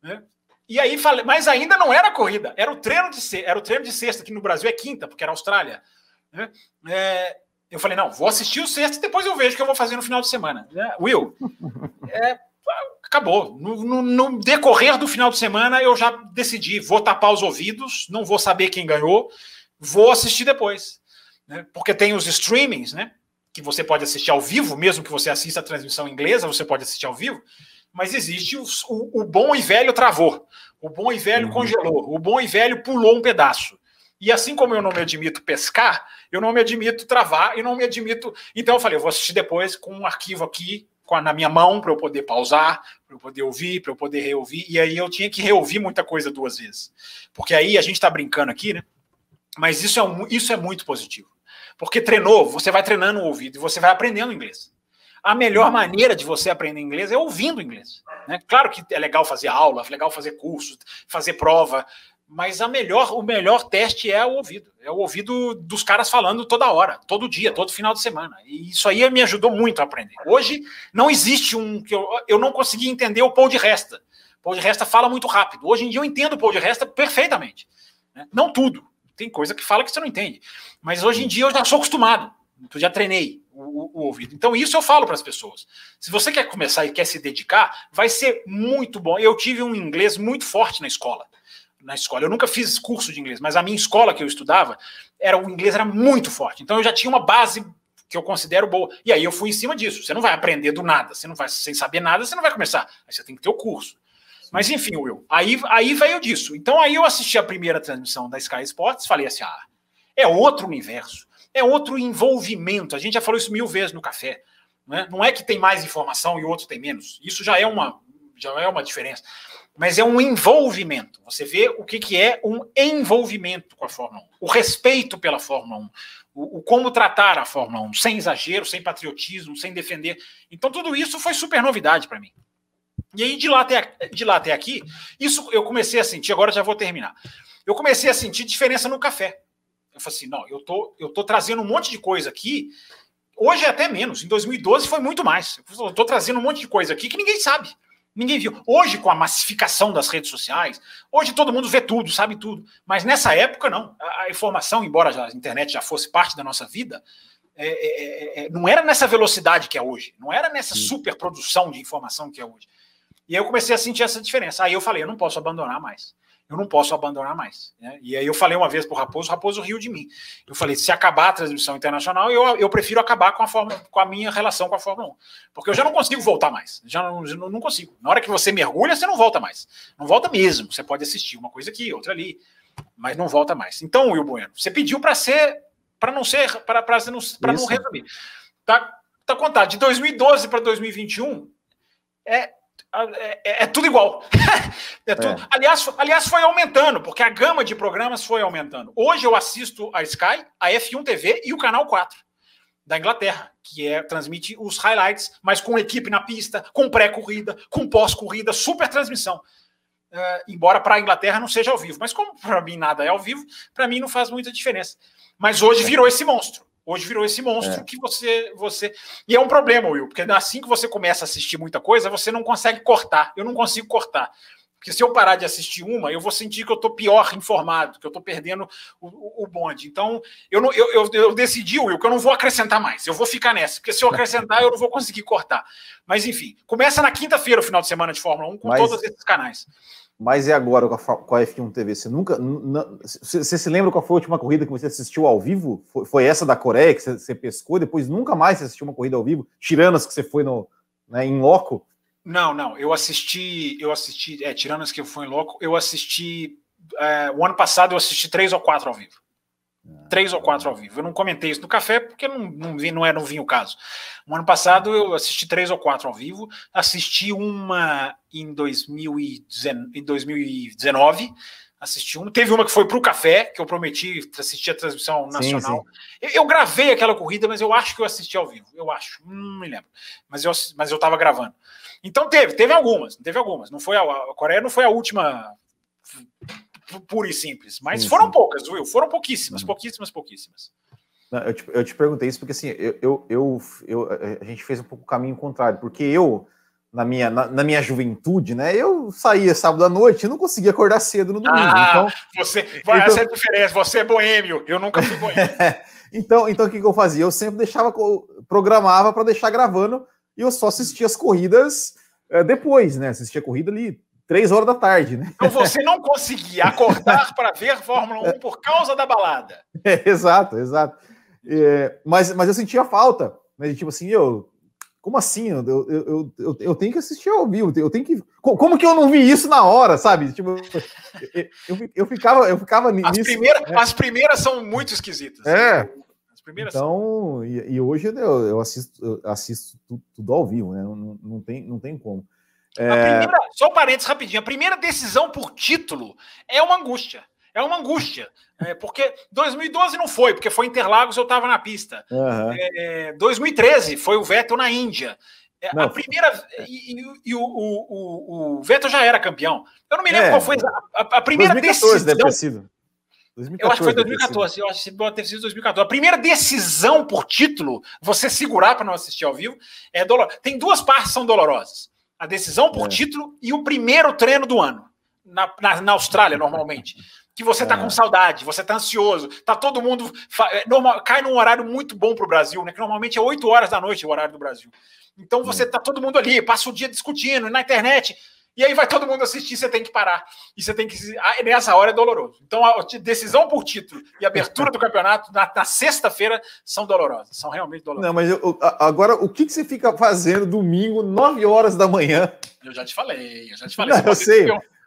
Speaker 2: Né? E aí falei, mas ainda não era corrida, era o treino de sexta, era o treino de sexta, que no Brasil é quinta, porque era Austrália. Né? É, eu falei, não, vou assistir o sexta e depois eu vejo o que eu vou fazer no final de semana. Né? Will, é, acabou. No, no, no, decorrer do final de semana eu já decidi, vou tapar os ouvidos, não vou saber quem ganhou, vou assistir depois né? porque tem os streamings, né? Que você pode assistir ao vivo, mesmo que você assista a transmissão inglesa, você pode assistir ao vivo, mas existe os, o, o, bom e velho travou, o bom e velho uhum. congelou, o bom e velho pulou um pedaço. E assim como eu não me admito pescar, eu não me admito travar e não me admito. Então eu falei, eu vou assistir depois com um arquivo aqui na minha mão para eu poder pausar, para eu poder ouvir, para eu poder reouvir. E aí eu tinha que reouvir muita coisa duas vezes. Porque aí a gente está brincando aqui, né? Mas isso é, um, isso é muito positivo. Porque treinou, você vai treinando o ouvido e você vai aprendendo inglês. A melhor maneira de você aprender inglês é ouvindo inglês. Né? Claro que é legal fazer aula, é legal fazer curso, fazer prova, mas a melhor, o melhor teste é o ouvido. É o ouvido dos caras falando toda hora, todo dia, todo final de semana. E isso aí me ajudou muito a aprender. Hoje não existe um que eu, eu não consegui entender o Paul de Resta. Paul de Resta fala muito rápido. Hoje em dia eu entendo o Paul de Resta perfeitamente. Né? Não tudo, tem coisa que fala que você não entende. Mas hoje em dia eu já sou acostumado. Eu já treinei o, o, ouvido. Então, isso eu falo para as pessoas. Se você quer começar e quer se dedicar, vai ser muito bom. Eu tive um inglês muito forte na escola. Na escola. Eu nunca fiz curso de inglês, mas a minha escola que eu estudava, era o inglês era muito forte. Então eu já tinha uma base que eu considero boa. E aí eu fui em cima disso. Você não vai aprender do nada, você não vai sem saber nada, você não vai começar. Aí você tem que ter o curso. Mas enfim, Will, aí, aí veio disso. Então aí eu assisti a primeira transmissão da Sky Sports, falei assim: ah, é outro universo, é outro envolvimento. A gente já falou isso mil vezes no café. Né? Não é que tem mais informação e outro tem menos. Isso já é uma, já é uma diferença. Mas é um envolvimento. Você vê o que, que é um envolvimento com a Fórmula 1. O respeito pela Fórmula 1. O, o como tratar a Fórmula 1, sem exagero, sem patriotismo, sem defender. Então, tudo isso foi super novidade para mim. E aí, de lá, até, de lá até aqui, isso eu comecei a sentir, agora já vou terminar. Eu comecei a sentir diferença no café. Eu falei assim: não, eu tô, eu tô trazendo um monte de coisa aqui. Hoje é até menos. Em 2012 foi muito mais. Eu tô trazendo um monte de coisa aqui que ninguém sabe. Ninguém viu. Hoje, com a massificação das redes sociais, hoje todo mundo vê tudo, sabe tudo. Mas nessa época, não. A, informação, embora a internet já fosse parte da nossa vida, é, é, é, é, não era nessa velocidade que é hoje. Não era nessa superprodução de informação que é hoje. E aí eu comecei a sentir essa diferença. Aí eu falei, eu não posso abandonar mais eu não posso abandonar mais. Né? E aí eu falei uma vez para o Raposo, o Raposo riu de mim. Eu falei, se acabar a transmissão internacional, eu, eu prefiro acabar com a, Fórmula, com a minha relação com a Fórmula 1. Porque eu já não consigo voltar mais. Já não, não, não consigo. Na hora que você mergulha, você não volta mais. Não volta mesmo. Você pode assistir uma coisa aqui, outra ali, mas não volta mais. Então, Will Bueno, você pediu para ser, para não ser, para não, não resumir. Tá, tá contado. De 2012 para 2021, é é, é, é, tudo igual. é tudo... É. Aliás, aliás, foi aumentando, porque a gama de programas foi aumentando. Hoje eu assisto a Sky, a F1 TV e o Canal 4 da Inglaterra, que é transmite os highlights, mas com equipe na pista, com pré-corrida, com pós-corrida, super transmissão. Uh, embora para a Inglaterra não seja ao vivo, mas como para mim nada é ao vivo, para mim não faz muita diferença. Mas hoje virou esse monstro. Hoje virou esse monstro é. que você, você. E é um problema, Will, porque assim que você começa a assistir muita coisa, você não consegue cortar. Eu não consigo cortar. Porque se eu parar de assistir uma, eu vou sentir que eu estou pior informado, que eu estou perdendo o, o, bonde. Então, eu, não, eu, eu, eu, decidi, Will, que eu não vou acrescentar mais. Eu vou ficar nessa. Porque se eu acrescentar, eu não vou conseguir cortar. Mas, enfim, começa na quinta-feira o final de semana de Fórmula 1 com Mas... todos esses canais.
Speaker 1: Mas e agora com a, F1 TV? Você nunca. Você se lembra qual foi a última corrida que você assistiu ao vivo? Foi, foi essa da Coreia que você, pescou? Depois nunca mais você assistiu uma corrida ao vivo? Tirando as que você foi no, né, em loco?
Speaker 2: Não, não. Eu assisti. Eu assisti. É, tirando as que eu fui em loco, eu assisti. É, o ano passado eu assisti três ou quatro ao vivo. Três ou quatro ao vivo. Eu não comentei isso no café porque não, não, vi, não, é, não vinha o caso. No ano passado eu assisti três ou quatro ao vivo. Assisti uma em 2019. Assisti uma. Teve uma que foi para o café, que eu prometi assistir a transmissão nacional. Sim, sim. Eu, eu, gravei aquela corrida, mas eu acho que eu assisti ao vivo. Eu acho. Não me lembro. Mas eu, mas eu estava gravando. Então teve, teve algumas. Teve algumas. Não foi a, a Coreia não foi a última pura e simples. Mas sim, foram sim. poucas, Will. Foram pouquíssimas, uhum. pouquíssimas, pouquíssimas.
Speaker 1: Não, eu, te, eu, te, perguntei isso porque assim, eu, eu, eu, eu, a gente fez um pouco o caminho contrário, porque eu, na minha, na, na, minha juventude, né, eu saía sábado à noite e não conseguia acordar cedo no domingo. Ah,
Speaker 2: então, você, então, essa é a diferença, você é boêmio, eu nunca fui boêmio.
Speaker 1: então, então, o que, que eu fazia? Eu sempre deixava, programava para deixar gravando e eu só assistia as corridas é, depois, né, assistia a corrida ali três horas da tarde, né?
Speaker 2: Então você não conseguia acordar para ver Fórmula 1 por causa da balada.
Speaker 1: É, exato, exato. É, mas, mas eu sentia falta, né? Tipo assim, eu. Como assim? Eu, eu, eu, eu, tenho que assistir ao vivo, eu tenho que. Como que eu não vi isso na hora, sabe? Tipo, eu, eu, ficava, eu ficava
Speaker 2: nisso. As primeiras, né? as primeiras são muito esquisitas.
Speaker 1: É. As primeiras então, são. E, e hoje eu, eu assisto, eu assisto tudo, tudo, ao vivo, né? Não, não, tem, não tem como.
Speaker 2: É... Primeira, só um parênteses rapidinho. A primeira decisão por título é uma angústia. É uma angústia. É, porque 2012 não foi, porque foi Interlagos, eu estava na pista. Uhum. É, 2013 foi o Vettel na Índia. É, a primeira. E, e, e o, o, o, o, Vettel já era campeão. Eu não me lembro é, qual foi a, a, primeira 2014 decisão. Deve ter sido. 2014, eu acho que foi 2014. Eu acho que pode ter sido 2014. A primeira decisão por título, você segurar para não assistir ao vivo, é dolorosa. Tem duas partes que são dolorosas a decisão por é. título e o primeiro treino do ano, na, na, na Austrália, normalmente. Que você está é. com saudade, você está ansioso, tá todo mundo. É, normal, cai num horário muito bom para o Brasil, né? Que normalmente é 8 horas da noite o horário do Brasil. Então você está todo mundo ali, passa o dia discutindo na internet. E aí vai todo mundo assistir, você tem que parar. E você tem que. Ah, nessa hora é doloroso. Então, a decisão por título e abertura do campeonato na, na sexta-feira são dolorosas. São realmente dolorosas.
Speaker 1: Não, mas eu, agora, o que, que você fica fazendo domingo, 9 horas da manhã?
Speaker 2: Eu já te falei, eu já te falei.
Speaker 1: Não, eu sei.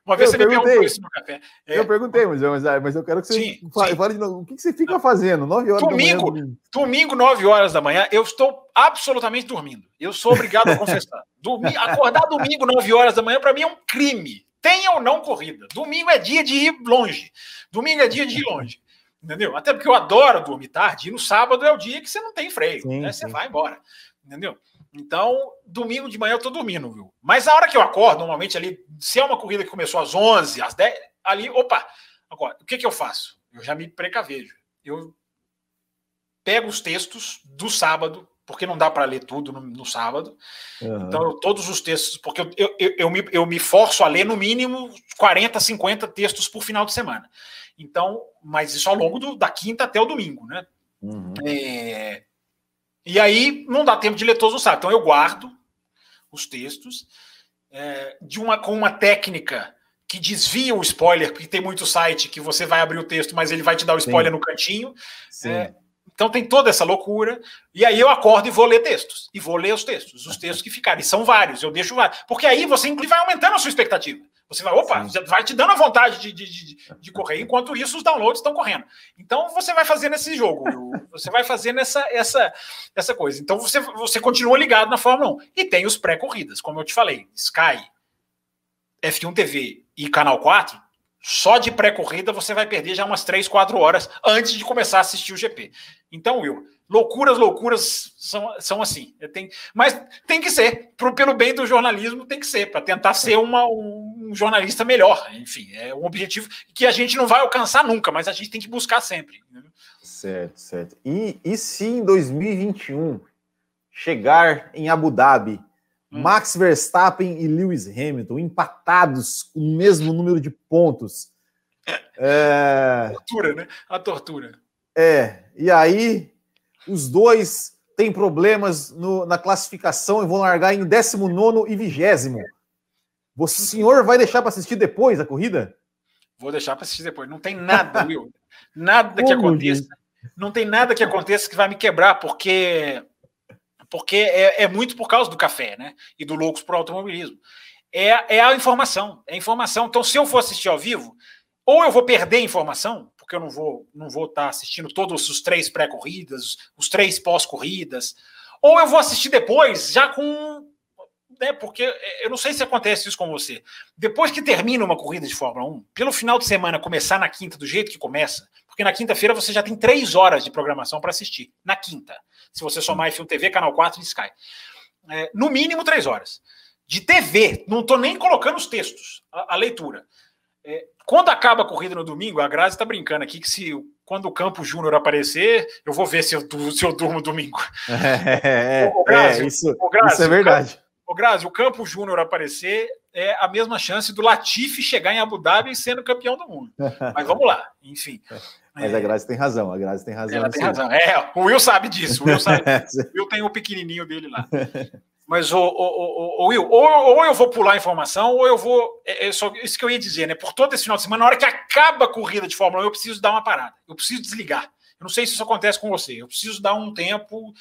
Speaker 2: Uma vez eu você perguntei. me perguntou isso no café.
Speaker 1: É. Eu perguntei, mas, mas, eu quero que você sim, fale, sim. fale de novo. O que, você fica fazendo? 9 horas
Speaker 2: domingo, da manhã? Domingo, domingo, 9 horas da manhã, eu estou absolutamente dormindo. Eu sou obrigado a confessar. Dormir, acordar domingo, 9 horas da manhã, para mim é um crime. Tenha ou não corrida. Domingo é dia de ir longe. Domingo é dia de ir longe. Entendeu? Até porque eu adoro dormir tarde. E no sábado é o dia que você não tem freio. Sim, né? Você vai embora. Entendeu? Então, domingo de manhã eu tô dormindo, viu? Mas a hora que eu acordo, normalmente ali, se é uma corrida que começou às 11, às 10, ali, opa, agora, o que que eu faço? Eu já me precavejo. Eu pego os textos do sábado, porque não dá para ler tudo no, no sábado. Uhum. Então, eu, todos os textos, porque eu, eu, eu, me, eu me forço a ler no mínimo 40, 50 textos por final de semana. Então, mas isso ao longo do, da quinta até o domingo, né? Uhum. É, e aí não dá tempo de ler todos os sábados. Então, eu guardo os textos é, de uma com uma técnica que desvia o spoiler, porque tem muito site que você vai abrir o texto, mas ele vai te dar o spoiler Sim. no cantinho. É, então tem toda essa loucura. E aí eu acordo e vou ler textos. E vou ler os textos, os textos que ficarem. são vários, eu deixo vários. Porque aí você vai aumentando a sua expectativa. Você vai, opa, vai te dando a vontade de, de, de, de, correr, enquanto isso os downloads estão correndo. Então você vai fazendo esse jogo, você vai fazendo essa, essa, essa coisa. Então você, você continua ligado na Fórmula 1. E tem os pré-corridas, como eu te falei, Sky, F1 TV e Canal 4, só de pré-corrida você vai perder já umas 3, 4 horas antes de começar a assistir o GP. Então, Will, loucuras, loucuras são, são assim. Tem, mas tem que ser, pro, pelo bem do jornalismo, tem que ser, para tentar ser uma, um jornalista melhor. Enfim, é um objetivo que a gente não vai alcançar nunca, mas a gente tem que buscar sempre.
Speaker 1: Certo, certo. E, e se em 2021 chegar em Abu Dhabi Hum. Max Verstappen e Lewis Hamilton empatados com o mesmo número de pontos.
Speaker 2: É... A tortura, né? A tortura.
Speaker 1: É, e aí os dois têm problemas no, na classificação e vão largar em 19 e 20. O senhor vai deixar para assistir depois a corrida?
Speaker 2: Vou deixar para assistir depois. Não tem nada, Will. Nada que aconteça. Não tem nada que aconteça que vai me quebrar, porque porque é, é, muito por causa do café, né? E do Loucos pro Automobilismo. É, é a informação, é a informação. Então, se eu for assistir ao vivo, ou eu vou perder informação, porque eu não vou não vou estar tá assistindo todos os três pré-corridas, os três pós-corridas, ou eu vou assistir depois, já com. Né, porque eu não sei se acontece isso com você. Depois que termina uma corrida de Fórmula 1, pelo final de semana começar na quinta do jeito que começa, porque na quinta-feira você já tem três horas de programação para assistir. Na quinta. Se você somar F1 TV, Canal 4 e Sky. É, no mínimo três horas. De TV, não estou nem colocando os textos, a, a leitura. É, quando acaba a corrida no domingo, a Grazi está brincando aqui que se quando o Campo Júnior aparecer, eu vou ver se eu, se eu durmo domingo.
Speaker 1: É, é, Grazi, é isso, Grazi, isso é verdade.
Speaker 2: O, Grazi, o Campo Júnior aparecer é a mesma chance do Latifi chegar em Abu Dhabi sendo campeão do mundo. Mas vamos lá, enfim.
Speaker 1: Mas a Grazi tem razão, a Grazi tem razão.
Speaker 2: Ela tem razão. É, o Will sabe disso. O Will, sabe. o Will tem o pequenininho dele lá. Mas, o, o, o, o Will, ou, ou, eu vou pular a informação, ou eu vou. É, é, só isso que eu ia dizer, né? Por todo esse final de semana, na hora que acaba a corrida de Fórmula 1, eu preciso dar uma parada. Eu preciso desligar. Eu não sei se isso acontece com você. Eu preciso dar um tempo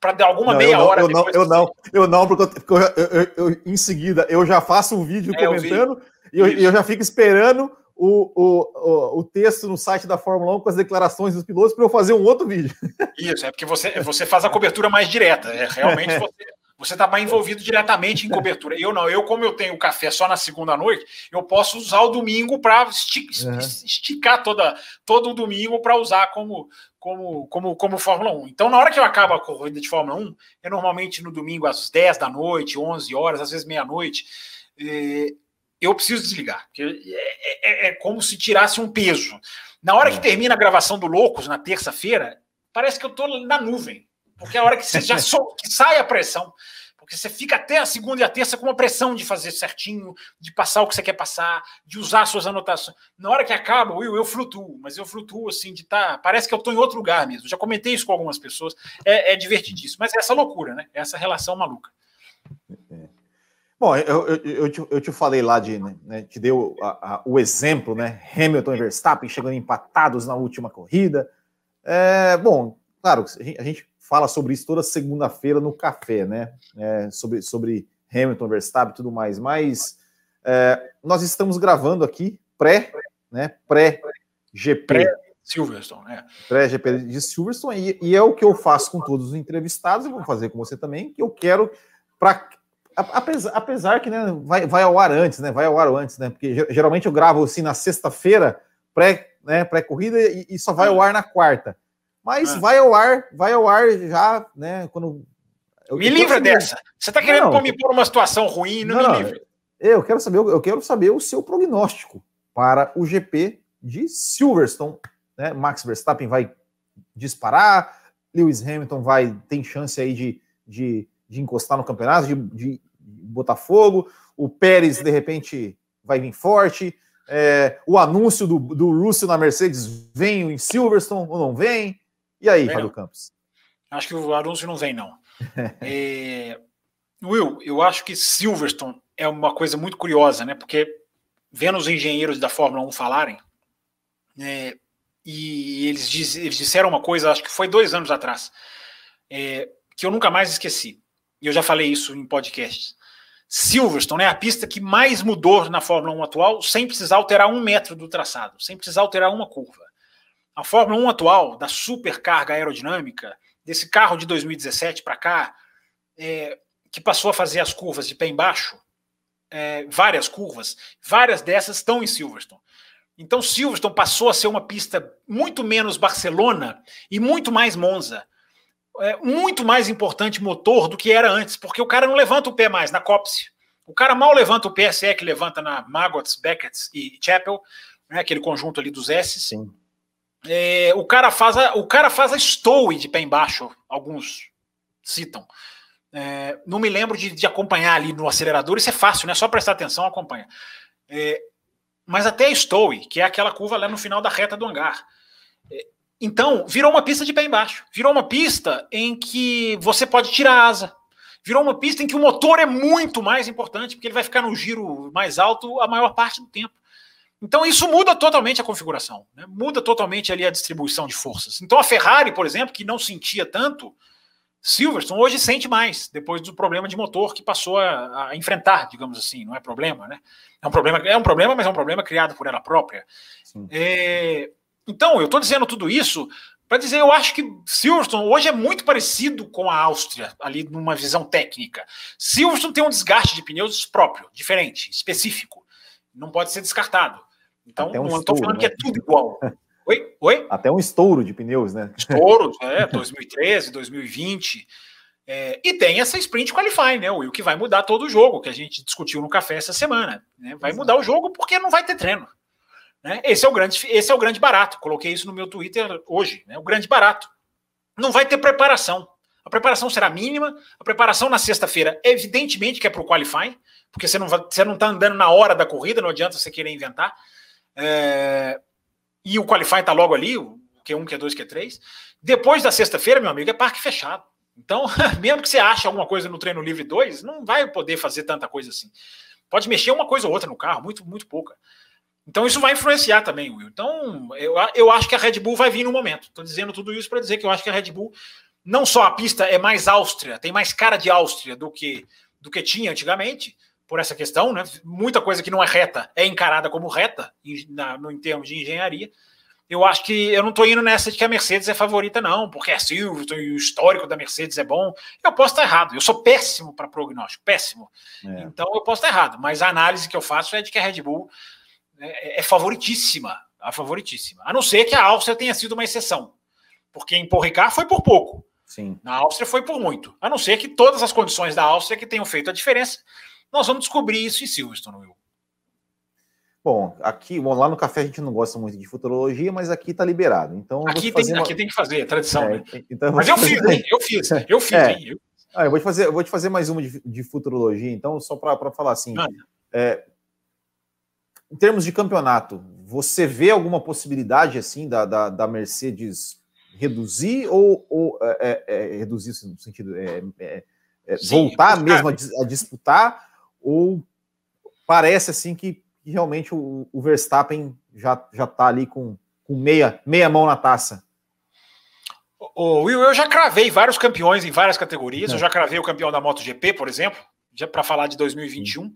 Speaker 2: para dar alguma não, meia
Speaker 1: não,
Speaker 2: hora.
Speaker 1: Eu não, eu não, eu não, porque, eu, eu, eu, em seguida eu já faço um vídeo é, comentando e eu, já fico esperando o, o, o, texto no site da Fórmula 1 com as declarações dos pilotos para eu fazer um outro vídeo.
Speaker 2: Isso, é porque você, você faz a cobertura mais direta. É, realmente você está mais envolvido diretamente em cobertura. Eu não, eu, como eu tenho café só na segunda noite, eu posso usar o domingo para esticar toda, todo o domingo para usar como, como, como, como Fórmula 1. Então, na hora que eu acabo a corrida de Fórmula 1, é normalmente no domingo às 10 da noite, 11 horas, às vezes meia-noite. Eh, eu preciso desligar. É, é, é, como se tirasse um peso. Na hora que é. termina a gravação do Loucos, na terça-feira, parece que eu estou na nuvem. Porque é a hora que você já que sai a pressão. Porque você fica até a segunda e a terça com uma pressão de fazer certinho, de passar o que você quer passar, de usar suas anotações. Na hora que acaba, eu, eu flutuo, mas eu flutuo assim, de estar. Tá, parece que eu estou em outro lugar mesmo. Já comentei isso com algumas pessoas. É, é divertidíssimo. Mas é essa loucura, né? Essa relação maluca.
Speaker 1: É. Bom, eu, eu, eu, te, eu te falei lá de, né, te deu a, a, o exemplo, né? Hamilton e Verstappen chegando empatados na última corrida. É, bom, claro, a gente fala sobre isso toda segunda-feira no café, né? É, sobre, sobre Hamilton, Verstappen e tudo mais, mas é, nós estamos gravando aqui pré, né? Pré-GP. Pré
Speaker 2: Silverstone,
Speaker 1: é. Pré-GP de Silverstone, e, e, é o que eu faço com todos os entrevistados, e vou fazer com você também, que eu quero para Apesar, apesar que né, vai, vai ao ar antes, né? Vai ao ar antes, né? Porque geralmente eu gravo assim na sexta-feira, pré, né, pré-corrida, e, e, só vai ao ar na quarta. Mas é. vai ao ar, vai ao ar já, né? Quando
Speaker 2: Eu, me livra dessa. Você está querendo não, me pôr numa situação ruim, não, não me livra.
Speaker 1: Eu quero saber, eu quero saber o seu prognóstico para o GP de Silverstone. Né? Max Verstappen vai disparar, Lewis Hamilton vai tem chance aí de, de, de encostar no campeonato, de, de botar fogo, o Pérez de repente vai vir forte, é, o anúncio do, do Russell na Mercedes vem em Silverstone ou não vem? E aí, Fábio Campos?
Speaker 2: Acho que o anúncio não vem, não. é, Will, eu acho que Silverstone é uma coisa muito curiosa, né? Porque vendo os engenheiros da Fórmula 1 falarem, é, e eles, diz, eles, disseram uma coisa, acho que foi dois anos atrás, é, que eu nunca mais esqueci. E eu já falei isso em podcasts. Silverstone é a pista que mais mudou na Fórmula 1 atual, sem precisar alterar um metro do traçado, sem precisar alterar uma curva. A Fórmula 1 atual, da supercarga aerodinâmica, desse carro de 2017 para cá, é, que passou a fazer as curvas de pé embaixo, é, várias curvas, várias dessas estão em Silverstone. Então Silverstone passou a ser uma pista muito menos Barcelona e muito mais Monza. É, muito mais importante motor do que era antes, porque o cara não levanta o pé mais na Copse. O cara mal levanta o pé, se é que levanta na Maggots, Beckett e Chapel, né, aquele conjunto ali dos S. Sim. É, o cara faz a, o cara faz a Stowe de pé embaixo, alguns citam. É, não me lembro de, de, acompanhar ali no acelerador, isso é fácil, né? Só prestar atenção, acompanha. É, mas até a Stowe, que é aquela curva lá no final da reta do hangar. É, então, virou uma pista de pé embaixo. Virou uma pista em que você pode tirar a asa. Virou uma pista em que o motor é muito mais importante, porque ele vai ficar no giro mais alto a maior parte do tempo. Então isso muda totalmente a configuração, né? muda totalmente ali a distribuição de forças. Então a Ferrari, por exemplo, que não sentia tanto, Silverstone hoje sente mais, depois do problema de motor que passou a, a, enfrentar, digamos assim, não é problema, né? É um problema, é um problema, mas é um problema criado por ela própria. É, então, eu estou dizendo tudo isso para dizer, eu acho que Silverstone hoje é muito parecido com a Áustria, ali numa visão técnica. Silverstone tem um desgaste de pneus próprio, diferente, específico. Não pode ser descartado. Então, um não estou falando né? que é tudo igual.
Speaker 1: Oi? Oi? Até um estouro de pneus, né?
Speaker 2: Estouro, é, 2013, 2020. É, e tem essa sprint qualify, né? O que vai mudar todo o jogo, que a gente discutiu no café essa semana. Né? Vai mudar o jogo porque não vai ter treino. Né? Esse, é o grande, esse é o grande barato. Coloquei isso no meu Twitter hoje. Né? O grande barato. Não vai ter preparação. A preparação será mínima. A preparação na sexta-feira, evidentemente, que é para o qualify, porque você não está andando na hora da corrida, não adianta você querer inventar. É, e o Qualify está logo ali, o Q1, Q2, Q3. Depois da sexta-feira, meu amigo, é parque fechado. Então, mesmo que você ache alguma coisa no treino livre 2, não vai poder fazer tanta coisa assim. Pode mexer uma coisa ou outra no carro, muito, muito pouca. Então, isso vai influenciar também, Will. Então, eu, eu acho que a Red Bull vai vir no momento. Estou dizendo tudo isso para dizer que eu acho que a Red Bull, não só a pista é mais Áustria, tem mais cara de Áustria do que, do que tinha antigamente, por essa questão, né? Muita coisa que não é reta é encarada como reta em, na, no, em termos de engenharia. Eu acho que eu não estou indo nessa de que a Mercedes é favorita, não, porque é Silverstone e o histórico da Mercedes é bom. Eu posso estar errado, eu sou péssimo para prognóstico, péssimo. É. Então eu posso estar errado, mas a análise que eu faço é de que a Red Bull é, é favoritíssima, a favoritíssima. A não ser que a Áustria tenha sido uma exceção, porque em Paul Ricard foi por pouco. Sim. Na Áustria foi por muito. A não ser que todas as condições da Áustria que tenham feito a diferença nós vamos descobrir isso em Silverstone, Will.
Speaker 1: Bom, aqui, bom, lá no café a gente não gosta muito de futurologia, mas aqui está liberado. Então
Speaker 2: aqui tem, uma... aqui tem que fazer, é tradição. É, né? então mas eu fiz, hein? Eu fiz, eu fiz, é. hein? Eu...
Speaker 1: Ah, eu vou te fazer, eu vou te fazer mais uma de, de futurologia, então, só para falar assim. É, em termos de campeonato, você vê alguma possibilidade assim da, da, da Mercedes reduzir ou, ou é, é, é reduzir no sentido Sim, voltar mesmo a, a disputar? Ou parece assim que, que realmente o, o, Verstappen já já está ali com, com meia, meia mão na taça?
Speaker 2: O Will, eu já cravei vários campeões em várias categorias. É. Eu já cravei o campeão da MotoGP, por exemplo, já para falar de 2021.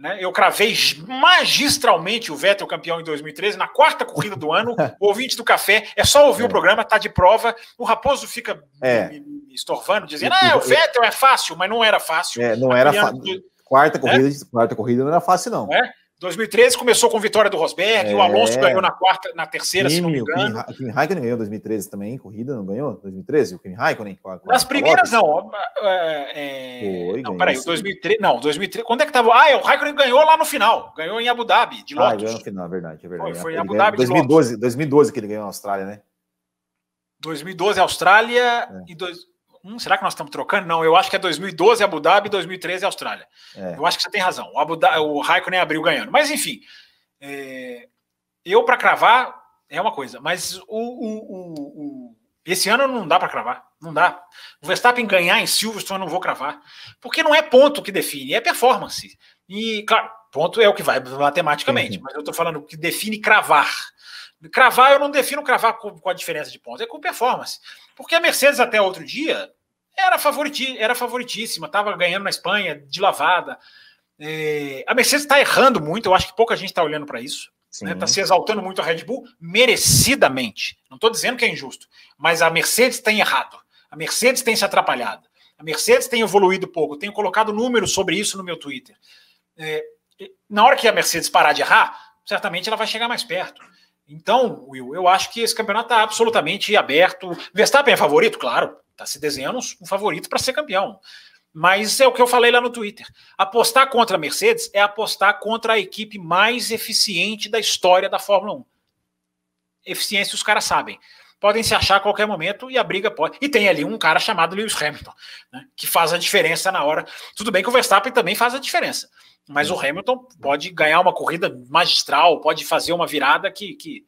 Speaker 2: Né? Eu cravei magistralmente o Vettel campeão em 2013, na quarta corrida do ano. o ouvinte do café, é só ouvir é. o programa, tá de prova. O Raposo fica é. me, me, estorvando, dizendo: ah, o Vettel é fácil, mas não era fácil.
Speaker 1: É, não era fácil. Quarta corrida, é? quarta corrida não era fácil, não.
Speaker 2: É? 2013 começou com vitória do Rosberg, é. o Alonso ganhou na quarta, na terceira, Kimi, se não me engano.
Speaker 1: O Kimi Raikkonen ganhou 2013 também, corrida, não ganhou? 2013? O Kimi Raikkonen?
Speaker 2: Com a, com Nas primeiras, não. É, Foi, não, peraí, 2013. Não, 2013. Quando é que tava? Ah, o Raikkonen ganhou lá no final. Ganhou em Abu Dhabi, de Lotus. Ah, ganhou no
Speaker 1: final, é verdade, é verdade. Foi, foi em Abu Dhabi. 2012, 2012 que ele ganhou na Austrália, né?
Speaker 2: 2012 Austrália é. e dois, Hum, será que nós estamos trocando? Não, eu acho que é 2012 Abu Dhabi e 2013 Austrália. É. Eu acho que você tem razão. O, Abu Dhabi, o Raikkonen abriu ganhando. Mas, enfim, é, eu para cravar é uma coisa, mas o, o, o esse ano não dá para cravar. Não dá. O Verstappen ganhar em Silverstone eu não vou cravar. Porque não é ponto que define, é performance. E, claro, ponto é o que vai matematicamente, mas eu estou falando que define cravar. Cravar, eu não defino cravar com, com, a diferença de pontos, é com performance. Porque a Mercedes até outro dia era, favoriti, era favoritíssima, estava ganhando na Espanha de lavada. É, a Mercedes está errando muito, eu acho que pouca gente está olhando para isso. Está né? Tá se exaltando muito a Red Bull, merecidamente. Não estou dizendo que é injusto, mas a Mercedes tem errado. A Mercedes tem se atrapalhado. A Mercedes tem evoluído pouco. Eu tenho colocado números sobre isso no meu Twitter. É, na hora que a Mercedes parar de errar, certamente ela vai chegar mais perto. Então, Will, eu acho que esse campeonato está absolutamente aberto. Verstappen é favorito? Claro, está se desenhando um favorito para ser campeão. Mas é o que eu falei lá no Twitter. Apostar contra a Mercedes é apostar contra a equipe mais eficiente da história da Fórmula 1. Eficiência os caras sabem. Podem se achar a qualquer momento e a briga pode. E tem ali um cara chamado Lewis Hamilton, né, que faz a diferença na hora. Tudo bem que o Verstappen também faz a diferença. Mas o Hamilton pode ganhar uma corrida magistral, pode fazer uma virada que, que,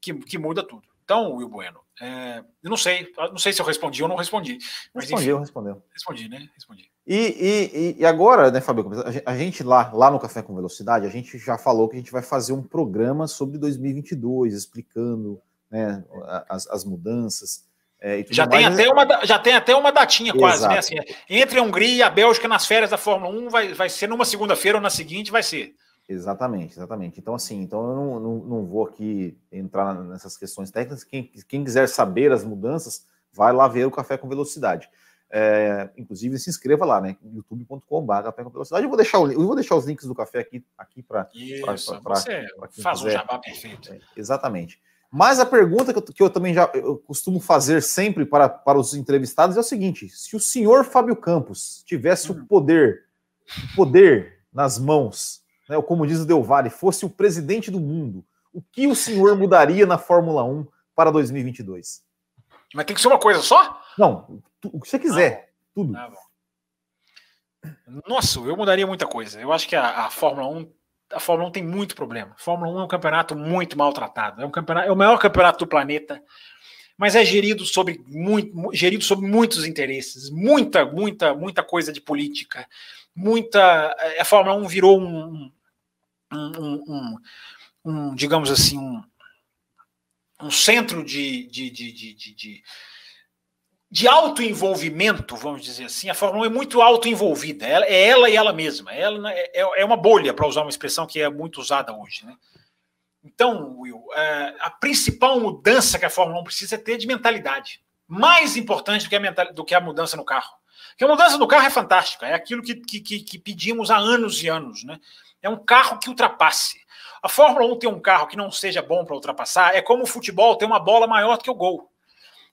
Speaker 2: que, que muda tudo. Então, Will Bueno, é, eu não sei, não sei se eu respondi ou não respondi.
Speaker 1: Mas, respondeu, enfim, respondeu.
Speaker 2: Respondi, né? Respondi.
Speaker 1: E, e, e agora, né, Fabio, a gente lá, lá no Café com Velocidade, a gente já falou que a gente vai fazer um programa sobre 2022, explicando né, as, as mudanças.
Speaker 2: É, já, tem até uma, já tem até uma datinha Exato. quase, né? Assim, entre a Hungria e a Bélgica nas férias da Fórmula 1 vai, vai ser numa segunda-feira ou na seguinte, vai ser.
Speaker 1: Exatamente, exatamente. Então, assim, então eu não, não, não vou aqui entrar nessas questões técnicas. Quem, quem quiser saber as mudanças, vai lá ver o Café com Velocidade. É, inclusive, se inscreva lá, né? youtube.com.br Café com Velocidade. Eu vou deixar, o, eu vou deixar os links do café aqui, aqui para.
Speaker 2: Isso, pra, você faz quiser. um jabá perfeito. É,
Speaker 1: exatamente. Mas a pergunta que eu, que eu também já eu costumo fazer sempre para, para os entrevistados é o seguinte: se o senhor Fábio Campos tivesse hum. o poder, o poder nas mãos, né, ou como diz o Del Valle, fosse o presidente do mundo, o que o senhor mudaria na Fórmula 1 para 2022?
Speaker 2: Mas tem que ser uma coisa só?
Speaker 1: Não, o que você quiser, tudo. Ah,
Speaker 2: Nossa, eu mudaria muita coisa. Eu acho que a, a Fórmula 1 a Fórmula 1 tem muito problema. A Fórmula 1 é um campeonato muito maltratado. É um campeonato, é o maior campeonato do planeta, mas é gerido sobre muito, gerido sobre muitos interesses, muita, muita, muita coisa de política, muita. É, a Fórmula 1 virou um, um, um, digamos assim, um, um centro de, de, de, de, de autoenvolvimento, vamos dizer assim, a Fórmula 1 é muito autoenvolvida. Ela, é ela e ela mesma. Ela é, é, é uma bolha, para usar uma expressão que é muito usada hoje. Né? Então, Will, é, a principal mudança que a Fórmula 1 precisa é ter de mentalidade. Mais importante do que a, do que a mudança no carro. Porque a mudança no carro é fantástica, é aquilo que, que, que pedimos há anos e anos. Né? É um carro que ultrapasse. A Fórmula 1 ter um carro que não seja bom para ultrapassar é como o futebol ter uma bola maior do que o gol.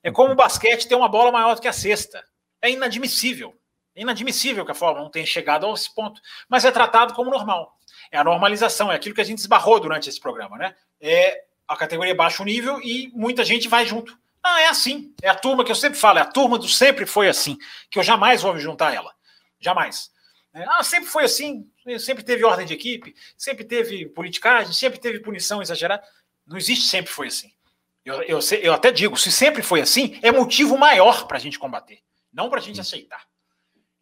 Speaker 2: É como o basquete ter uma bola maior do que a cesta. É inadmissível. É inadmissível que a Fórmula 1 tenha chegado a esse ponto. Mas é tratado como normal. É a normalização, é aquilo que a gente esbarrou durante esse programa, né? É a categoria baixo nível e muita gente vai junto. Ah, é assim. É a turma que eu sempre falo, é a turma do sempre foi assim, que eu jamais vou me juntar a ela. Jamais. É, ah, sempre foi assim, sempre teve ordem de equipe, sempre teve politicagem, sempre teve punição exagerada. Não existe sempre foi assim. Eu, eu, eu até digo, se sempre foi assim, é motivo maior para a gente combater, não para a gente aceitar.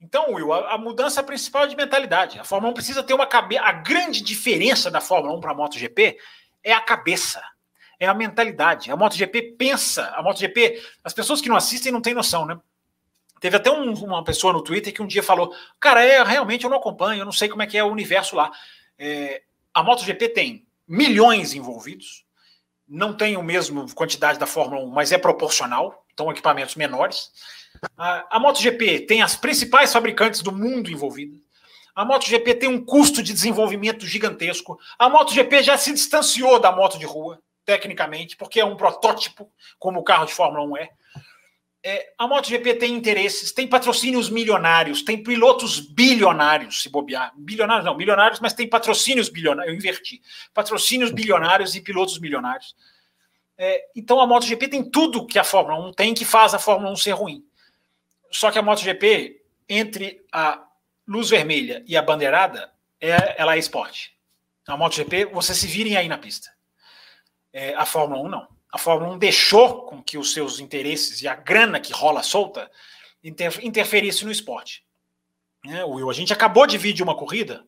Speaker 2: Então, Will, a, a, mudança principal é de mentalidade. A Fórmula 1 precisa ter uma cabeça. A grande diferença da Fórmula 1 para a MotoGP é a cabeça, é a mentalidade. A MotoGP pensa, a MotoGP, as pessoas que não assistem não têm noção, né? Teve até um, uma pessoa no Twitter que um dia falou: Cara, é, realmente eu não acompanho, eu não sei como é que é o universo lá. É, a MotoGP tem milhões envolvidos, não tem o mesmo quantidade da Fórmula 1, mas é proporcional, então equipamentos menores. A, a MotoGP tem as principais fabricantes do mundo envolvidas. A MotoGP tem um custo de desenvolvimento gigantesco. A MotoGP já se distanciou da moto de rua, tecnicamente, porque é um protótipo, como o carro de Fórmula 1 é. É a MotoGP tem interesses, tem patrocínios milionários, tem pilotos bilionários, se bobear. Bilionários não, milionários, mas tem patrocínios bilionários. Eu inverti. Patrocínios bilionários e pilotos milionários. É, então a MotoGP tem tudo que a Fórmula 1 tem que faz a Fórmula 1 ser ruim. Só que a MotoGP, entre a luz vermelha e a bandeirada, é, ela é esporte. A MotoGP, você se virem aí na pista. É, a Fórmula 1 não. A Fórmula 1 deixou com que os seus interesses e a grana que rola solta inter, interferisse no esporte. É, Will, a gente acabou de vir de uma corrida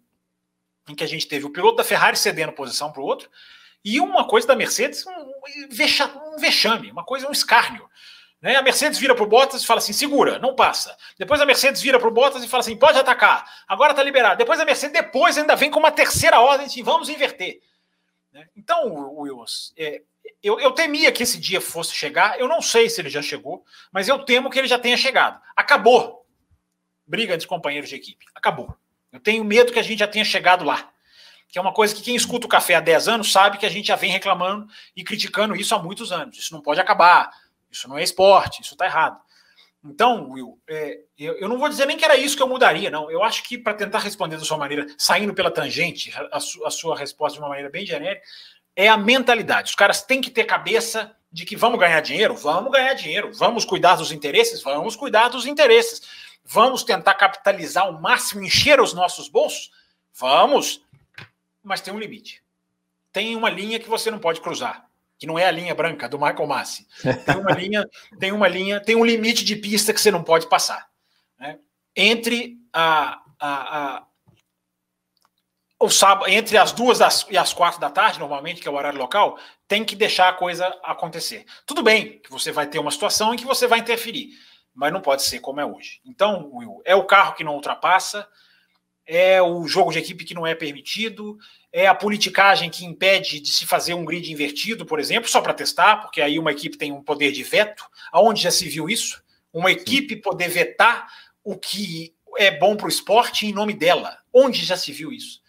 Speaker 2: em que a gente teve o piloto da Ferrari cedendo posição para o outro e uma coisa da Mercedes, um, vexame, uma coisa, um escárnio. Né? A Mercedes vira para o Bottas e fala assim: segura, não passa. Depois a Mercedes vira para o Bottas e fala assim: pode atacar, agora está liberado. Depois a Mercedes depois ainda vem com uma terceira ordem de vamos inverter. Né? Então, Wills, é, eu, eu, temia que esse dia fosse chegar. Eu não sei se ele já chegou, mas eu temo que ele já tenha chegado. Acabou. Briga entre companheiros de equipe. Acabou. Eu tenho medo que a gente já tenha chegado lá. Que é uma coisa que quem escuta o café há 10 anos sabe que a gente já vem reclamando e criticando isso há muitos anos. Isso não pode acabar. Isso não é esporte, isso está errado. Então, Will, é, eu, eu, não vou dizer nem que era isso que eu mudaria, não. Eu acho que para tentar responder da sua maneira, saindo pela tangente, a, su, a, sua resposta de uma maneira bem genérica, é a mentalidade. Os caras têm que ter cabeça de que vamos ganhar dinheiro? Vamos ganhar dinheiro. Vamos cuidar dos interesses? Vamos cuidar dos interesses. Vamos tentar capitalizar ao máximo, encher os nossos bolsos? Vamos. Mas tem um limite. Tem uma linha que você não pode cruzar que não é a linha branca do Michael Massi. Tem uma linha, tem uma linha, tem um limite de pista que você não pode passar. Né? Entre a, a, a o sábado, entre as duas e as quatro da tarde, normalmente, que é o horário local, tem que deixar a coisa acontecer. Tudo bem que você vai ter uma situação em que você vai interferir, mas não pode ser como é hoje. Então, Will, é o carro que não ultrapassa, é o jogo de equipe que não é permitido, é a politicagem que impede de se fazer um grid invertido, por exemplo, só para testar, porque aí uma equipe tem um poder de veto. Aonde já se viu isso? Uma equipe poder vetar o que é bom para o esporte em nome dela. Onde já se viu isso?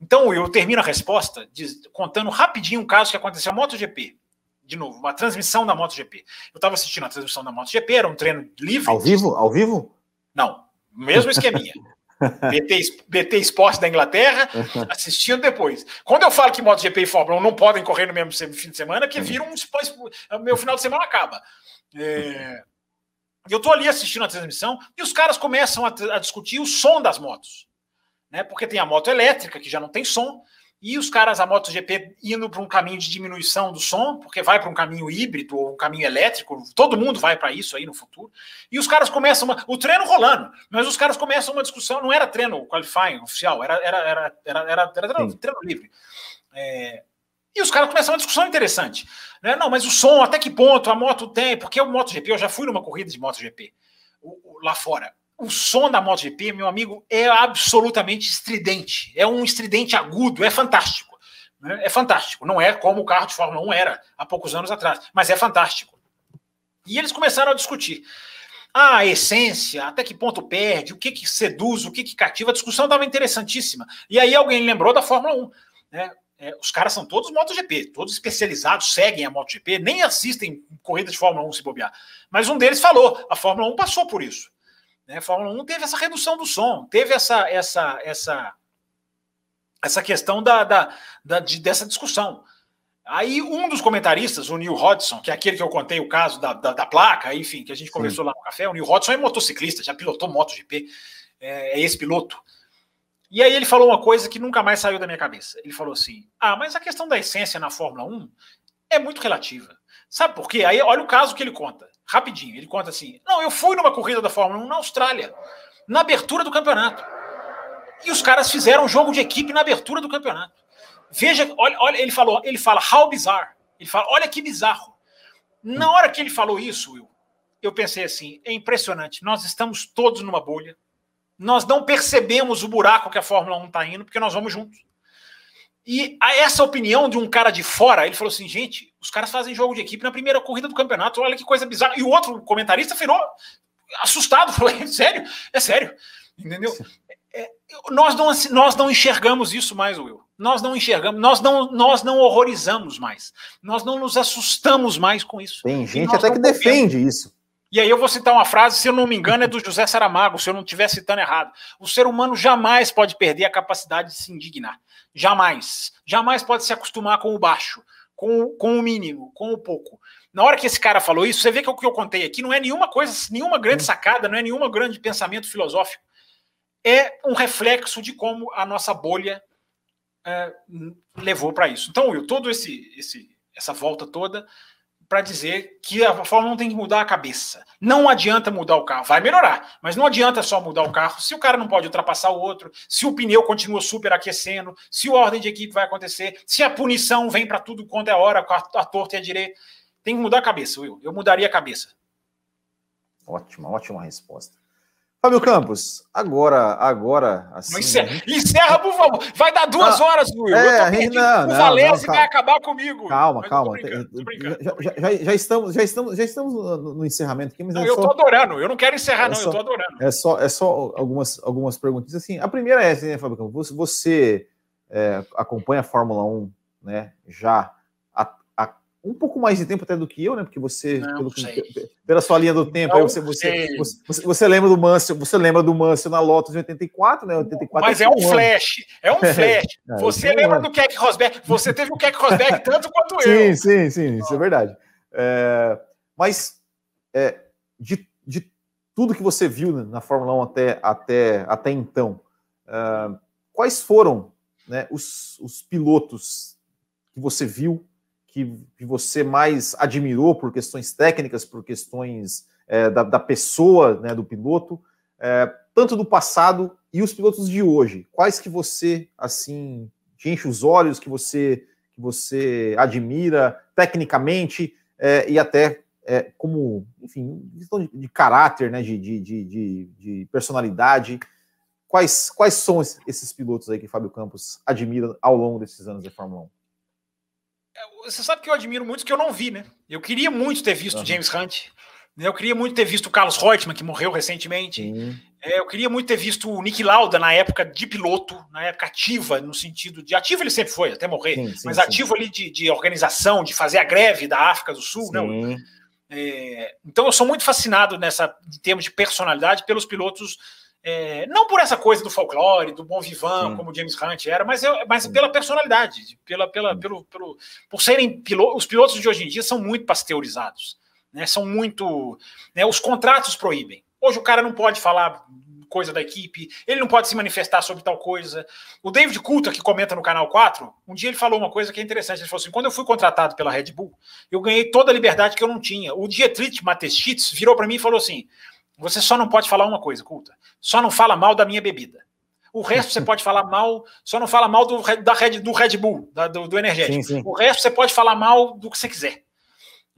Speaker 2: Então eu termino a resposta contando rapidinho um caso que aconteceu na MotoGP. De novo, uma transmissão da MotoGP. Eu estava assistindo a transmissão da MotoGP, era um treino livre.
Speaker 1: Ao vivo? Ao vivo?
Speaker 2: Não, mesmo esqueminha. BT, BT Esporte da Inglaterra, assistindo depois. Quando eu falo que MotoGP e Fórmula 1 não podem correr no mesmo fim de semana, que vira um. Meu final de semana acaba. É, eu estou ali assistindo a transmissão e os caras começam a, a discutir o som das motos. Né? Porque tem a moto elétrica, que já não tem som, e os caras, a MotoGP, indo para um caminho de diminuição do som, porque vai para um caminho híbrido ou um caminho elétrico, todo mundo vai para isso aí no futuro. E os caras começam, uma, o treino rolando, mas os caras começam uma discussão, não era treino qualifying oficial, era, era, era, era, era, treino, treino, livre. É, e os caras começam uma discussão interessante. Né? Não, mas o som, até que ponto a moto tem? Porque o MotoGP, eu já fui numa corrida de MotoGP lá fora o som da MotoGP, meu amigo, é absolutamente estridente. É um estridente agudo, é fantástico. Né? É fantástico. Não é como o carro de Fórmula 1 era há poucos anos atrás, mas é fantástico. E eles começaram a discutir. A essência, até que ponto perde, o que, que seduz, o que, que cativa. A discussão estava interessantíssima. E aí alguém lembrou da Fórmula 1. Né? É, os caras são todos MotoGP, todos especializados, seguem a MotoGP, nem assistem corridas de Fórmula 1 se bobear. Mas um deles falou: a Fórmula 1 passou por isso. Né? Fórmula 1 teve essa redução do som, teve essa essa essa essa questão da, da, da de, dessa discussão. Aí um dos comentaristas, o Neil Hodgson, que é aquele que eu contei o caso da, da, da placa, enfim, que a gente conversou Sim. lá no café, o Neil Hodgson é motociclista, já pilotou MotoGP, é, é esse piloto. E aí ele falou uma coisa que nunca mais saiu da minha cabeça. Ele falou assim: Ah, mas a questão da essência na Fórmula 1 é muito relativa. Sabe por quê? Aí olha o caso que ele conta rapidinho. Ele conta assim: Não, eu fui numa corrida da Fórmula 1 na Austrália, na abertura do campeonato. E os caras fizeram um jogo de equipe na abertura do campeonato. Veja, olha, olha ele falou, ele fala how bizarre. Ele fala, olha que bizarro. Na hora que ele falou isso, Will, eu pensei assim: é impressionante. Nós estamos todos numa bolha. Nós não percebemos o buraco que a Fórmula 1 está indo, porque nós vamos juntos. E a essa opinião de um cara de fora, ele falou assim: gente, os caras fazem jogo de equipe na primeira corrida do campeonato, olha que coisa bizarra. E o outro comentarista virou assustado, falou: é sério, é sério, entendeu? é, nós, não, nós não enxergamos isso mais, Will. Nós não enxergamos, nós não, nós não horrorizamos mais. Nós não nos assustamos mais com isso.
Speaker 1: Tem gente até que defende isso.
Speaker 2: E aí eu vou citar uma frase, se eu não me engano, é do José Saramago, se eu não estiver citando errado. O ser humano jamais pode perder a capacidade de se indignar. Jamais. Jamais pode se acostumar com o baixo, com, com o mínimo, com o pouco. Na hora que esse cara falou isso, você vê que o que eu contei aqui não é nenhuma coisa, nenhuma grande sacada, não é nenhuma grande pensamento filosófico. É um reflexo de como a nossa bolha é, levou para isso. Então, Will, todo esse, esse essa volta toda para dizer que a Fórmula 1 tem que mudar a cabeça. Não adianta mudar o carro, vai melhorar, mas não adianta só mudar o carro se o cara não pode ultrapassar o outro, se o pneu continua superaquecendo, se o ordem de equipe vai acontecer, se a punição vem para tudo quanto é hora, a, a torta e a direita. Tem que mudar a cabeça, Will. Eu mudaria a cabeça.
Speaker 1: Ótima, ótima resposta. Fábio Campos, agora, agora,
Speaker 2: assim. Encerra, né? encerra, por favor. Vai dar duas ah, horas, Will. É, eu tô perdido. Não, o Valese vai acabar comigo.
Speaker 1: Calma, calma. Já, já, já, estamos, já, estamos, já estamos no encerramento aqui, mas
Speaker 2: não,
Speaker 1: é
Speaker 2: eu só, tô adorando. Eu não quero encerrar, é não. Só, eu tô adorando.
Speaker 1: É só, é só algumas, algumas perguntas. Assim, a primeira é, assim, né, Fábio Campos? Você é, acompanha a Fórmula 1 né, já um pouco mais de tempo até do que eu, né? Porque você, não, pelo, pela sua linha do tempo, você, você, você, você, lembra do Mansell, você lembra do Mansell na Lotus de 84, né? 84
Speaker 2: Mas é um flash, é um flash. É, você lembra do Keck Rosberg? Você teve o Keck Rosberg tanto quanto
Speaker 1: eu. Sim, sim, sim, isso é verdade. É, mas é, de, de tudo que você viu na Fórmula 1 até, até, até então, é, quais foram né, os, os pilotos que você viu que, que você mais admirou por questões técnicas, por questões é, da, da, pessoa, né, do piloto, é, tanto do passado e os pilotos de hoje? Quais que você, assim, enche os olhos, que você, que você admira tecnicamente é, e até é, como, enfim, questão de, de caráter, né, de, de, de, de personalidade? Quais, quais são esses pilotos aí que Fábio Campos admira ao longo desses anos da Fórmula 1?
Speaker 2: Você sabe que eu admiro muito que eu não vi, né? Eu queria muito ter visto uhum. James Hunt. Né? Eu queria muito ter visto o Carlos Reutemann, que morreu recentemente. Uhum. eu queria muito ter visto o Nick Lauda na época de piloto, na época ativa, no sentido de. Ativo ele sempre foi, até morrer, sim, sim, mas sim. ativo ali de, de, organização, de fazer a greve da África do Sul. Né? É, então eu sou muito fascinado nessa, em termos de personalidade, pelos pilotos é, não por essa coisa do folclore, do bom vivant, como James Hunt era, mas, eu, mas pela personalidade, pela, pela, pelo, pelo, por serem pilotos. Os pilotos de hoje em dia são muito pasteurizados, né? São muito. Né, os contratos proíbem. Hoje o cara não pode falar coisa da equipe, ele não pode se manifestar sobre tal coisa. O David Coulter, que comenta no canal 4, um dia ele falou uma coisa que é interessante. Ele falou assim: quando eu fui contratado pela Red Bull, eu ganhei toda a liberdade que eu não tinha. O Dietrich Mateschitz virou para mim e falou assim: você só não pode falar uma coisa, culta. Só não fala mal da minha bebida. O resto você pode falar mal, só não fala mal do, da Red, do Red Bull, da, do, do, energético. Sim, sim. O resto você pode falar mal do que você quiser.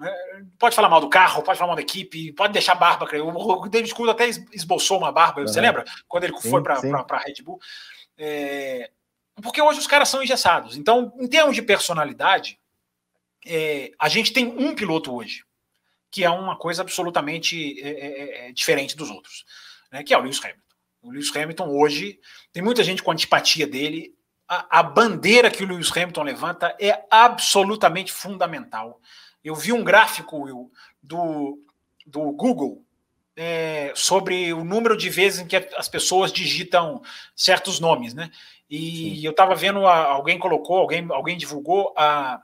Speaker 2: É, pode falar mal do carro, pode falar mal da equipe, pode deixar barba. O David Coulthard até esboçou uma barba, uhum. você lembra? Quando ele sim, foi para a Red Bull. É, porque hoje os caras são engessados. Então, em termos de personalidade, é, a gente tem um piloto hoje que é uma coisa absolutamente é, é, é, é, diferente dos outros, né, que é o Lewis Hamilton. O Lewis Hamilton hoje, tem muita gente com antipatia dele, a, a bandeira que o Lewis Hamilton levanta é absolutamente fundamental. Eu vi um gráfico Will, do, do Google é, sobre o número de vezes em que as pessoas digitam certos nomes, né? E Sim. eu estava vendo, a, alguém colocou, alguém, alguém divulgou a,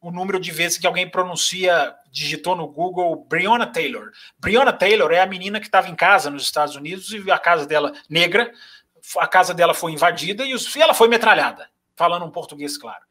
Speaker 2: o número de vezes que alguém pronuncia, digitou no Google Breonna Taylor. Breonna Taylor é a menina que estava em casa nos Estados Unidos e a casa dela negra, a casa dela foi invadida e, os, e ela foi metralhada, falando um português claro.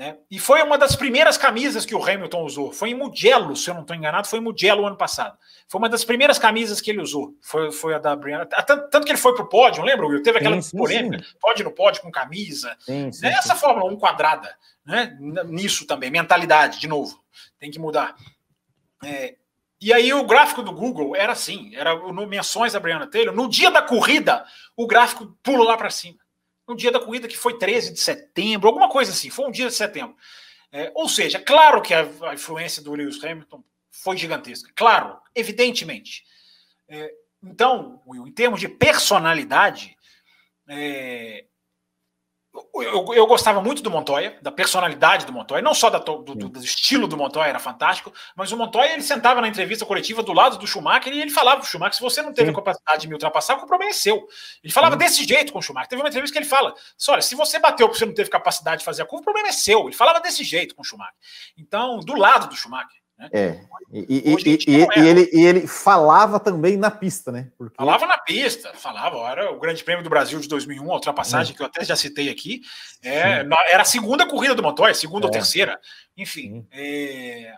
Speaker 2: Né? E foi uma das primeiras camisas que o Hamilton usou. Foi em Mugello, se eu não estou enganado, foi em Mugello ano passado. Foi uma das primeiras camisas que ele usou. Foi, foi a da Brianna. Tanto, tanto que ele foi para o pódio, lembra? Will? Teve aquela sim, sim, polêmica: sim. pódio no pódio com camisa. Sim, sim, Essa Fórmula 1 quadrada, né? nisso também. Mentalidade, de novo. Tem que mudar. É, e aí o gráfico do Google era assim: era no menções da Brianna Taylor. No dia da corrida, o gráfico pula lá para cima no dia da corrida, que foi 13 de setembro, alguma coisa assim, foi um dia de setembro. É, ou seja, claro que a, a, influência do Lewis Hamilton foi gigantesca, claro, evidentemente. É, então, Will, em termos de personalidade, É, eu, eu, gostava muito do Montoya, da personalidade do Montoya, não só da, do, do, do, estilo do Montoya, era fantástico, mas o Montoya ele sentava na entrevista coletiva do lado do Schumacher e ele falava pro Schumacher: se você não teve Sim. a capacidade de me ultrapassar, o problema é seu. Ele falava Sim. desse jeito com o Schumacher. Teve uma entrevista que ele fala: olha, se você bateu porque você não teve capacidade de fazer a curva, o problema é seu. Ele falava desse jeito com o Schumacher. Então, do lado do Schumacher.
Speaker 1: Né? É. E, e, e, e, ele, e ele falava também na pista, né?
Speaker 2: Porque... Falava na pista, falava. Era o Grande Prêmio do Brasil de 2001, a ultrapassagem é. que eu até já citei aqui. É, era a segunda corrida do Montoya, segunda é. ou terceira. Enfim. É,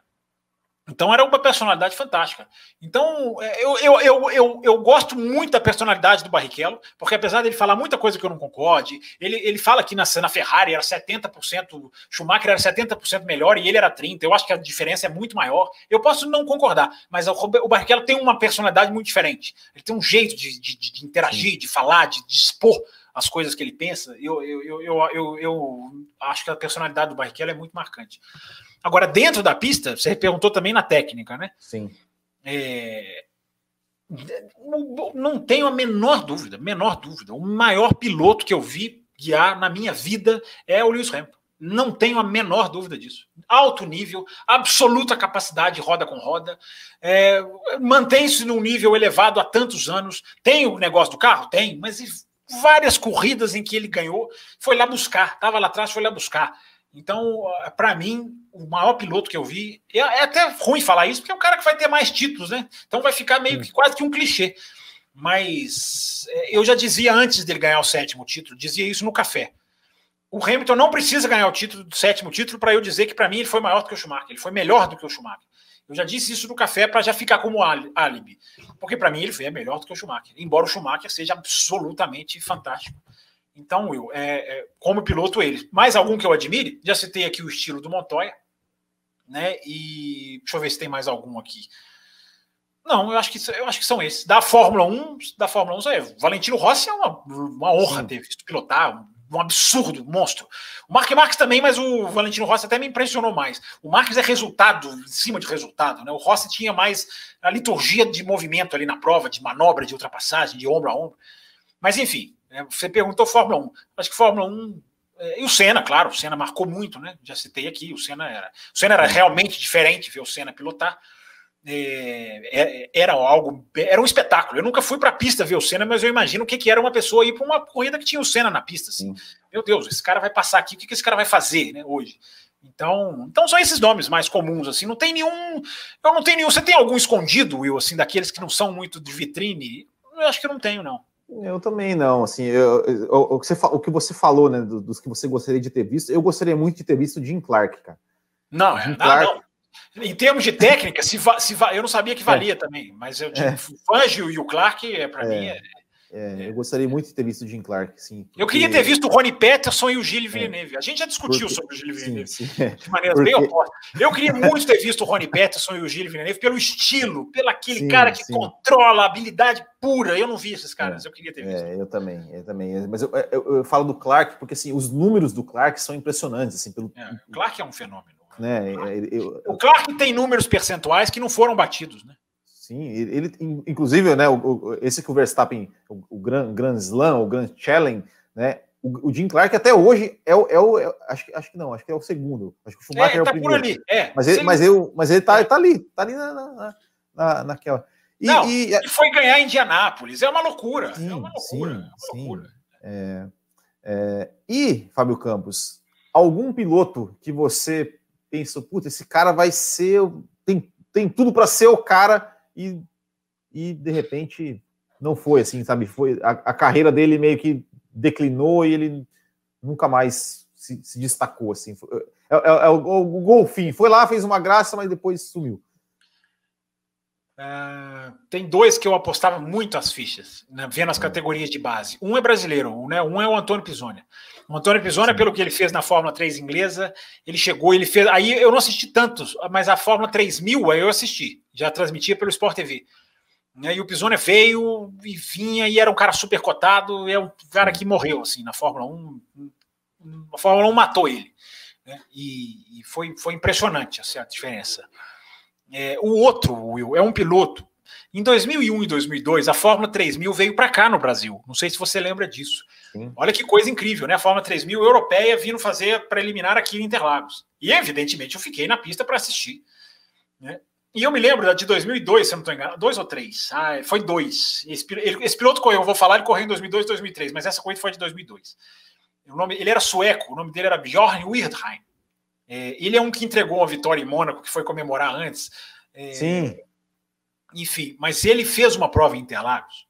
Speaker 2: então era uma personalidade fantástica. Então é, eu, eu, eu, eu, eu gosto muito da personalidade do Barrichello, porque apesar dele falar muita coisa que eu não concorde, ele, ele fala que na, na Ferrari era 70%, Schumacher era 70% melhor e ele era 30%. Eu acho que a diferença é muito maior. Eu posso não concordar, mas o, o Barrichello tem uma personalidade muito diferente. Ele tem um jeito de, de, de interagir, Sim. de falar, de, de expor as coisas que ele pensa. Eu, eu, eu, eu, eu, eu acho que a personalidade do Barrichello é muito marcante. Agora, dentro da pista, você perguntou também na técnica, né?
Speaker 1: Sim.
Speaker 2: É, não tenho a menor dúvida, menor dúvida. O maior piloto que eu vi guiar na minha vida é o Lewis Hamilton. Não tenho a menor dúvida disso. Alto nível, absoluta capacidade roda com roda, é, mantém-se num nível elevado há tantos anos. Tem o negócio do carro? Tem, mas várias corridas em que ele ganhou, foi lá buscar, estava lá atrás, foi lá buscar. Então, para mim, o maior piloto que eu vi, é, é até ruim falar isso, porque é o cara que vai ter mais títulos, né? Então vai ficar meio que quase que um clichê. Mas é, eu já dizia antes dele ganhar o sétimo título, dizia isso no café. O Hamilton não precisa ganhar o título do sétimo título para eu dizer que para mim ele foi maior do que o Schumacher, ele foi melhor do que o Schumacher. Eu já disse isso no café para já ficar como álibi, porque para mim ele foi melhor do que o Schumacher, embora o Schumacher seja absolutamente fantástico. Então, Will, é, é, como piloto, ele. Mais algum que eu admire? Já citei aqui o estilo do Montoya, né? E deixa eu ver se tem mais algum aqui. Não, eu acho que, eu acho que são esses. Da Fórmula 1, da Fórmula 1, é, Valentino Rossi é uma, uma honra Sim. ter visto pilotar, um absurdo, um monstro. O Mark Marques também, mas o Valentino Rossi até me impressionou mais. O Marques é resultado em cima de resultado, né? O Rossi tinha mais a liturgia de movimento ali na prova, de manobra, de ultrapassagem, de ombro a ombro. Mas enfim? Você perguntou Fórmula 1. Acho que Fórmula 1. É, e o Senna, claro, o Senna marcou muito, né? Já citei aqui, o Senna era. O Senna era realmente diferente ver o Senna pilotar. É, é era algo, era um espetáculo. Eu nunca fui para a pista ver o Senna, mas eu imagino o que, que era uma pessoa ir para uma corrida que tinha o Senna na pista. Assim. Meu Deus, esse cara vai passar aqui, o que, que esse cara vai fazer né, hoje? Então, então são esses nomes mais comuns, assim. Não tem nenhum. Eu não tenho nenhum. Você tem algum escondido, Will, assim, daqueles que não são muito de vitrine? Eu acho que não tenho, não.
Speaker 1: Eu também não, assim, eu, eu, o, que você, o que você falou, né, dos que você gostaria de ter visto, eu gostaria muito de ter visto o Jim Clark, cara.
Speaker 2: Não, Jim Clark, não. Em termos de técnica, se, va, se va, eu não sabia que valia é. também, mas eu, é. o Fangio e o Clark, é, para é. mim, é,
Speaker 1: é, eu gostaria muito de ter visto o Jim Clark, sim.
Speaker 2: Porque... Eu queria ter visto o Rony Peterson e o Gilles é. Villeneuve. A gente já discutiu porque... sobre o Gilles Villeneuve sim, sim. de maneira porque... bem oposta. Eu queria muito ter visto o Rony Peterson e o Gilles Villeneuve pelo estilo, pelo aquele sim, cara que controla a habilidade pura. Eu não vi esses caras, eu queria ter visto.
Speaker 1: É, eu também, eu também. Mas eu, eu, eu, falo do Clark porque assim, os números do Clark são impressionantes. Assim, pelo...
Speaker 2: É, Clark é um fenômeno.
Speaker 1: Né?
Speaker 2: Eu... O Clark tem números percentuais que não foram batidos, né?
Speaker 1: Sim, ele, inclusive, né, o, o, esse que o Verstappen, o, o Grand, Grand Slam, o Grand Challenge, né, o, o Jim Clark até hoje é o, é o é, acho, acho que não, acho que é o segundo, acho que o Schumacher é, é o tá primeiro. Por ali, é, mas, ele, mas, eu, mas ele tá, ele tá ali, tá ali na, na, na naquela.
Speaker 2: E, não, e, e foi ganhar em Indianápolis, é uma loucura, sim, é uma loucura, sim, é uma loucura.
Speaker 1: É, é, e, Fábio Campos, algum piloto que você pensa, puta, esse cara vai ser, tem, tem tudo para ser o cara e, e de repente não foi assim, sabe? Foi a, a carreira dele meio que declinou e ele nunca mais se, se destacou assim. É, é, é o, o, golfinho foi lá, fez uma graça, mas depois sumiu.
Speaker 2: Uh, tem dois que eu apostava muito as fichas, né, vendo as hum. categorias de base. Um é brasileiro, né, um é o Antônio Pisoni. O Antônio Pisoni, pelo que ele fez na Fórmula 3 inglesa, ele chegou, ele fez. Aí eu não assisti tantos, mas a Fórmula 3000 aí eu assisti, já transmitia pelo Sport TV. Né, e o Pisoni veio e vinha e era um cara super cotado, é um cara que morreu assim na Fórmula 1. A Fórmula 1 matou ele. Né, e, e foi, foi impressionante assim, a diferença. É, o outro, Will, é um piloto Em 2001 e 2002, a Fórmula 3000 veio para cá no Brasil. Não sei se você lembra disso. Sim. Olha que coisa incrível, né? A Fórmula 3000 europeia vindo fazer para eliminar aqui em Interlagos. E, evidentemente, eu fiquei na pista para assistir. Né? E eu me lembro da de 2002, se eu não estou enganado, dois ou três. Ah, foi dois. Esse, esse, piloto correu, eu vou falar, ele correu em 2002 2003, mas essa corrida foi de 2002. O nome, ele era sueco, o nome dele era Bjorn Weirdheim. É, ele é um que entregou uma vitória em Mônaco, que foi comemorar antes.
Speaker 1: É, Sim.
Speaker 2: Enfim, mas ele fez uma prova em Interlagos,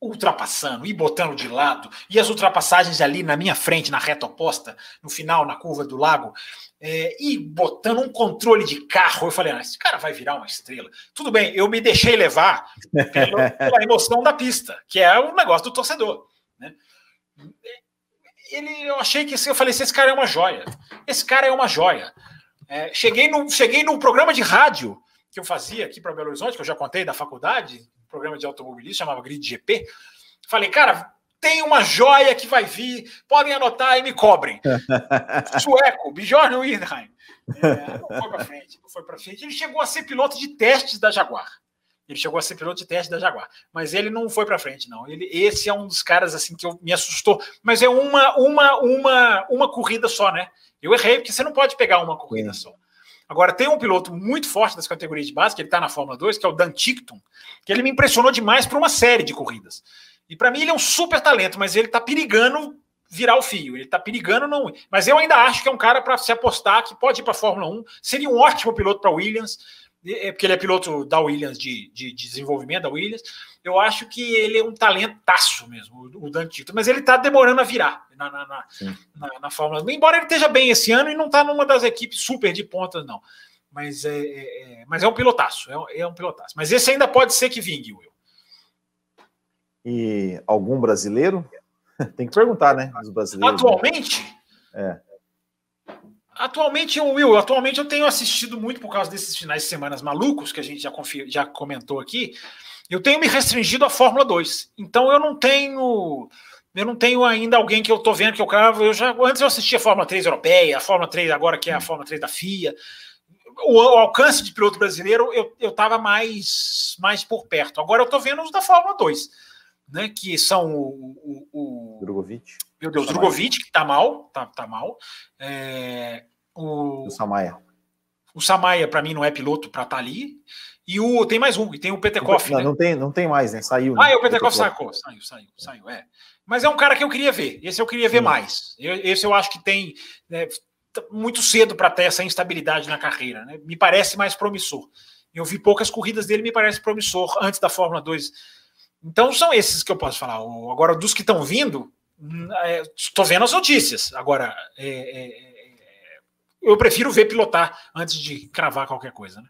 Speaker 2: ultrapassando e botando de lado, e as ultrapassagens ali na minha frente, na reta oposta, no final, na curva do lago, é, e botando um controle de carro. Eu falei, ah, esse cara vai virar uma estrela. Tudo bem, eu me deixei levar pela, pela emoção da pista, que é o negócio do torcedor. Né? Ele, eu achei que eu falei, esse cara é uma joia. Esse cara é uma joia. É, cheguei, no, cheguei no programa de rádio que eu fazia aqui para Belo Horizonte, que eu já contei da faculdade, um programa de automobilismo, chamava Grid GP. Falei, cara, tem uma joia que vai vir, podem anotar e me cobrem. Sueco, Bjorn Windheim. É, não foi para frente, não foi para frente. Ele chegou a ser piloto de testes da Jaguar. Ele chegou a ser piloto de teste da Jaguar, mas ele não foi para frente não. Ele, esse é um dos caras assim que eu, me assustou. Mas é uma, uma, uma, uma corrida só, né? Eu errei porque você não pode pegar uma corrida só. Agora, tem um piloto muito forte das categorias de base, que ele está na Fórmula 2, que é o Dan Tickton, que ele me impressionou demais para uma série de corridas. E para mim ele é um super talento, mas ele está perigando virar o fio. Ele está perigando não. Mas eu ainda acho que é um cara para se apostar, que pode ir para a Fórmula 1. Seria um ótimo piloto para Williams, é porque ele é piloto da Williams de, de, de, desenvolvimento da Williams. Eu acho que ele é um talentaço mesmo, o Dan Tickton, mas ele está demorando a virar na, na, na, na, na Fórmula 1. Embora ele esteja bem esse ano e não está numa das equipes super de pontas, não. Mas é, é, é mas é um pilotaço, é, é, um pilotaço. Mas esse ainda pode ser que vingue, Will.
Speaker 1: E algum brasileiro? Tem que perguntar, né? Os brasileiros.
Speaker 2: Atualmente?
Speaker 1: É.
Speaker 2: Atualmente, Will, atualmente eu tenho assistido muito por causa desses finais de semanas malucos que a gente já, já comentou aqui. Eu tenho me restringido à Fórmula 2. Então eu não tenho eu não tenho ainda alguém que eu tô vendo que eu quero. Eu já antes eu assistia a Fórmula 3 europeia, a Fórmula 3 agora que é a Fórmula 3 da FIA. O, o alcance de piloto brasileiro eu, eu tava mais mais por perto. Agora eu tô vendo os da Fórmula 2, né, que são o, o, o
Speaker 1: Drogovic.
Speaker 2: Meu Deus, Drogovic que tá mal, tá, tá mal. É, o,
Speaker 1: o Samaia.
Speaker 2: O Samaia para mim não é piloto para estar tá ali. E o tem mais um, e tem o Petekoff.
Speaker 1: Não, né? não, tem, não tem mais, né? Saiu.
Speaker 2: Ah, né? o Petekoff saiu, saiu, saiu, saiu, é. Mas é um cara que eu queria ver. Esse eu queria ver Sim. mais. Eu, esse eu acho que tem né, muito cedo para ter essa instabilidade na carreira. Né? Me parece mais promissor. Eu vi poucas corridas dele, me parece promissor antes da Fórmula 2. Então são esses que eu posso falar. Agora, dos que estão vindo, estou hum, é, vendo as notícias. Agora, é, é, é, eu prefiro ver pilotar antes de cravar qualquer coisa. Né?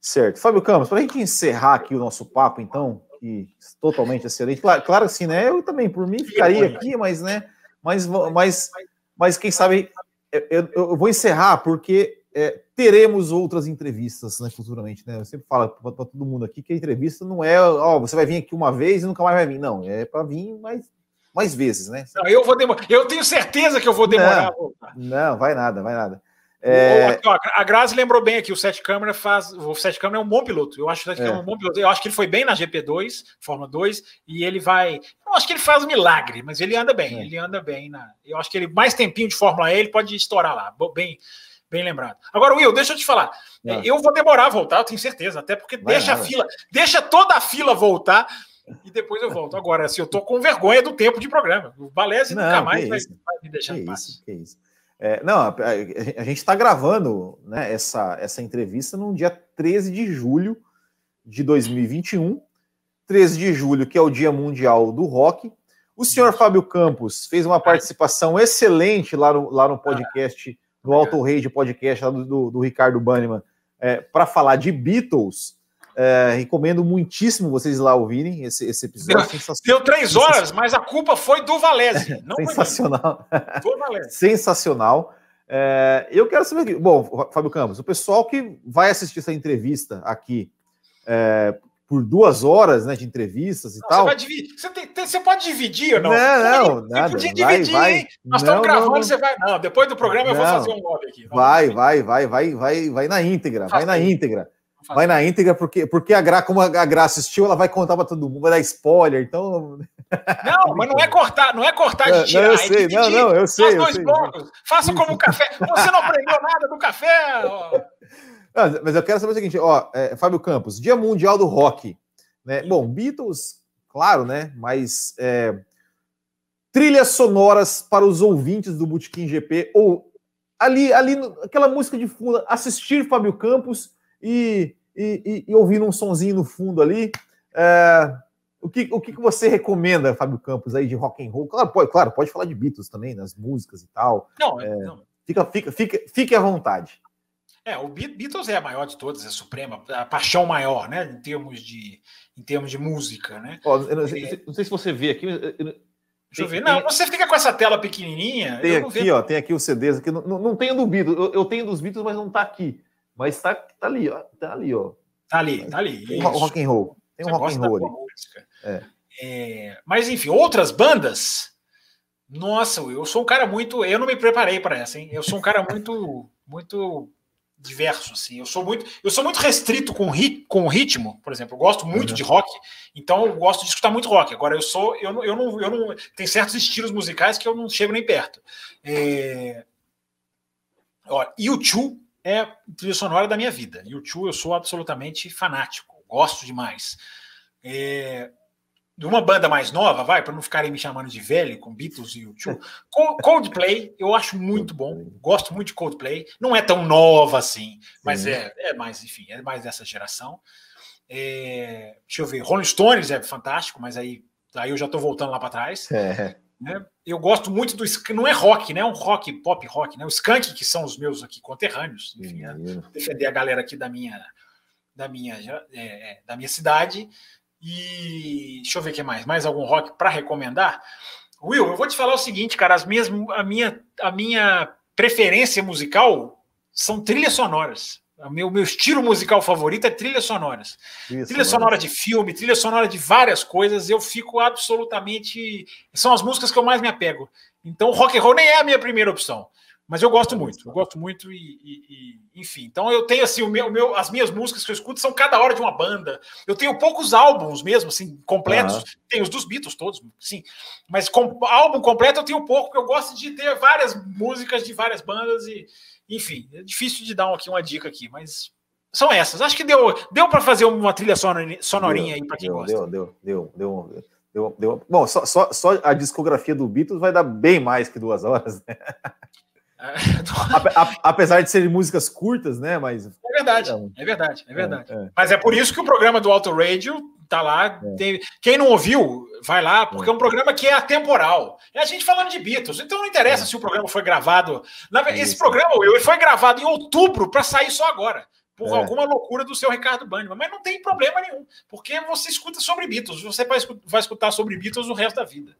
Speaker 1: Certo. Fábio Campos, para a gente encerrar aqui o nosso papo, então, que totalmente excelente. Claro, claro que sim, né? Eu também, por mim, ficaria aqui, mas, né? Mas, mas, mas quem sabe eu, eu vou encerrar porque é, teremos outras entrevistas né, futuramente. Né? Eu sempre falo para todo mundo aqui que a entrevista não é, ó, você vai vir aqui uma vez e nunca mais vai vir. Não, é para vir mais, mais vezes, né?
Speaker 2: Não, eu vou demorar. Eu tenho certeza que eu vou demorar.
Speaker 1: Não, não vai nada, vai nada.
Speaker 2: É... A Grazi lembrou bem aqui, o Sete Câmara faz. O Sete Câmara é um bom piloto. Eu acho que é. é um bom piloto. Eu acho que ele foi bem na GP2, Fórmula 2, e ele vai. Eu acho que ele faz um milagre, mas ele anda bem. É. Ele anda bem. Na... Eu acho que ele, mais tempinho de Fórmula E, ele pode estourar lá. Bem, bem lembrado. Agora, Will, deixa eu te falar. É. Eu vou demorar a voltar, eu tenho certeza, até porque vai deixa nada. a fila, deixa toda a fila voltar e depois eu volto. Agora, se assim, eu tô com vergonha do tempo de programa. O Balese nunca mais vai, vai, me deixar em paz. Isso, que isso.
Speaker 1: É, não, a, a, gente está gravando né, essa, essa entrevista no dia 13 de julho de 2021. 13 de julho, que é o Dia Mundial do Rock. O senhor Fábio Campos fez uma participação excelente lá no, lá no podcast, no Alto Rei de podcast lá do, do, do Ricardo Banniman, é, para falar de Beatles. É, recomendo muitíssimo vocês lá ouvirem esse, esse episódio.
Speaker 2: Deu, deu três horas, mas a culpa foi do Valese.
Speaker 1: Sensacional. Do Valese. Sensacional. É, eu quero saber aqui. Bom, Fábio Campos, o pessoal que vai assistir essa entrevista aqui é, por duas horas né, de entrevistas e não, tal.
Speaker 2: Você, dividir, você, tem, tem, você, pode dividir ou não?
Speaker 1: Não, não, você nada. Podia dividir, vai,
Speaker 2: hein? Nós estamos gravando, não, você vai. Não, depois do programa eu vou fazer um lobby aqui.
Speaker 1: Vai, vai, vai, vai, vai, vai na íntegra, vai na íntegra. Vai na íntegra, porque, porque a Gra, como a Gra assistiu, ela vai contar para todo mundo, vai dar spoiler, então.
Speaker 2: Não, mas não é cortar, não é cortar
Speaker 1: de tirar. Não, eu é sei, não, não, eu sei.
Speaker 2: dois
Speaker 1: sei,
Speaker 2: blocos, faça como o café. Você não aprendeu nada do café. Ó.
Speaker 1: Não, mas eu quero saber o seguinte, ó, é, Fábio Campos, Dia Mundial do Rock. Né? Bom, Beatles, claro, né? Mas é, trilhas sonoras para os ouvintes do Botequim GP, ou ali, ali, aquela música de fundo, assistir Fábio Campos e, e, e, e ouvir um sonzinho no fundo ali. É, o que, o que você recomenda, Fábio Campos, aí de rock and roll? Claro, pode, claro, pode falar de Beatles também, nas músicas e tal. Não, é, não. Fica, fica, fica, fique à vontade.
Speaker 2: É, o Beatles é a maior de todas, é a suprema, a paixão maior, né? Em termos de, em termos de música, né?
Speaker 1: Não, sei, é... não, sei, se você vê aqui.
Speaker 2: Deixa eu ver. Não, você fica com essa tela pequenininha.
Speaker 1: Tem aqui, vejo... ó, tem aqui os CDs aqui. Não, não tenho do Beatles, eu, eu, tenho dos Beatles, mas não tá aqui. Mas tá, tá ali, ó. Tá ali, ó.
Speaker 2: Tá ali, tá ali.
Speaker 1: Tem um rock and roll. Tem um rock and roll ali.
Speaker 2: É. É, mas enfim, outras bandas. Nossa, eu sou um cara muito. Eu não me preparei para essa, hein? Eu sou um cara muito, muito diverso, assim. Eu sou muito, eu sou muito restrito com, rit, com o ritmo, por exemplo. Eu gosto muito uhum. de rock, então eu gosto de escutar muito rock. Agora eu sou, eu não, eu não, eu não tem certos estilos musicais que eu não chego nem perto. É... Ó, U2 é trilha sonora da minha vida. U2 eu sou absolutamente fanático, gosto demais. É de uma banda mais nova, vai, para não ficarem me chamando de velho, com Beatles e YouTube. Coldplay, eu acho muito bom. Gosto muito de Coldplay. Não é tão nova assim, mas é, é mais, enfim, é mais dessa geração. É, deixa eu ver, Rolling Stones é fantástico, mas aí, aí eu já estou voltando lá para trás. É. Né? Eu gosto muito do. Não é rock, né? É um rock, pop rock, né? O Skank, que são os meus aqui conterrâneos. Enfim, é, defender a galera aqui da minha, da minha, é, é da minha cidade. E deixa eu ver o que mais. Mais algum rock para recomendar? Will, eu vou te falar o seguinte, cara. As minhas, a, minha, a minha preferência musical são trilhas sonoras. O meu, meu estilo musical favorito é trilhas sonoras. Isso, trilha sonora de filme, trilha sonora de várias coisas. Eu fico absolutamente. São as músicas que eu mais me apego. Então, rock and roll nem é a minha primeira opção. Mas eu gosto muito, eu gosto muito e, e, e, enfim. Então eu tenho assim, o meu, o meu, as minhas músicas que eu escuto são cada hora de uma banda. Eu tenho poucos álbuns mesmo, assim, completos. Uhum. Tem os dos Beatles todos, sim. Mas com, álbum completo eu tenho pouco, porque eu gosto de ter várias músicas de várias bandas e, enfim, é difícil de dar aqui uma dica aqui, mas são essas. Acho que deu, deu para fazer uma trilha sonorinha deu, aí para quem
Speaker 1: deu,
Speaker 2: gosta.
Speaker 1: Deu, deu, deu, deu. Deu, deu. Bom, só, só, só a discografia do Beatles vai dar bem mais que duas horas, né? Apesar de serem músicas curtas, né? Mas.
Speaker 2: É verdade, é verdade, é verdade. É, é. Mas é por isso que o programa do Auto Radio tá lá. É. Tem... Quem não ouviu, vai lá, porque é. é um programa que é atemporal. É a gente falando de Beatles. Então não interessa é. se o programa foi gravado. Esse programa, Will, foi gravado em outubro para sair só agora. Por alguma loucura do seu Ricardo Banniman. Mas não tem problema nenhum, porque você escuta sobre Beatles. Você vai escutar sobre Beatles o resto da vida.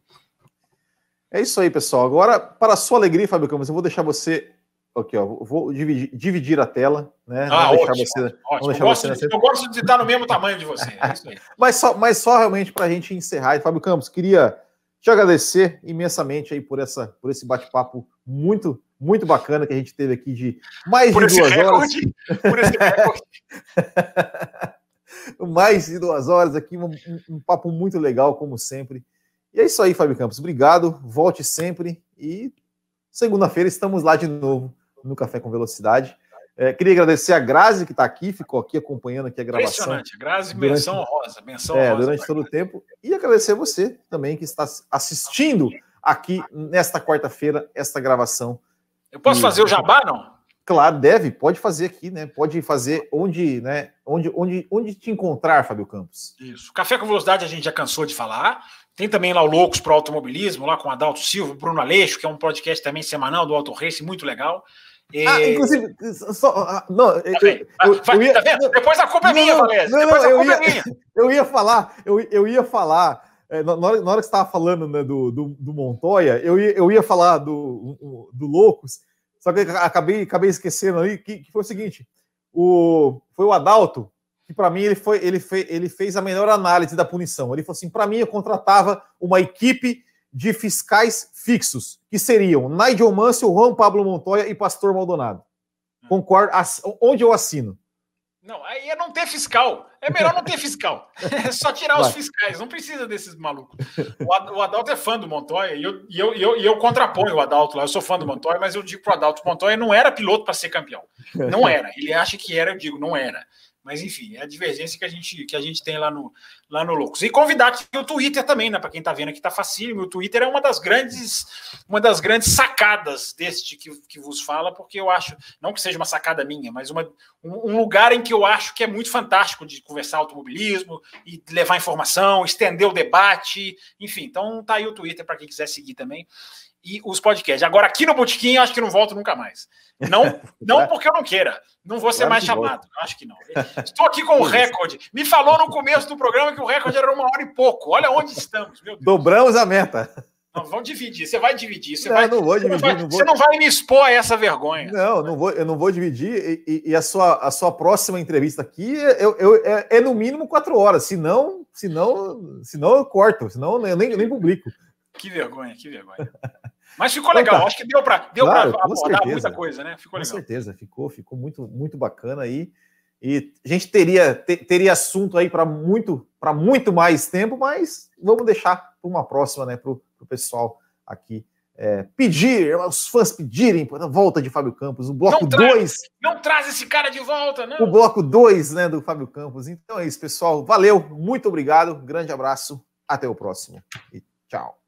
Speaker 1: É isso aí, pessoal. Agora, para a sua alegria, Fábio Campos, eu vou deixar você. Aqui, ó. Vou dividir, dividir a tela, né?
Speaker 2: Ah, ótimo, você, ótimo. Deixar eu, gosto de, eu gosto de estar no mesmo tamanho de você. É isso aí.
Speaker 1: mas, só, mas só realmente para a gente encerrar. E, Fábio Campos, queria te agradecer imensamente aí por, essa, por esse bate-papo muito, muito bacana que a gente teve aqui de mais por de duas recorde, horas. Por esse recorde. mais de duas horas aqui, um, um papo muito legal, como sempre. E é isso aí, Fábio Campos. Obrigado, volte sempre. E segunda-feira estamos lá de novo no Café com Velocidade. É, queria agradecer a Grazi, que está aqui, ficou aqui acompanhando aqui a gravação.
Speaker 2: Impressionante. Grazi, durante, menção rosa, menção
Speaker 1: é, rosa. Durante todo o tempo. E agradecer a você também que está assistindo aqui nesta quarta-feira, esta gravação.
Speaker 2: Eu posso e... fazer o jabá, não?
Speaker 1: Claro, deve, pode fazer aqui, né? Pode fazer onde, né? Onde, onde, onde te encontrar, Fábio Campos.
Speaker 2: Isso. Café com Velocidade a gente já cansou de falar. Tem também lá o Loucos para o Automobilismo, lá com o Adalto Silva, Bruno Aleixo, que é um podcast também semanal do Auto Race, muito legal.
Speaker 1: E... Ah, inclusive, só, ah, não, eu, eu,
Speaker 2: eu ia, tá vendo? Depois a culpa é minha, Valézio. Depois a culpa ia, é minha.
Speaker 1: Eu ia falar, eu, eu ia falar, é, na hora, na hora que você estava falando né, do, do, do, Montoya, eu ia, eu ia falar do, do Loucos, só que acabei, acabei esquecendo aí, que, que foi o seguinte: o, foi o Adalto que para mim ele foi ele, fez, ele fez a melhor análise da punição. Ele falou assim: para mim eu contratava uma equipe de fiscais fixos, que seriam Nigel Mansell, Juan Pablo Montoya e Pastor Maldonado. Concordo, onde eu assino.
Speaker 2: Não, aí é não ter fiscal. É melhor não ter fiscal. É só tirar Vai. os fiscais. Não precisa desses malucos. O, Adalto é fã do Montoya e eu, e eu, e eu, e eu contraponho o Adalto lá. Eu sou fã do Montoya, mas eu digo pro Adalto: o Montoya não era piloto para ser campeão. Não era. Ele acha que era, eu digo, não era. Mas enfim, é a divergência que a gente, que a gente tem lá no, lá no Loucos. E convidar aqui o Twitter também, né? Para quem está vendo aqui, tá facílimo. O Twitter é uma das grandes, uma das grandes sacadas deste que, que vos fala, porque eu acho, não que seja uma sacada minha, mas uma, um, um lugar em que eu acho que é muito fantástico de conversar automobilismo e levar informação, estender o debate, enfim. Então tá aí o Twitter para quem quiser seguir também e os podcasts. Agora, aqui no Botequim, acho que não volto nunca mais. Não, não porque eu não queira. Não vou ser claro mais chamado. Volta. Acho que não. Estou aqui com o recorde. Me falou no começo do programa que o recorde era uma hora e pouco. Olha onde estamos.
Speaker 1: Dobramos a meta.
Speaker 2: Não, vamos dividir. Você vai dividir. Você, não, vai, não vou dividir. Não vai, não vou... você não vai me expor a essa vergonha.
Speaker 1: Não, não vou, eu não vou dividir. E, e, a, sua, a sua próxima entrevista aqui eu, eu, é, é, no mínimo quatro horas. Senão, senão, senão eu corto. Senão eu nem, nem publico.
Speaker 2: Que vergonha, que vergonha. Mas ficou legal, então, tá. acho que deu para deu claro, abordar muita coisa, né?
Speaker 1: Ficou com legal. certeza, ficou, ficou muito, muito bacana aí. E a gente teria, ter, teria assunto aí para muito, para muito mais tempo, mas vamos deixar para uma próxima, né? Para o pessoal aqui é, pedir, os fãs pedirem a volta de Fábio Campos, o bloco 2.
Speaker 2: Não, não traz esse cara de volta, não.
Speaker 1: O bloco 2 né, do Fábio Campos. Então é isso, pessoal. Valeu, muito obrigado, grande abraço, até o próximo e tchau.